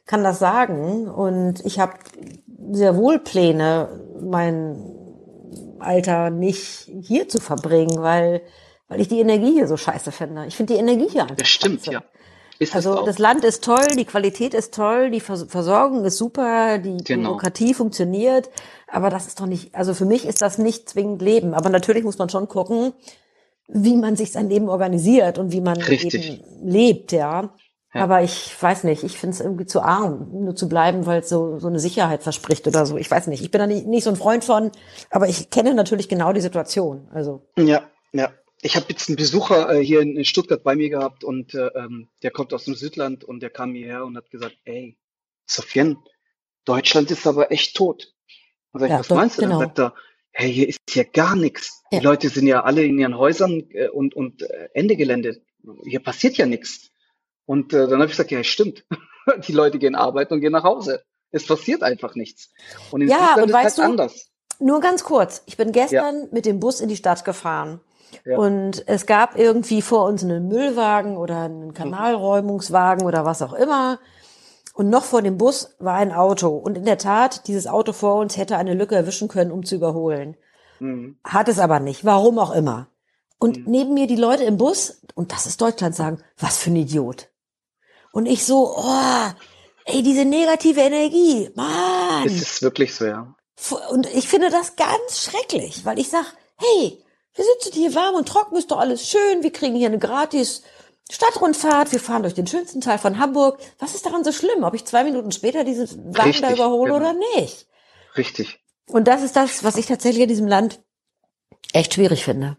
kann das sagen. Und ich habe sehr wohl Pläne, mein Alter nicht hier zu verbringen, weil, weil ich die Energie hier so scheiße finde. Ich finde die Energie hier einfach Das stimmt, scheiße. ja. Ist Also das Land ist toll, die Qualität ist toll, die Vers Versorgung ist super, die Genau. Bürokratie funktioniert, aber das ist doch nicht, also für mich ist das nicht zwingend Leben. Aber natürlich muss man schon gucken, wie man sich sein Leben organisiert und wie man Richtig. eben lebt, ja. Ja. Aber ich weiß nicht, ich finde es irgendwie zu arm, nur zu bleiben, weil es so, so eine Sicherheit verspricht oder so. Ich weiß nicht, ich bin da nicht, nicht so ein Freund von, aber ich kenne natürlich genau die Situation. Also Ja, ja. Ich habe jetzt einen Besucher äh, hier in, in Stuttgart bei mir gehabt und äh, ähm, der kommt aus dem Südland und der kam hierher und hat gesagt, ey, Sofian, Deutschland ist aber echt tot. Und sag ich, Ja, was doch, meinst du? Dann genau. sagt er, hey, hier ist ja gar nichts. Ja. Die Leute sind ja alle in ihren Häusern äh, und, und äh, Ende Gelände. Hier passiert ja nichts. Und äh, dann habe ich gesagt, ja, stimmt. Die Leute gehen arbeiten und gehen nach Hause. Es passiert einfach nichts. Und in Ja, Südland und ist halt weißt du, anders. Nur ganz kurz. Ich bin gestern mit dem Bus in die Stadt gefahren. Ja. Und es gab irgendwie vor uns einen Müllwagen oder einen Kanalräumungswagen oder was auch immer. Und noch vor dem Bus war ein Auto. Und in der Tat, dieses Auto vor uns hätte eine Lücke erwischen können, um zu überholen. Mhm. Hat es aber nicht. Warum auch immer. Und Mhm. neben mir die Leute im Bus, und das ist Deutschland, sagen, was für ein Idiot. Und ich so, oh, ey, diese negative Energie, Mann. Es ist wirklich so, ja. Und ich finde das ganz schrecklich, weil ich sag, hey, wir sitzen hier warm und trocken, ist doch alles schön, wir kriegen hier eine gratis Stadtrundfahrt, wir fahren durch den schönsten Teil von Hamburg. Was ist daran so schlimm, ob ich zwei Minuten später diesen Wagen da überhole genau. oder nicht? Richtig. Und das ist das, was ich tatsächlich in diesem Land echt schwierig finde.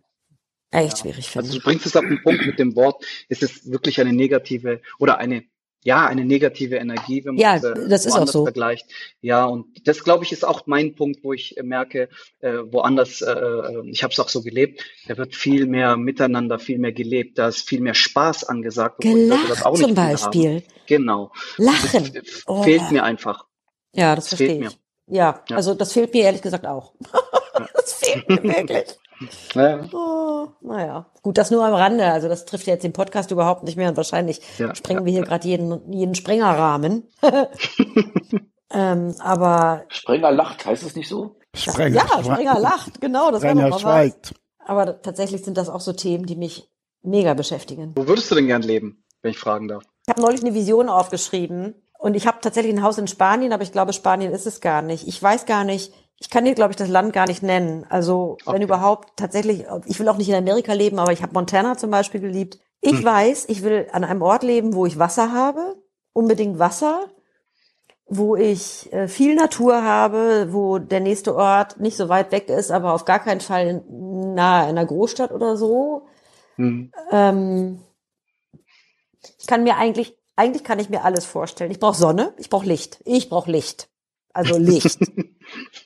Echt schwierig finde. Also du bringst es auf den Punkt mit dem Wort, es ist wirklich eine negative oder eine, ja, eine negative Energie, wenn man Ja, es, äh, das ist auch so. vergleicht. Ja, und das, glaube ich, ist auch mein Punkt, wo ich äh, merke, äh, woanders, äh, äh, ich habe es auch so gelebt, da wird viel mehr miteinander, viel mehr gelebt, da ist viel mehr Spaß angesagt. das Gelacht auch zum. Beispiel. Genau. Lachen. Das Oh. fehlt mir einfach. Ja, das Das fehlt verstehe mir. ich. Ja, Ja. also das fehlt mir ehrlich gesagt auch. das fehlt mir wirklich. Ja, Oh, naja, gut, das nur am Rande. Also das trifft ja jetzt den Podcast überhaupt nicht mehr und wahrscheinlich Ja, sprengen ja, wir hier gerade jeden, jeden Sprengerrahmen. ähm, aber Sprenger lacht, heißt es nicht so? Sprenger, ja, Sprenger lacht, genau, das Sprenger doch mal was. schweigt. Aber tatsächlich sind das auch so Themen, die mich mega beschäftigen. Wo würdest du denn gern leben, wenn ich fragen darf? Ich habe neulich eine Vision aufgeschrieben und ich habe tatsächlich ein Haus in Spanien, aber ich glaube, Spanien ist es gar nicht. Ich weiß gar nicht, ich kann dir, glaube ich, das Land gar nicht nennen. Also, wenn Okay. überhaupt, tatsächlich, ich will auch nicht in Amerika leben, aber ich habe Montana zum Beispiel geliebt. Ich Hm. weiß, ich will an einem Ort leben, wo ich Wasser habe, unbedingt Wasser, wo ich äh, viel Natur habe, wo der nächste Ort nicht so weit weg ist, aber auf gar keinen Fall in- nahe einer Großstadt oder so. Hm. Ähm, ich kann mir eigentlich, eigentlich kann ich mir alles vorstellen. Ich brauche Sonne, ich brauche Licht. Ich brauche Licht. Also Licht.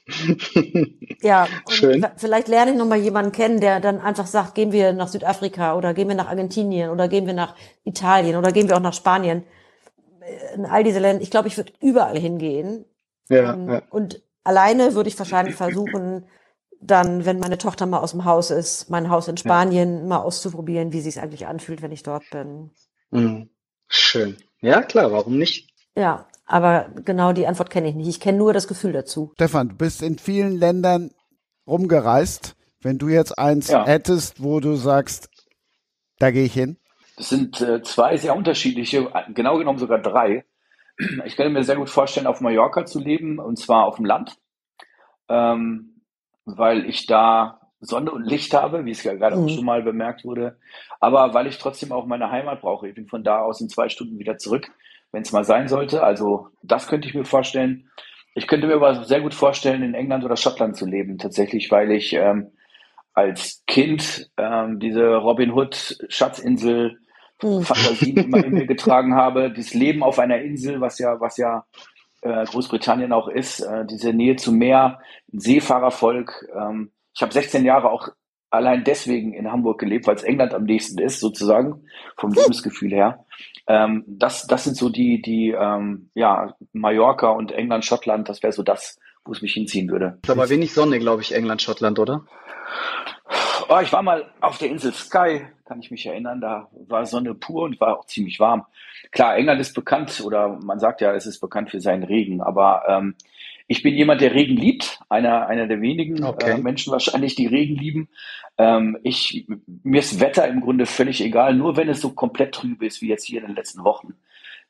ja, und Schön. vielleicht lerne ich noch mal jemanden kennen, der dann einfach sagt, gehen wir nach Südafrika oder gehen wir nach Argentinien oder gehen wir nach Italien oder gehen wir auch nach Spanien. Äh, In all diese Länder. Ich glaube, ich würde überall hingehen. ja, Ähm, ja. Und alleine würde ich wahrscheinlich versuchen, dann, wenn meine Tochter mal aus dem Haus ist, mein Haus in Spanien mal auszuprobieren, wie sich eigentlich anfühlt, wenn ich dort bin. Hm. Schön. Ja, klar, warum nicht? Ja, aber genau die Antwort kenne ich nicht. Ich kenne nur das Gefühl dazu. Stefan, du bist in vielen Ländern rumgereist. Wenn du jetzt eins Ja. hättest, wo du sagst, da gehe ich hin. Das sind äh, zwei sehr unterschiedliche, genau genommen sogar drei. Ich könnte mir sehr gut vorstellen, auf Mallorca zu leben, und zwar auf dem Land, ähm, weil ich da Sonne und Licht habe, wie es ja gerade Mhm. auch schon mal bemerkt wurde, aber weil ich trotzdem auch meine Heimat brauche. Ich bin von da aus in zwei Stunden wieder zurück, wenn es mal sein sollte. Also das könnte ich mir vorstellen. Ich könnte mir aber sehr gut vorstellen, in England oder Schottland zu leben, tatsächlich, weil ich ähm, als Kind ähm, diese Robin Hood Schatzinsel Hm. Fantasien immer in mir getragen habe. Das Leben auf einer Insel, was ja, was ja äh, Großbritannien auch ist, äh, diese Nähe zum Meer, ein Seefahrervolk. Ähm, ich habe 16 Jahre auch allein deswegen in Hamburg gelebt, weil es England am nächsten ist, sozusagen, vom Lebensgefühl her. Ähm, das, das sind so die, die, ähm, ja, Mallorca und England, Schottland, das wäre so das, wo es mich hinziehen würde. Ist aber wenig Sonne, glaube ich, England, Schottland, oder? Oh, ich war mal auf der Insel Skye, kann ich mich erinnern, da war Sonne pur und war auch ziemlich warm. Klar, England ist bekannt oder man sagt ja, es ist bekannt für seinen Regen, aber ähm, ich bin jemand, der Regen liebt, einer, einer der wenigen Okay. äh, Menschen wahrscheinlich, die Regen lieben. Ähm, ich, mir ist Wetter im Grunde völlig egal, nur wenn es so komplett trüb ist, wie jetzt hier in den letzten Wochen.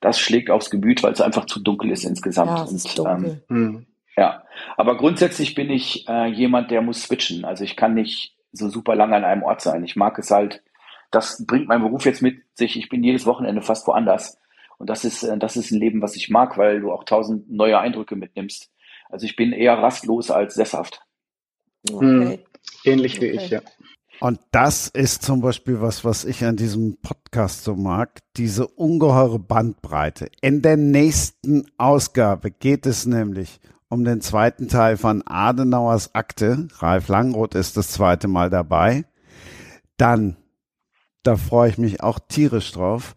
Das schlägt aufs Gemüt, weil es einfach zu dunkel ist insgesamt. Ja, ist Und, ähm. Hm. ja, aber grundsätzlich bin ich äh, jemand, der muss switchen. Also ich kann nicht so super lange an einem Ort sein. Ich mag es halt, das bringt mein Beruf jetzt mit sich. Ich bin jedes Wochenende fast woanders. Und das ist, äh, das ist ein Leben, was ich mag, weil du auch tausend neue Eindrücke mitnimmst. Also ich bin eher rastlos als sesshaft. Okay. Ähnlich wie Okay. ich, ja. Und das ist zum Beispiel was, was ich an diesem Podcast so mag, diese ungeheure Bandbreite. In der nächsten Ausgabe geht es nämlich um den zweiten Teil von Adenauers Akte. Ralf Langroth ist das zweite Mal dabei. Dann, da freue ich mich auch tierisch drauf,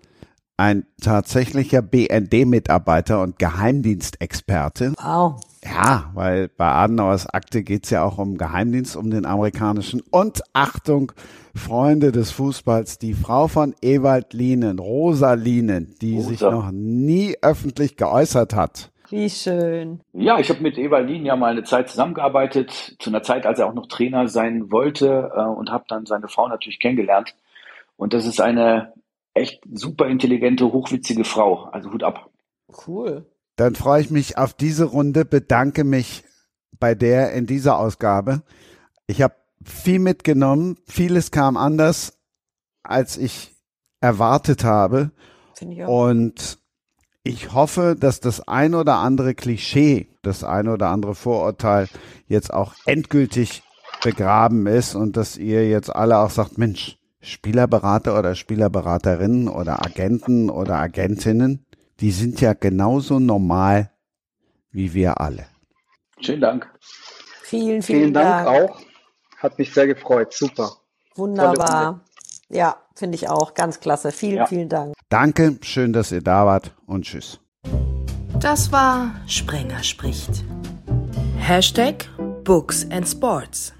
ein tatsächlicher BND-Mitarbeiter und Geheimdienstexperte. Wow. Ja, weil bei Adenauers Akte geht's ja auch um Geheimdienst, um den amerikanischen. Und Achtung, Freunde des Fußballs, die Frau von Ewald Lienen, Rosa Lienen, die Rosa. sich noch nie öffentlich geäußert hat. Wie schön. Ja, ich habe mit Evalin ja mal eine Zeit zusammengearbeitet, zu einer Zeit, als er auch noch Trainer sein wollte äh, und habe dann seine Frau natürlich kennengelernt. Und das ist eine echt super intelligente, hochwitzige Frau. Also Hut ab. Cool. Dann freue ich mich auf diese Runde, bedanke mich bei der in dieser Ausgabe. Ich habe viel mitgenommen, vieles kam anders, als ich erwartet habe. Ich. Und ich hoffe, dass das ein oder andere Klischee, das ein oder andere Vorurteil jetzt auch endgültig begraben ist und dass ihr jetzt alle auch sagt, Mensch, Spielerberater oder Spielerberaterinnen oder Agenten oder Agentinnen, die sind ja genauso normal wie wir alle. Schönen Dank. Vielen, vielen, Vielen Dank auch. Hat mich sehr gefreut. Super. Wunderbar. Ja, finde ich auch. Ganz klasse. Vielen, Ja. vielen Dank. Danke, schön, dass ihr da wart und tschüss. Das war Sprenger spricht. Hashtag Books and Sports.